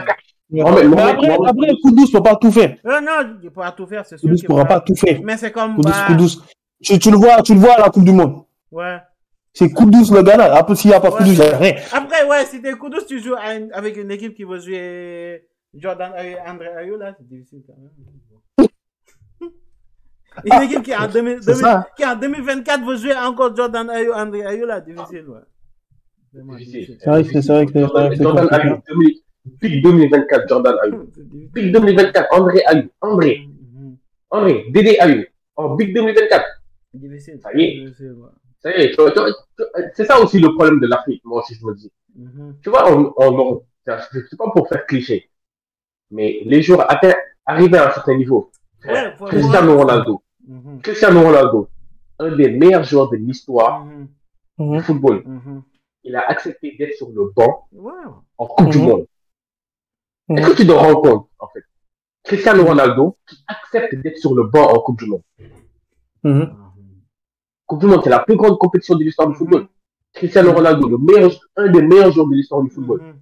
Mais après, après, le coup douce ne peut pas tout faire. Euh, non, il pourra tout faire, c'est sûr. Ne pourra pas tout faire. Mais c'est comme. Douce, bah. Tu, tu le vois, tu le vois à la Coupe du Monde. Ouais. C'est coup douce le Ghana. Après, s'il n'y a pas coup Ouais. douce, il n'y a rien. Après, ouais, si t'es Kudus, tu joues à une- avec une équipe qui veut jouer Jordan Ayew, André Ayew, là, c'est difficile quand même. Une équipe qui en, 2000 C'est ça. qui en 2024 veut jouer encore Jordan Ayew, André Ayew, là, difficile, ouais. C'est vrai que c'est- c'est vrai que c'est- c'est vrai que c'est Jordan. Ayew, 2000 Pic 2024, Jordan Ayew. Pic 2024, André Ayew. André, Mhm. André, Dédé Ayew. En Big 2024. Difficile. Ça y est. Ça y est, c'est ça aussi le problème de l'Afrique, moi aussi je me dis. Mhm. Tu vois, on, on, c'est pas pour faire cliché, mais les joueurs atteints, arrivés à un certain niveau. Ouais, Cristiano Ronaldo, Mhm. Cristiano Ronaldo, un des meilleurs joueurs de l'histoire, Mhm. Mhm. football. Mhm. Il a accepté d'être sur le banc en Coupe du. Monde. Est-ce que tu te rends compte, en fait? Cristiano Ronaldo qui accepte d'être sur le banc en Coupe du Monde. Coupe du Monde, c'est la plus grande compétition de l'histoire du football. Cristiano Ronaldo, le meilleur, un des meilleurs joueurs de l'histoire du football,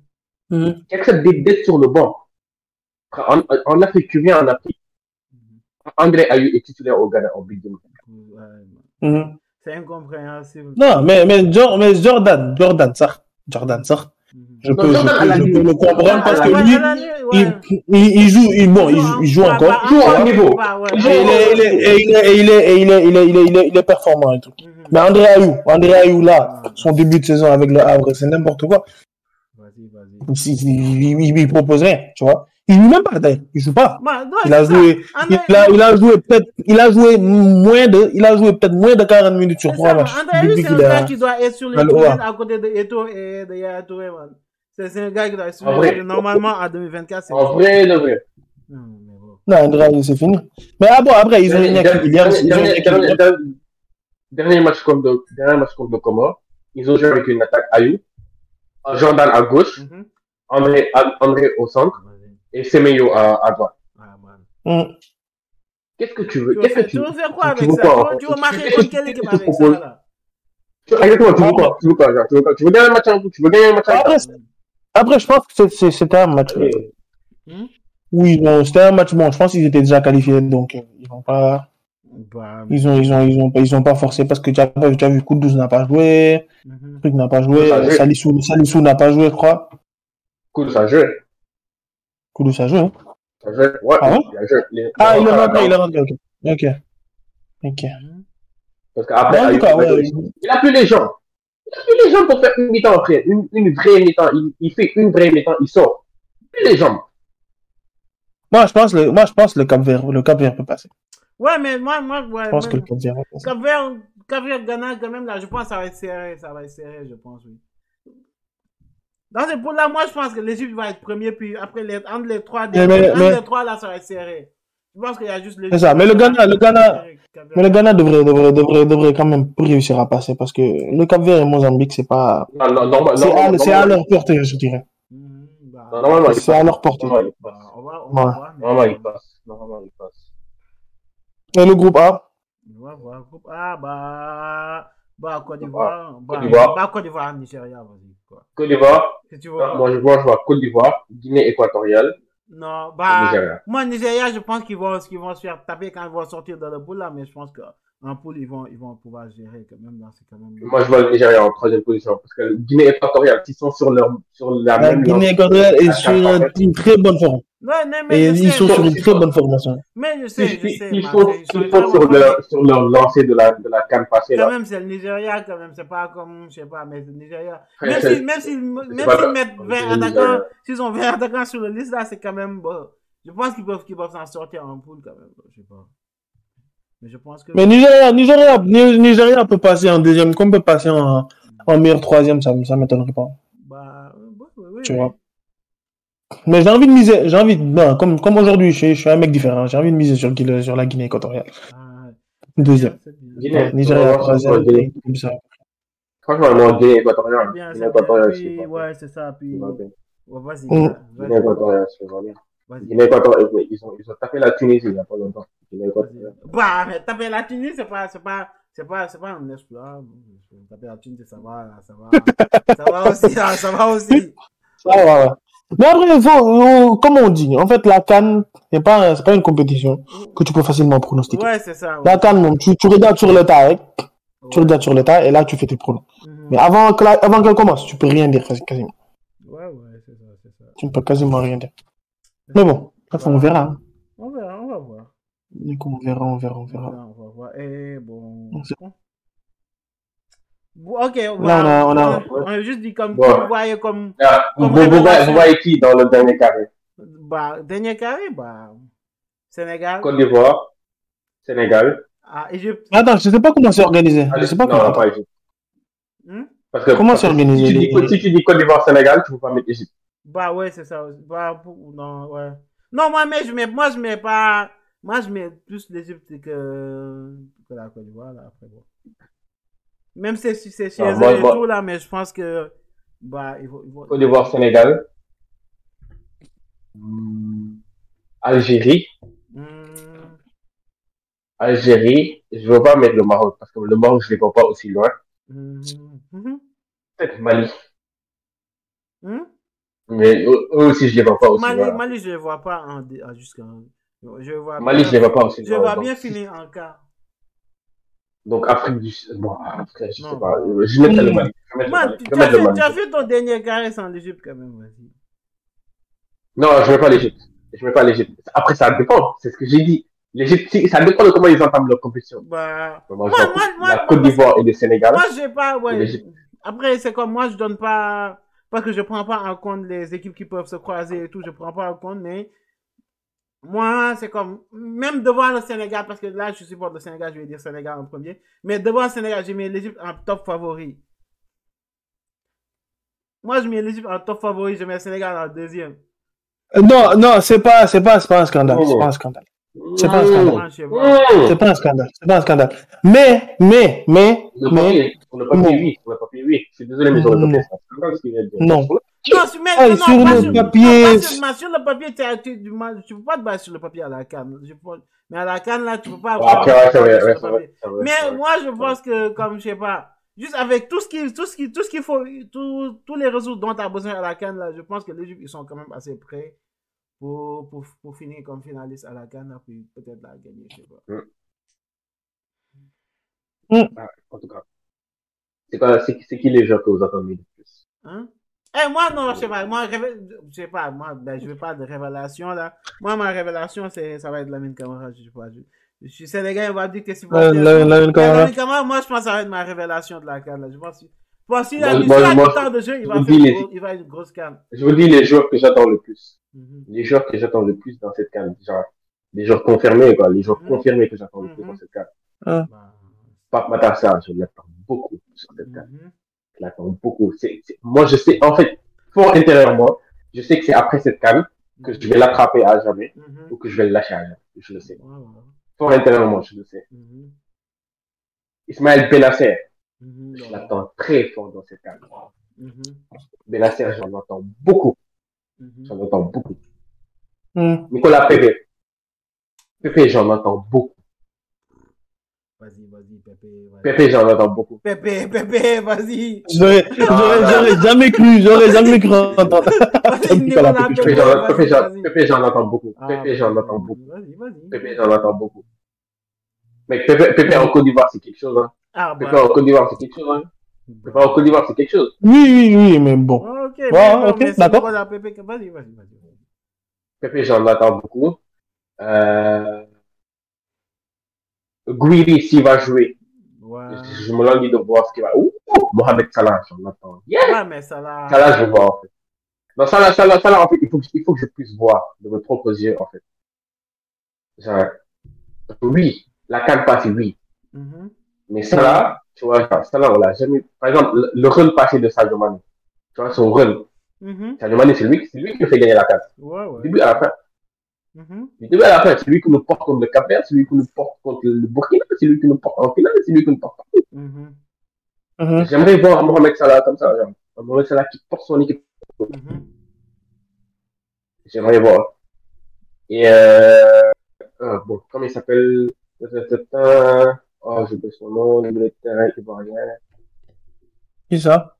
qui accepte d'être d'être sur le banc. En, en Afrique, tu viens en Afrique. André Ayew est titulaire au Ghana en Big Game. Ouais. Mhm. C'est incompréhensible. Non, mais, mais, Jor- mais Jordan, Jordan, ça, Jordan, ça, je peux, je peux, je le comprendre parce Ah, que lui, il, il, il joue, il, bon, il joue, il joue encore. Il joue à haut niveau. Il Et il est, il est, et il est, et il est, et il est, il est, il est, il est, il est, il est performant et tout. Mhm. Mais André Ayou, André Ayou, là, son début de saison avec le Havre, c'est n'importe quoi. Il, il propose rien, tu vois. Il joue même pas, d'ailleurs. Il joue pas. Bah, Il a ça. joué, il a, il a joué peut-être, il a joué moins de, il a joué peut-être moins de 40 minutes sur trois matchs. André c'est un qu'il gars qui doit être sur les à côté de Eto et de Yaya Touré. C'est un gars qui doit être sur les. Normalement, en 2024, c'est. En vrai, de vrai. Non, André c'est fini. Mais ah bon, après, ils ont une équipe, hier, Dernier- match contre le, dernier match contre le Comore, ils ont joué avec une attaque Ayou, Jordan à gauche, Mhm. André, André au centre. Et Semeyo à, à droite. Ah. Hum. Qu'est-ce que tu veux Tu veux, Qu'est-ce que faire, tu tu veux faire quoi tu avec ça? quoi, Tu veux- marquer contre que- quelle équipe avec ça, proposes là? Tu- Exactement, tu veux quoi? Tu veux quoi genre, tu veux, quoi? Tu veux gagner un match en Tu veux gagner un match en Après, après, je pense que c'est- c'est- c'était un match. Hmm? Oui, bon, c'était un match bon. Je pense qu'ils étaient déjà qualifiés, donc euh, ils vont pas, Bah, ils ont, ils ont, ils ont, ils ont pas forcé parce que tu as, tu as vu Kudus n'a pas joué, mhm. Truc n'a pas joué, a joué. Salissou, n'a pas joué, je crois. Cool, ça joue. A joué. Hein. Ouais, Ah ouais il a joué. Les- Ah, il est rentré, il est rentré, ok. Ok. Parce qu'après, il ouais, a plus les gens. Il a plus les gens pour faire une mi-temps après. Une, une vraie mi-temps. Il, il fait une vraie mi-temps, il sort. Plus les jambes. Moi, je pense le, moi, je pense le Cap Vert, le Cap Vert peut passer. Ouais, mais moi, moi, ouais. Je pense que le Cap Vert peut passer. Cap Vert, Cap Vert, Ghana, quand même, là, je pense que ça va être serré, ça va être serré, je pense, oui. Dans ce point-là, moi, je pense que l'Égypte va être premier, puis après, les, entre les trois, Mais- mais- entre mais- les trois, là, ça va être serré. Je pense qu'il y a juste l'Égypte. C'est ça, mais le Ghana- le Ghana-. Mais le Ghana devrait, devrait, devrait, devrait quand même réussir à passer parce que le Cap Vert et Mozambique, c'est pas, Non, non, normal- c'est à, leur portée, je dirais. Bah, Normalement, il C'est à passe. leur portée. Normalement, il bah, passe. Ouais. mais- Normalement, il passe. Normalement, il passe. Et le groupe A, On va voir. Ah, bah, bah, Côte d'Ivoire. Bah, bah, Côte d'Ivoire, Nigeria, vas-y. Côte d'Ivoire. Si tu veux. Ah, Moi, je vois, je vois Côte d'Ivoire, Guinée équatoriale, Non, bah, Nigeria. moi, Nigeria, je pense qu'ils vont, qu'ils vont se faire taper quand ils vont sortir de la poule là, mais je pense qu'en poule, ils vont, ils vont pouvoir gérer quand même. Là, c'est quand même. Moi, je vois le Nigeria en troisième position. Parce que Guinée équatoriale, qui sont sur, leur, sur la la même Guinée équatoriale est sur une très bonne forme. Non, mais Et ils sais, sont sur une très bonne formation. Mais je sais, je sais. ils sont, sur, leur, sur leur lancée de la, de la canne passée, Quand là. même, c'est le Nigeria, quand même. C'est pas comme, je sais pas, mais le Nigeria. Même c'est- si, même si, même s'ils le- mettent c'est 20 le attaquants, s'ils ont 20 attaquants sur la liste là, c'est quand même bon. Je pense qu'ils peuvent, qu'ils peuvent s'en sortir en poule quand même. Je sais pas. Mais je pense que. Mais Nigeria, Nigeria, Ni- Nigeria peut passer en deuxième, comme peut passer en, en meilleur troisième, ça, ça m'étonnerait pas. Bah, oui, oui, Tu vois. Mais j'ai envie de miser, j'ai envie de, non, comme, comme aujourd'hui, je, suis- je suis un mec différent, j'ai envie de miser sur, la Guinée équatoriale. Ah, Deuxième. Guinée. Nigeria Franchement, troisième, Guinée. comme ça. Franchement, moi, Guinée équatoriale. Guinée c'est bien. équatoriale, Puis, c'est pas ouais, c'est ça. Puis, c'est pas ouais, bien. vas-y. Vas-y, Guinée équatoriale, c'est pas bien. Vas-y. Guinée équatoriale, ils ont, ils ont tapé la Tunisie il y a pas longtemps. Guinée équatoriale. Bah, taper la Tunisie, c'est pas, c'est pas, c'est pas, c'est pas un exploit. Taper la Tunisie, ça va, ça va. ça va aussi, ça va aussi. Ouais. Mais après, il faut, euh, comme on dit, en fait, la Cannes, c'est pas, c'est pas une compétition que tu peux facilement pronostiquer. Ouais, c'est ça. ouais. La Cannes, tu, tu regardes sur hein, tu regardes sur le tas, et là, tu fais tes pronos. Mhm. Mais avant que la- avant qu'elle commence, tu peux rien dire, quasiment. Ouais, ouais, c'est ça, c'est ça. Tu ne peux quasiment rien dire. Mais bon, bref, on verra. hein. On verra, on va voir. Du coup, on verra, on verra, on On verra. on va voir. Et bon. On sait- Bon, Ok, on a- on a- on a juste dit comme, Ouais. vous voyez comme, Ah, vous, Comme vous, voyez, révélation. vous voyez qui dans le dernier carré? Bah, dernier carré, bah, Sénégal, Côte d'Ivoire, Sénégal. ah, Égypte. Attends, je sais pas comment c'est organisé. Je sais pas non, non, comment. pas Égypte. Hmm? Parce que, Comment c'est organisé, si tu, dis, si tu dis Côte d'Ivoire, Sénégal, tu peux pas mettre Égypte. Bah ouais, c'est ça. Bah, pour- non, ouais. Non, moi, mais je mets, moi, je mets pas, moi, je mets plus l'Égypte que, que la Côte d'Ivoire, là, après, bon. Même si c'est chez Non, eux et tout, là, mais je pense que, bah, ils vont- Côte d'Ivoire, Sénégal. Hmm, Algérie. Hmm, Algérie. Je veux pas mettre le Maroc parce que le Maroc, je les vois pas aussi loin. hmm, Peut-être Mali. hmm. Mais eux aussi, je les vois pas aussi Mali, loin. Mali, je ne vois pas en, jusqu'en, je vois Mali, bien- je les vois pas aussi je loin. vois Donc, bien finir en quart. Donc, Afrique du Sud. Bon, après, je sais Non. pas. Je. Je vais mettre le Mali. tu, Je as fait, Mali. tu as fait ton dernier carré en Égypte quand même, vas-y. Non, je mets pas l'Égypte. Je mets pas l'Égypte. Après, ça dépend. C'est ce que j'ai dit. L'Égypte, si- ça dépend de comment ils entament leur compétition. Bah, Moi, Moi, je moi, la Côte d'Ivoire et le Sénégal. moi, j'ai pas, ouais. l'Égypte. Après, c'est comme moi, je donne pas, parce que je prends pas en compte les équipes qui peuvent se croiser et tout, je prends pas en compte, mais moi, c'est comme, même devant le Sénégal, parce que là, je supporte le Sénégal, je vais dire Sénégal en premier, mais devant le Sénégal, j'ai mis l'Égypte en top favori. Moi, je mets l'Égypte en top favori, je mets le Sénégal en deuxième. Euh, Non, non, c'est pas, c'est pas, c'est pas un scandale. C'est pas un scandale. C'est pas un scandale. Je pas. C'est pas un scandale. C'est pas un scandale. Mais, mais, mais, mais, papier, sur le papier, Non. oui. Sur le papier, oui. Je suis désolé, mais dire. Non. Non, sur, mais, Hey, non, sur le sur, papier, non, pas sur, sur le papier, tu, tu, peux pas te baser sur le papier à la canne. Je peux- mais à la canne, là, tu peux pas ouais, sur ouais, c'est Mais moi, je pense que, comme, je sais pas, juste avec tout ce qui, tout ce qui, tout ce qu'il faut, tout, tous les ressources dont tu as besoin à la canne, là, je pense que l'Égypte, ils sont quand même assez prêts pour, pour, pour finir comme finaliste à la canne, là, puis peut-être la gagner, je sais pas. Ah, En tout cas. C'est quoi, c'est c'est qui les gens que vous attendez le plus? Hein? Eh, moi, non, je sais pas. Moi, révé- je sais pas. Moi, ben, je veux pas de révélation, là. Moi, ma révélation, c'est, ça va être Lamine Camara, je sais pas. Je, je suis sénégalais, on va me dire que c'est Euh, Lamine- Lamine Camara. Moi, je pense que ça va être ma révélation de la canne, là. Je pense que, je pense qu'il a, du temps de jeu, il va vous faire les- gros- il va une grosse canne. Je vous dis les joueurs que j'attends le plus. Mhm. Les joueurs que j'attends le plus dans cette canne. Genre, les joueurs confirmés, quoi. Les joueurs Mhm. confirmés que j'attends le plus Mhm. dans cette canne. Bah, Pape Matassa, je l'attends beaucoup sur cette canne. Mhm. Je l'attends beaucoup. C'est, c'est- moi, je sais, en fait, fort intérieurement, je sais que c'est après cette canne que je vais l'attraper à jamais Mhm. ou que je vais le lâcher à jamais. Je le sais. Fort intérieurement, je le sais. Mhm. Ismaël Benasser, Mhm. je l'attends très fort dans cette canne. Mhm. Benasser, j'en entends beaucoup. Mhm. J'en entends beaucoup. Nicolas Pepe. Pepe, j'en entends beaucoup. Vas-y, vas-y, Pépé. Pepe, j'en entends beaucoup. Pépé, Pépé, vas-y. J'aurais, jamais cru, j'aurais jamais cru entendre. Pépé, Pepe, Pépé, j'en, entends beaucoup. Ah, Pepe, j'en vas-y, entends beaucoup. Vas-y, vas-y. Pepe, j'en entends beaucoup. Mais Pepe, Pepe en Côte d'Ivoire, c'est quelque chose, hein. Ah, Pepe bah. en Côte d'Ivoire, c'est quelque chose, hein. Pepe en Côte d'Ivoire, c'est quelque chose. Oui, oui, oui, mais bon. Ok, Ouais, d'accord. Pépé? Vas-y, vas-y, vas-y. Pepe, j'en entends beaucoup. Euh, Guiri, s'il va jouer, Ouais. je me languis de voir ce qu'il va. Ouh, Mohamed Salah, j'en entends. Yeah! Ouais, mais là. Salah, je vois, en fait. Non, Salah, Salah, Salah, en fait, il faut, que- il faut que je puisse voir de mes propres yeux, en fait. Genre, oui, la canne passe, oui. Mhm. Mais Salah, tu vois, Salah, on l'a jamais, par exemple, le, le run passé de Sadio Mane. Tu vois, son run. Mhm. Sadio Mane, c'est lui, lui qui fait gagner la canne. Ouais, ouais. début à la fin. Du début à la fin, c'est lui qui nous porte contre le Cap Vert, c'est lui qui nous porte contre le Burkina, c'est lui qui nous porte en finale, c'est lui qui nous porte partout. Mhm. Mhm. J'aimerais voir Mohamed Salah comme ça, genre. Un Mohamed Salah qui porte son équipe. Mhm. J'aimerais voir. Et euh, euh, bon, comment il s'appelle? Oh, j'ai oublié son nom, le milieu de terrain ivoirien. Qui ça?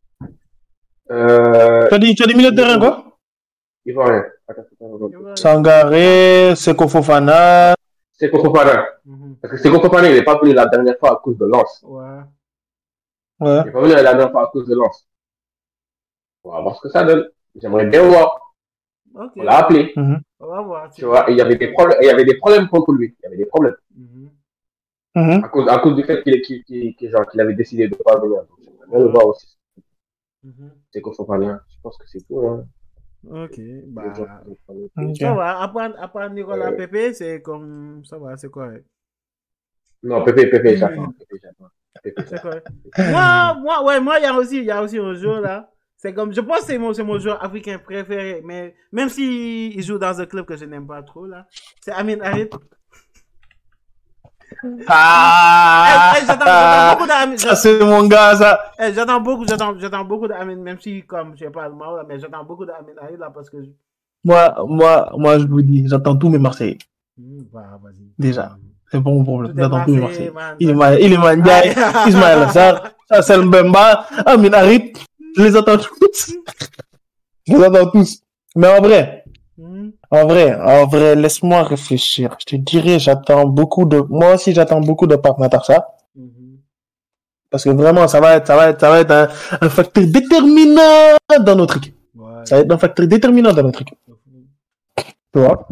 Euh, Tu as dit, tu as dit milieu de terrain, quoi? ivoirien. Sangaré, Seko Fofana. C'est Fofana. Mhm. Parce que c'est Fofana, il n'est pas venu la dernière fois à cause de Lens. Ouais. Ouais. Il n'est pas venu la dernière fois à cause de Lens. On va voir ce que ça donne. J'aimerais bien voir. Ok. On l'a appelé. Mhm. On va voir. Tu vois, il y avait des problèmes, il y avait des problèmes contre lui. Il y avait des problèmes. Mhm. Mhm. À cause, à cause du fait qu'il, qu'il, qu'il, qu'il- genre, qu'il avait décidé de ne pas venir. Donc, j'aimerais bien le voir aussi. C'est Fofana. Je pense que c'est tout, hein. Ok. Bah. Ça va. À part Nicolas Euh. Pépé, c'est comme. Ça va, c'est correct. Non, Pépé, Pépé, j'attends. C'est correct. moi, moi, ouais, moi, il y a aussi, il y a aussi un joueur là. C'est comme, je pense que c'est mon, mon joueur africain préféré, mais même s'il il joue dans un club que je n'aime pas trop là, c'est Amin Harit. Ah, Eh, eh, j'attends j'attends beaucoup d'amis. ça c'est mon gars, ça. Eh, j'attends beaucoup, j'attends, beaucoup même si, comme, je sais pas, le Maroc, mais j'attends beaucoup d'amis là parce que. Moi, moi, moi, je vous dis, j'attends tous mes Marseillais. Hmm, bah, vas-y. Déjà. C'est pas mon problème. J'attends tous mes Marseillais. Il est Ndiaye, Ismaël Assar, Assel Mbemba, Amin Harit. Je les attends tous. Je les attends tous. Mais en vrai, Hmm, en vrai, en vrai, laisse-moi réfléchir. Je te dirais, j'attends beaucoup de, moi aussi, j'attends beaucoup de Pape Matarsa. mhm. Parce que vraiment, ça va être, ça va être, ça va être un, un facteur déterminant dans notre équipe. Ouais. Ça va être un facteur déterminant dans notre équipe. Tu vois?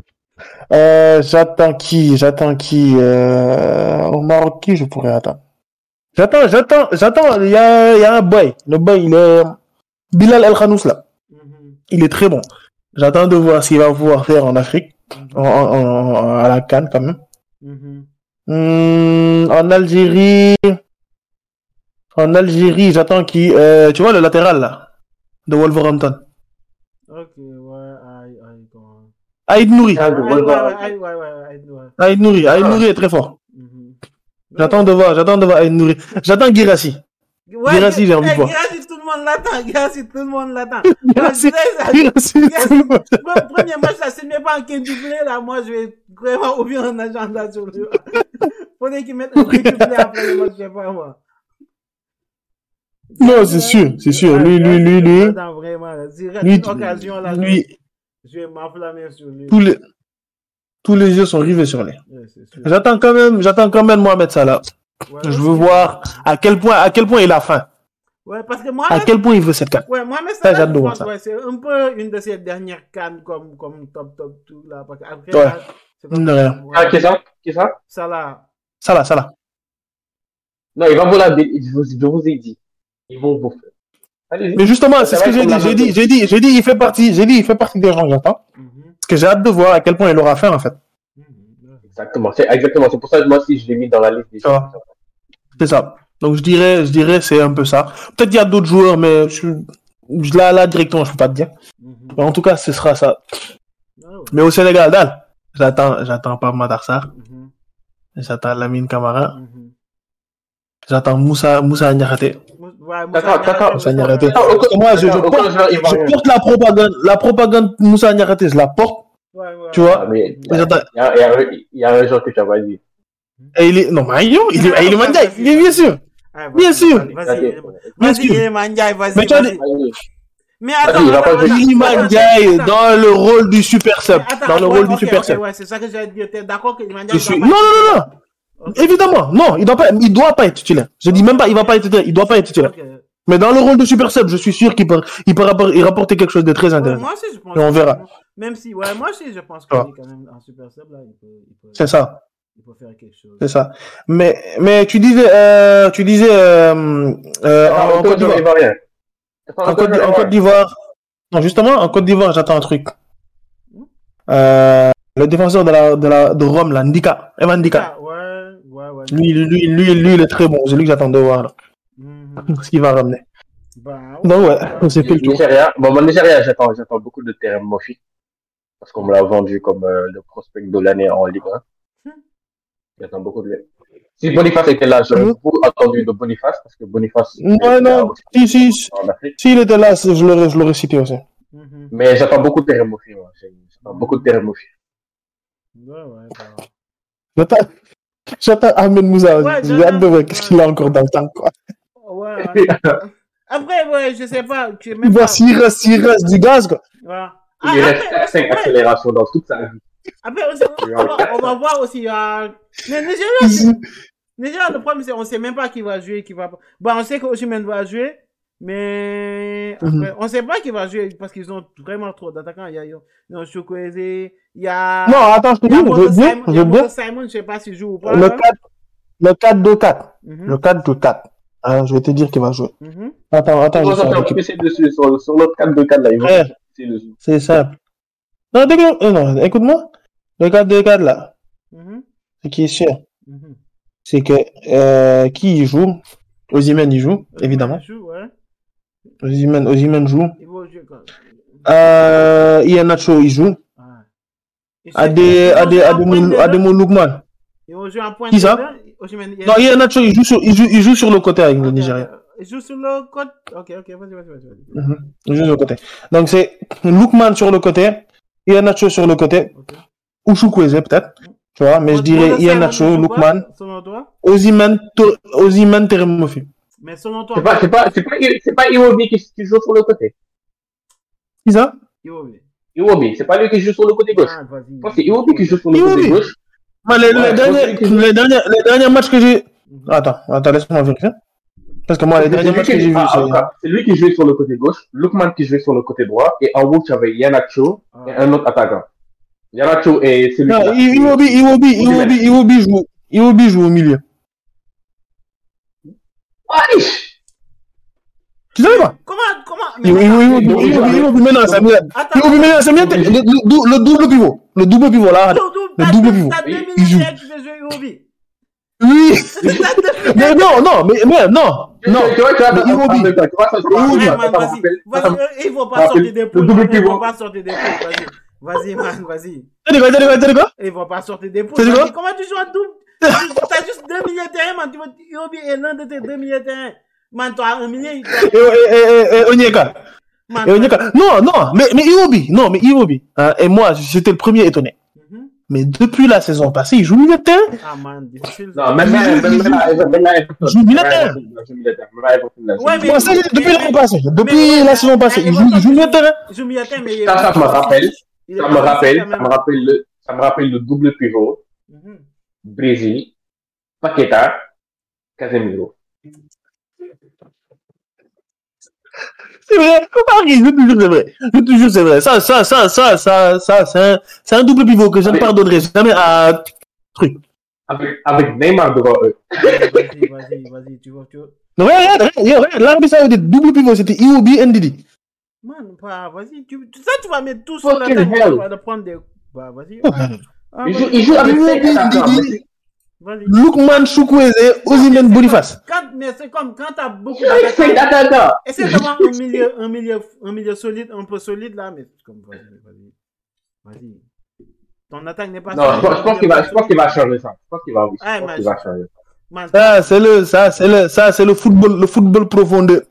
Euh, j'attends qui? J'attends qui? Euh, au Maroc, qui je pourrais attendre? J'attends, j'attends, j'attends. Il y a, il y a un boy. Le boy, il est Bilal El Khanous là. Mhm, Il est très bon. J'attends de voir ce qu'il va pouvoir faire en Afrique, en, en- en- à la Cannes quand même. Hmm, en Algérie, en Algérie, j'attends qui? Euh, tu vois le latéral là, de Wolverhampton. Ok, ouais, aïe, aïe, comment. Aïd Nouri. Ah. Aïd Nouri. Aïd Nouri est très fort. Mhm. J'attends de voir, j'attends de voir Aïd Nouri. J'attends Girassi. Ouais, Guirassy, j'ai envie de eh, voir. Le monde l'attend. Guirassy, tout le monde l'attend. Le. Le premier match, là, c'est même pas un quintuplé, là. Moi, je vais vraiment ouvrir un agenda sur lui. Faudrait qu'il mette un quintuplé après le match, je sais pas, moi. Non, c'est sûr, c'est sûr. Lui, lui, lui, lui, vraiment. S'il lui, une occasion, là, lui, je vais m'enflammer sur lui. tous les, tous les yeux sont rivés sur lui. J'attends quand même, j'attends quand même Mohamed Salah. Je veux voir à quel point, à quel point il a faim. Ouais, parce que À Mohamed, quel point il veut cette carte. ouais, Ça, de je voir pense, ça. ouais, c'est un peu une de ses dernières cannes comme, comme top, top, tout, là. Parce qu'après, Ouais. là, c'est comme- rien. Ouais. Ah, qui ça? Qui ça? Salah. Salah, Salah. Non, il va vous la, je vous, je vous ai dit. Ils vont vous faire. Allez-y. Mais justement, c'est Ça ce que j'ai dit. J'ai dit, j'ai dit, j'ai dit, il fait partie, j'ai dit, il fait partie des gens que j'attends. Mhm. Parce que j'ai hâte de voir à quel point il aura faim, en fait. Mhm. Ouais. Exactement. C'est, exactement. C'est pour ça que moi aussi, je l'ai mis dans la liste des Ça va. choses. C'est ça. Donc, je dirais, je dirais, c'est un peu ça. Peut-être qu'il y a d'autres joueurs, mais je, je- là, là, directement, je peux pas te dire. Mhm. Mais en tout cas, ce sera ça. Ah ouais. Mais au Sénégal, Dal, j'attends, j'attends pas Madarsar. Mhm. J'attends Lamine Camara. Mhm. J'attends Moussa, Moussa ouais, D'accord, Moussa d'accord, aucun- Moi, je, porte, je porte la propagande, la propagande Moussa Niakhaté, je la porte, ouais, ouais. tu vois? Ah, il y, il y a- il y un- il y a un joueur que tu as pas dit. Et il est, non, mais il est, il est Mandiaye, bien, bien sûr. Ah, Bien sûr. Vas-y, vas-y. Mais attends, il va pas dans le rôle du super sub. Dans le rôle du super sub. Ouais, c'est ça que j'allais dire. T'es d'accord que Iliman Je Ndiaye suis, doit non, non, non, non. Évidemment, non, il doit pas, il doit pas être titulaire. Je dis même pas, il va pas être titulaire, il doit pas être titulaire. Mais dans le rôle de super sub, je suis sûr qu'il peut, il peut rappor- il rapporter quelque chose de très intéressant. Moi aussi, je pense. Et on verra. Même si, ouais, moi aussi, je pense qu'il Ouais. est quand même en super sub, là. Il peut, il peut, C'est ça, il peut faire quelque chose. c'est ça. Mais, mais tu disais, euh, tu disais, euh, euh, Attends, en, en Côte d'Ivoire. En Côte, d'Ivoire. Non, justement, en Côte d'Ivoire, j'attends un truc. Euh, le défenseur de la, de la, de Rome, là, Ndika. Evan Ndika. Ah, ouais, ouais, ouais. Lui, lui, lui, lui, il est très bon. C'est lui que j'attends de voir, là. Mhm. Ce qu'il va ramener. Bah, Donc, ouais, on s'est fait le tour. Nigeria. Bon, mon Nigeria, j'attends, j'attends beaucoup de terrain Mofi. Parce qu'on me l'a vendu comme euh, le prospect de l'année en Ligue 1. J'attends beaucoup de lui. Si Boniface était là, j'aurais Mhm. beaucoup attendu de Boniface parce que Boniface. Ouais, non. aussi Si, si, En Afrique. s'il était là, je l'aurais, je l'aurais cité aussi. Mhm. Mais j'attends beaucoup de terrain Mofi, moi. J'ai- J'attends beaucoup de terrain Mofi. Ouais, ouais, bah. J'attends, j'attends Ahmed Moussa. Ouais, J'ai hâte de voir qu'est-ce qu'il a encore dans le temps, quoi. Ouais. Après, ouais, je sais pas. Sais Il même voit pas. s'il reste, s'il reste du gaz, quoi. Ouais. Ah, Il reste après, 5 ouais. accélérations dans toute sa vie. Après, on, sait- on va, on va voir aussi. Euh... Mais Nigeria, le problème, c'est qu'on sait même pas qui va jouer, qui va pas. Bon, on sait que Osimhen va jouer, mais après, Mhm. on sait pas qui va jouer parce qu'ils ont vraiment trop d'attaquants. Il y a, il y a Chukwueze, il y a. Non, attends, je te dis, je Simon, je veux Simon, sais pas s'il joue ou pas. Le là. 4, le 4-2-4. Mhm, Le 4-2-4. Hein, je vais te dire qu'il va jouer. mhm. Attends, attends, je l'équipe. pisser dessus sur, sur l'autre 4 de 4 là. Ils vont Ouais. faire pisser dessus. C'est simple. Non, dégage- euh, non, écoute-moi. Le 4-2-4 là, Mhm, ce qui est sûr, mhm. c'est que euh, qui y joue? Ozymen y joue, évidemment. Joue, ouais. Ozymen, Ozymen joue. Euh, Ian Nacho y joue. Sont Ade, en Ademo, de- point Qui ça? Non, Ian Nacho, il joue sur, il joue, il joue sur le côté avec le Ok, Nigeria. ok. Il joue sur le côté. Ok, ok, vas-y, vas-y, vas-y. vas-y. Mhm. Il joue sur le côté. Donc c'est Lookman sur le côté, Ian Nacho sur le côté, Ok. ou Chukwueze peut-être. Tu vois, mais je dirais Ian Nacho, selon toi- Lookman, To- Ozyman Teremofi. Mais selon toi, C'est pas, c'est pas, c'est pas, c'est pas Iwobi qui, qui joue sur le côté. Qui ça? Iwobi. Iwobi, c'est pas lui qui joue sur le côté gauche. Ah, c'est Iwobi qui joue sur le Iwobi. côté gauche. Moi, les, Ouais, les derniers, les derniers, les derniers matchs que j'ai. Attends, attends, laisse-moi vérifier. Parce que moi, les que j'ai ah, c'est. lui qui jouait sur le côté gauche, Lookman qui jouait sur le côté droit, et en haut, tu avais Yanacho Ah. et un autre attaquant. Yanacho et celui Non, qui Iwobi, Iwobi, Iwobi, Iwobi joue, Iwobi joue au milieu. Tu savais pas? Comment, comment? Iwobi, maintenant, Iwobi, mieux. Le, le, dou- le double pivot. Le double pivot, là. Le double pivot. Mais non, non, mais, non non, tu vois, tu vois, tu vois, tu vois, Vas-y, euh, ils vont pas sortir des poules. Ils vont pas sortir des poules. Vas-y, man, vas-y. T'as dit quoi, t'as Ils vont pas sortir des poules. Comment tu joues à double? T'as juste deux militaires, man. Tu vois, Yobi est l'un de tes deux militaires. Man, toi, un millier. Et Non, non, mais Yobi, non, mais Yobi. Hein, et moi, j'étais le premier étonné. Mais depuis la saison passée, il joue milieu de terrain. Ah, man, difficile. Non, même là, Il joue- même là, il joue il joue militaire. Ouais, mais- depuis l'année passée. Depuis la saison passée, il joue, il joue milieu de terrain. Il joue milieu de terrain, mais Ça, ça me rappelle, ça me rappelle, ça me rappelle le, ça me rappelle le double pivot, Mhm. Brésil, Paqueta, Casemiro. C'est vrai. Paris, je te jure, c'est vrai. Je te jure, c'est vrai. Ça, ça, ça, ça, ça, ça, c'est un, c'est un double pivot que je ne pardonnerai jamais à truc. Avec, avec Neymar devant eux. Vas-y, vas-y, vas-y, tu vois, tu vois. Non, regarde, regarde, regarde, l'Arabie Saoudite, double pivot, c'était Iwobi Ndidi. Man, bah, vas-y, tu, ça, tu vas mettre tout sur la table, tu vas prendre des, bah, vas-y. Ah, Il joue, il joue avec Iwobi, Lukman Chukwueze, Ozymen Boniface. Quand, mais c'est comme quand t'as beaucoup d'attaquants. attaquants. Essaye d'avoir un milieu, un milieu, un milieu solide, un peu solide là, mais comme, vas-y, vas-y. Vas-y. Ton attaque n'est pas Non, je pense, je pense qu'il va, je pense qu'il va changer ça. Je pense qu'il va, Ah, je pense mais qu'il va changer. Ça, c'est le, ça, c'est le, ça, c'est le football, le football profondeur.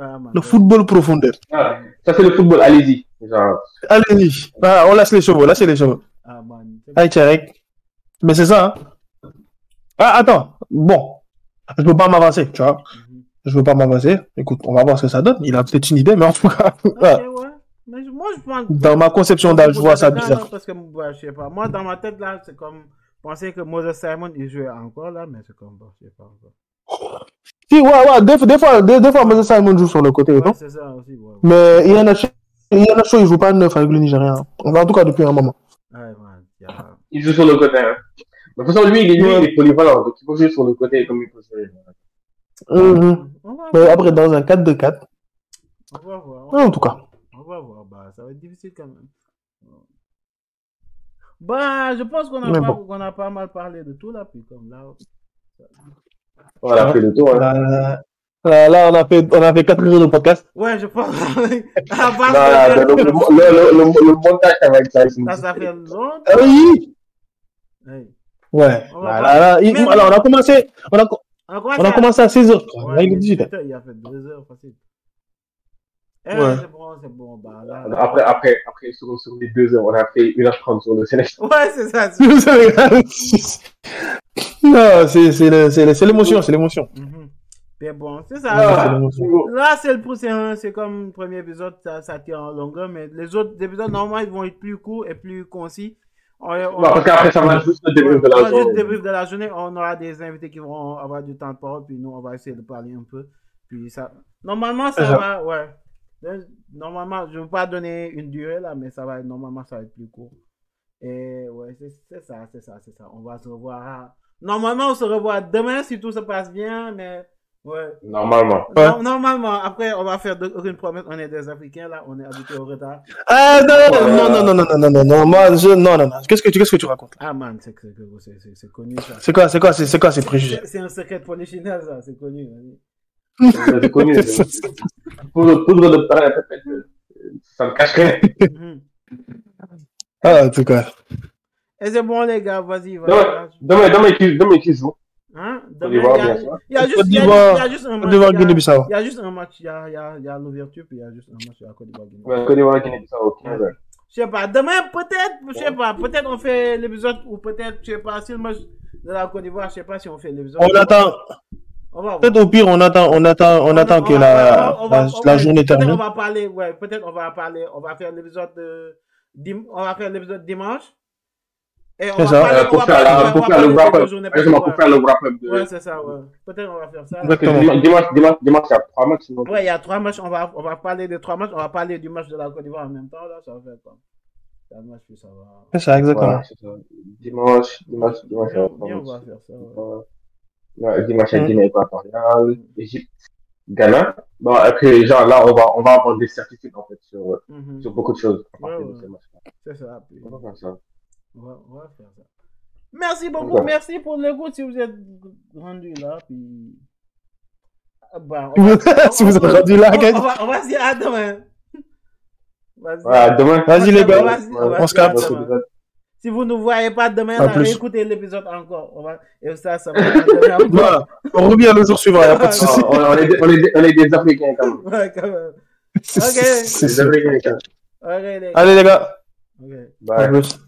ah, Le football profondeur. Ah, ça, c'est le football, allez-y. Genre, Allez, ah, on lâche les chevaux, lâchez les chevaux. Ah, man. Aïe, Tcharek. Mais c'est ça, hein. Ah, attends. Bon. Je peux pas m'avancer, tu vois. Mhm. Je veux pas m'avancer. Écoute, on va voir ce que ça donne. Il a peut-être une idée, mais en tout cas, Ok, voilà. ouais. Mais je- moi, je pense. dans ma conception d'âge, je vois ça bizarre. Parce que, ouais, je sais pas. Moi, dans ma tête, là, c'est comme penser que Moses Simon, il jouait encore, là, mais c'est comme, bon, je sais pas encore. Si, ouais, ouais, des, des fois, des, des fois, Moses Simon joue sur le côté, Ouais, non? c'est ça aussi, ouais. ouais. Mais il y en a chaud, il y en a chaud, il joue pas neuf avec le Nigérien. En tout cas, depuis un moment. Ouais, il joue sur le côté. Hein. De toute façon, lui, il est, lui, il est polyvalent. Donc, il peut jouer sur le côté comme il peut jouer. Mais voir. après, dans un 4-2-4. On va voir. Ouais, en tout cas. On va voir. Bah, ça va être difficile quand même. Bah, je pense qu'on a, pas, bon. qu'on a pas mal parlé de tout là. Puis comme là. Voilà, on a fait le tour. Hein. Là, là, là, on a fait, on a fait 4 heures de podcast. Ouais, je pense. à part Voilà, que- le, le, le, le, montage, ça va être ça. ça, ça fait longtemps. Ah oui! Ouais. On Là, là, là, il- alors, on a commencé, on a, On a commencé, on a à- commencé à 16h. Ouais, Là, il est mais 18h. putain, Il a fait deux heures facile. Eh, Ouais. c'est bon, c'est bon. Bah, là, Après, après, après sur, sur les deux heures, on a fait 1h30 sur le Sénégal. Ouais, c'est ça. c'est- non, c'est, c'est, le- c'est, le- c'est l'émotion, c'est l'émotion. Mhm. Mais bon, c'est Ouais, ça. c'est l'émotion. Là, c'est le c'est comme le premier épisode, ça, ça tire en longueur, mais les autres épisodes, normalement, ils vont être plus courts et plus concis. On, on- Non, parce qu'après, ça va juste le débrief de la juste journée. débrief de la journée. On aura des invités qui vont avoir du temps de parole, puis nous, on va essayer de parler un peu. Puis ça, normalement, ça va, ouais. Euh, Normalement, je ne veux pas donner une durée là, mais ça va être, normalement, ça va être plus court. Et ouais, c'est c'est ça, c'est ça, c'est ça. On va se revoir. Normalement, on se revoit demain si tout se passe bien, mais ouais. Normalement. Ouais. No- Normalement, après, on va faire de- aucune promesse. On est des Africains là, on est habitués au retard. Ah, non, non, non, non, non, non, non, non, non, moi, je, non, non, non. Qu'est-ce que tu, qu'est-ce que tu racontes? Ah man, c'est c'est- c'est c'est connu ça. C'est quoi, c'est quoi, c'est, c'est quoi ces préjugés? C'est c'est un secret polichinelle ça, c'est connu. C'est connu. Poudre, poudre de pain, ça ne cache rien. Mhm. Ah, en tout cas. Et c'est bon, les gars, vas-y, vas-y. Demain, demain, demain, qui, demain, qui joue Hein? Côte Demain, d'Ivoire, il y a- bien sûr. il y a juste- il y a il y a un Côte match. d'Ivoire, il y a-. Il y a juste un match, il y a, il y a, il y a l'ouverture, puis il y a juste un match à Côte d'Ivoire. Guinée. Ouais, Côte d'Ivoire, Guinée-Bissau, ok. ouais. Je sais pas, demain peut-être, je sais pas, peut-être on fait l'épisode ou peut-être, je sais pas, si le match de la Côte d'Ivoire, je sais pas si on fait l'épisode. On attend, peut-être au pire, on attend, on attend, on attend que va- la, on va- la, journée termine. On va parler, ouais, peut-être on va parler, on va faire l'épisode on va faire l'épisode dimanche. Et on ça. Euh, pour va faire le wrap up. pour faire le wrap up. Ouais, c'est ça, ouais. Peut-être on va faire ça. Dimanche, dimanche, dimanche, dimanche, il y a trois matchs. sinon. Ouais, il y a trois matchs, on va, on va parler des trois matchs, on va parler du match de la Côte d'Ivoire en même temps, là, ça va faire quoi? Ça match, puis ça va. C'est ça, exactement. Dimanche, dimanche, dimanche, il y a Bien, trois bien, on matchs. va faire ça, ouais. Dimanche, il y a Mm. Guinée équatoriale, Égypte, Ghana. Bon, après, genre, là, on va, on va avoir des certitudes, en fait, sur, Mhm. sur beaucoup de choses à. C'est ça, puis On va faire ça. On va, on va faire ça. Merci beaucoup, Ouais. merci pour l'écoute si vous êtes rendu là, puis. Ah, bah, va- Si vous êtes rendu là, on, on va, on va se dire à demain. Vas-y. Demain. Vas-y, les gars. On va se- on On se capte. Si vous ne voyez pas demain, réécoutez l'épisode encore. On va... Et ça, ça va. Voilà. On revient le jour suivant, y a pas de Ah, souci. on, on est, des- on, est, on est des Africains, quand même. Ouais, quand même. C'est- Ok. c'est- Des Africains, quand même. Ok, les gars. Allez, les gars. Ok. À Bye. plus.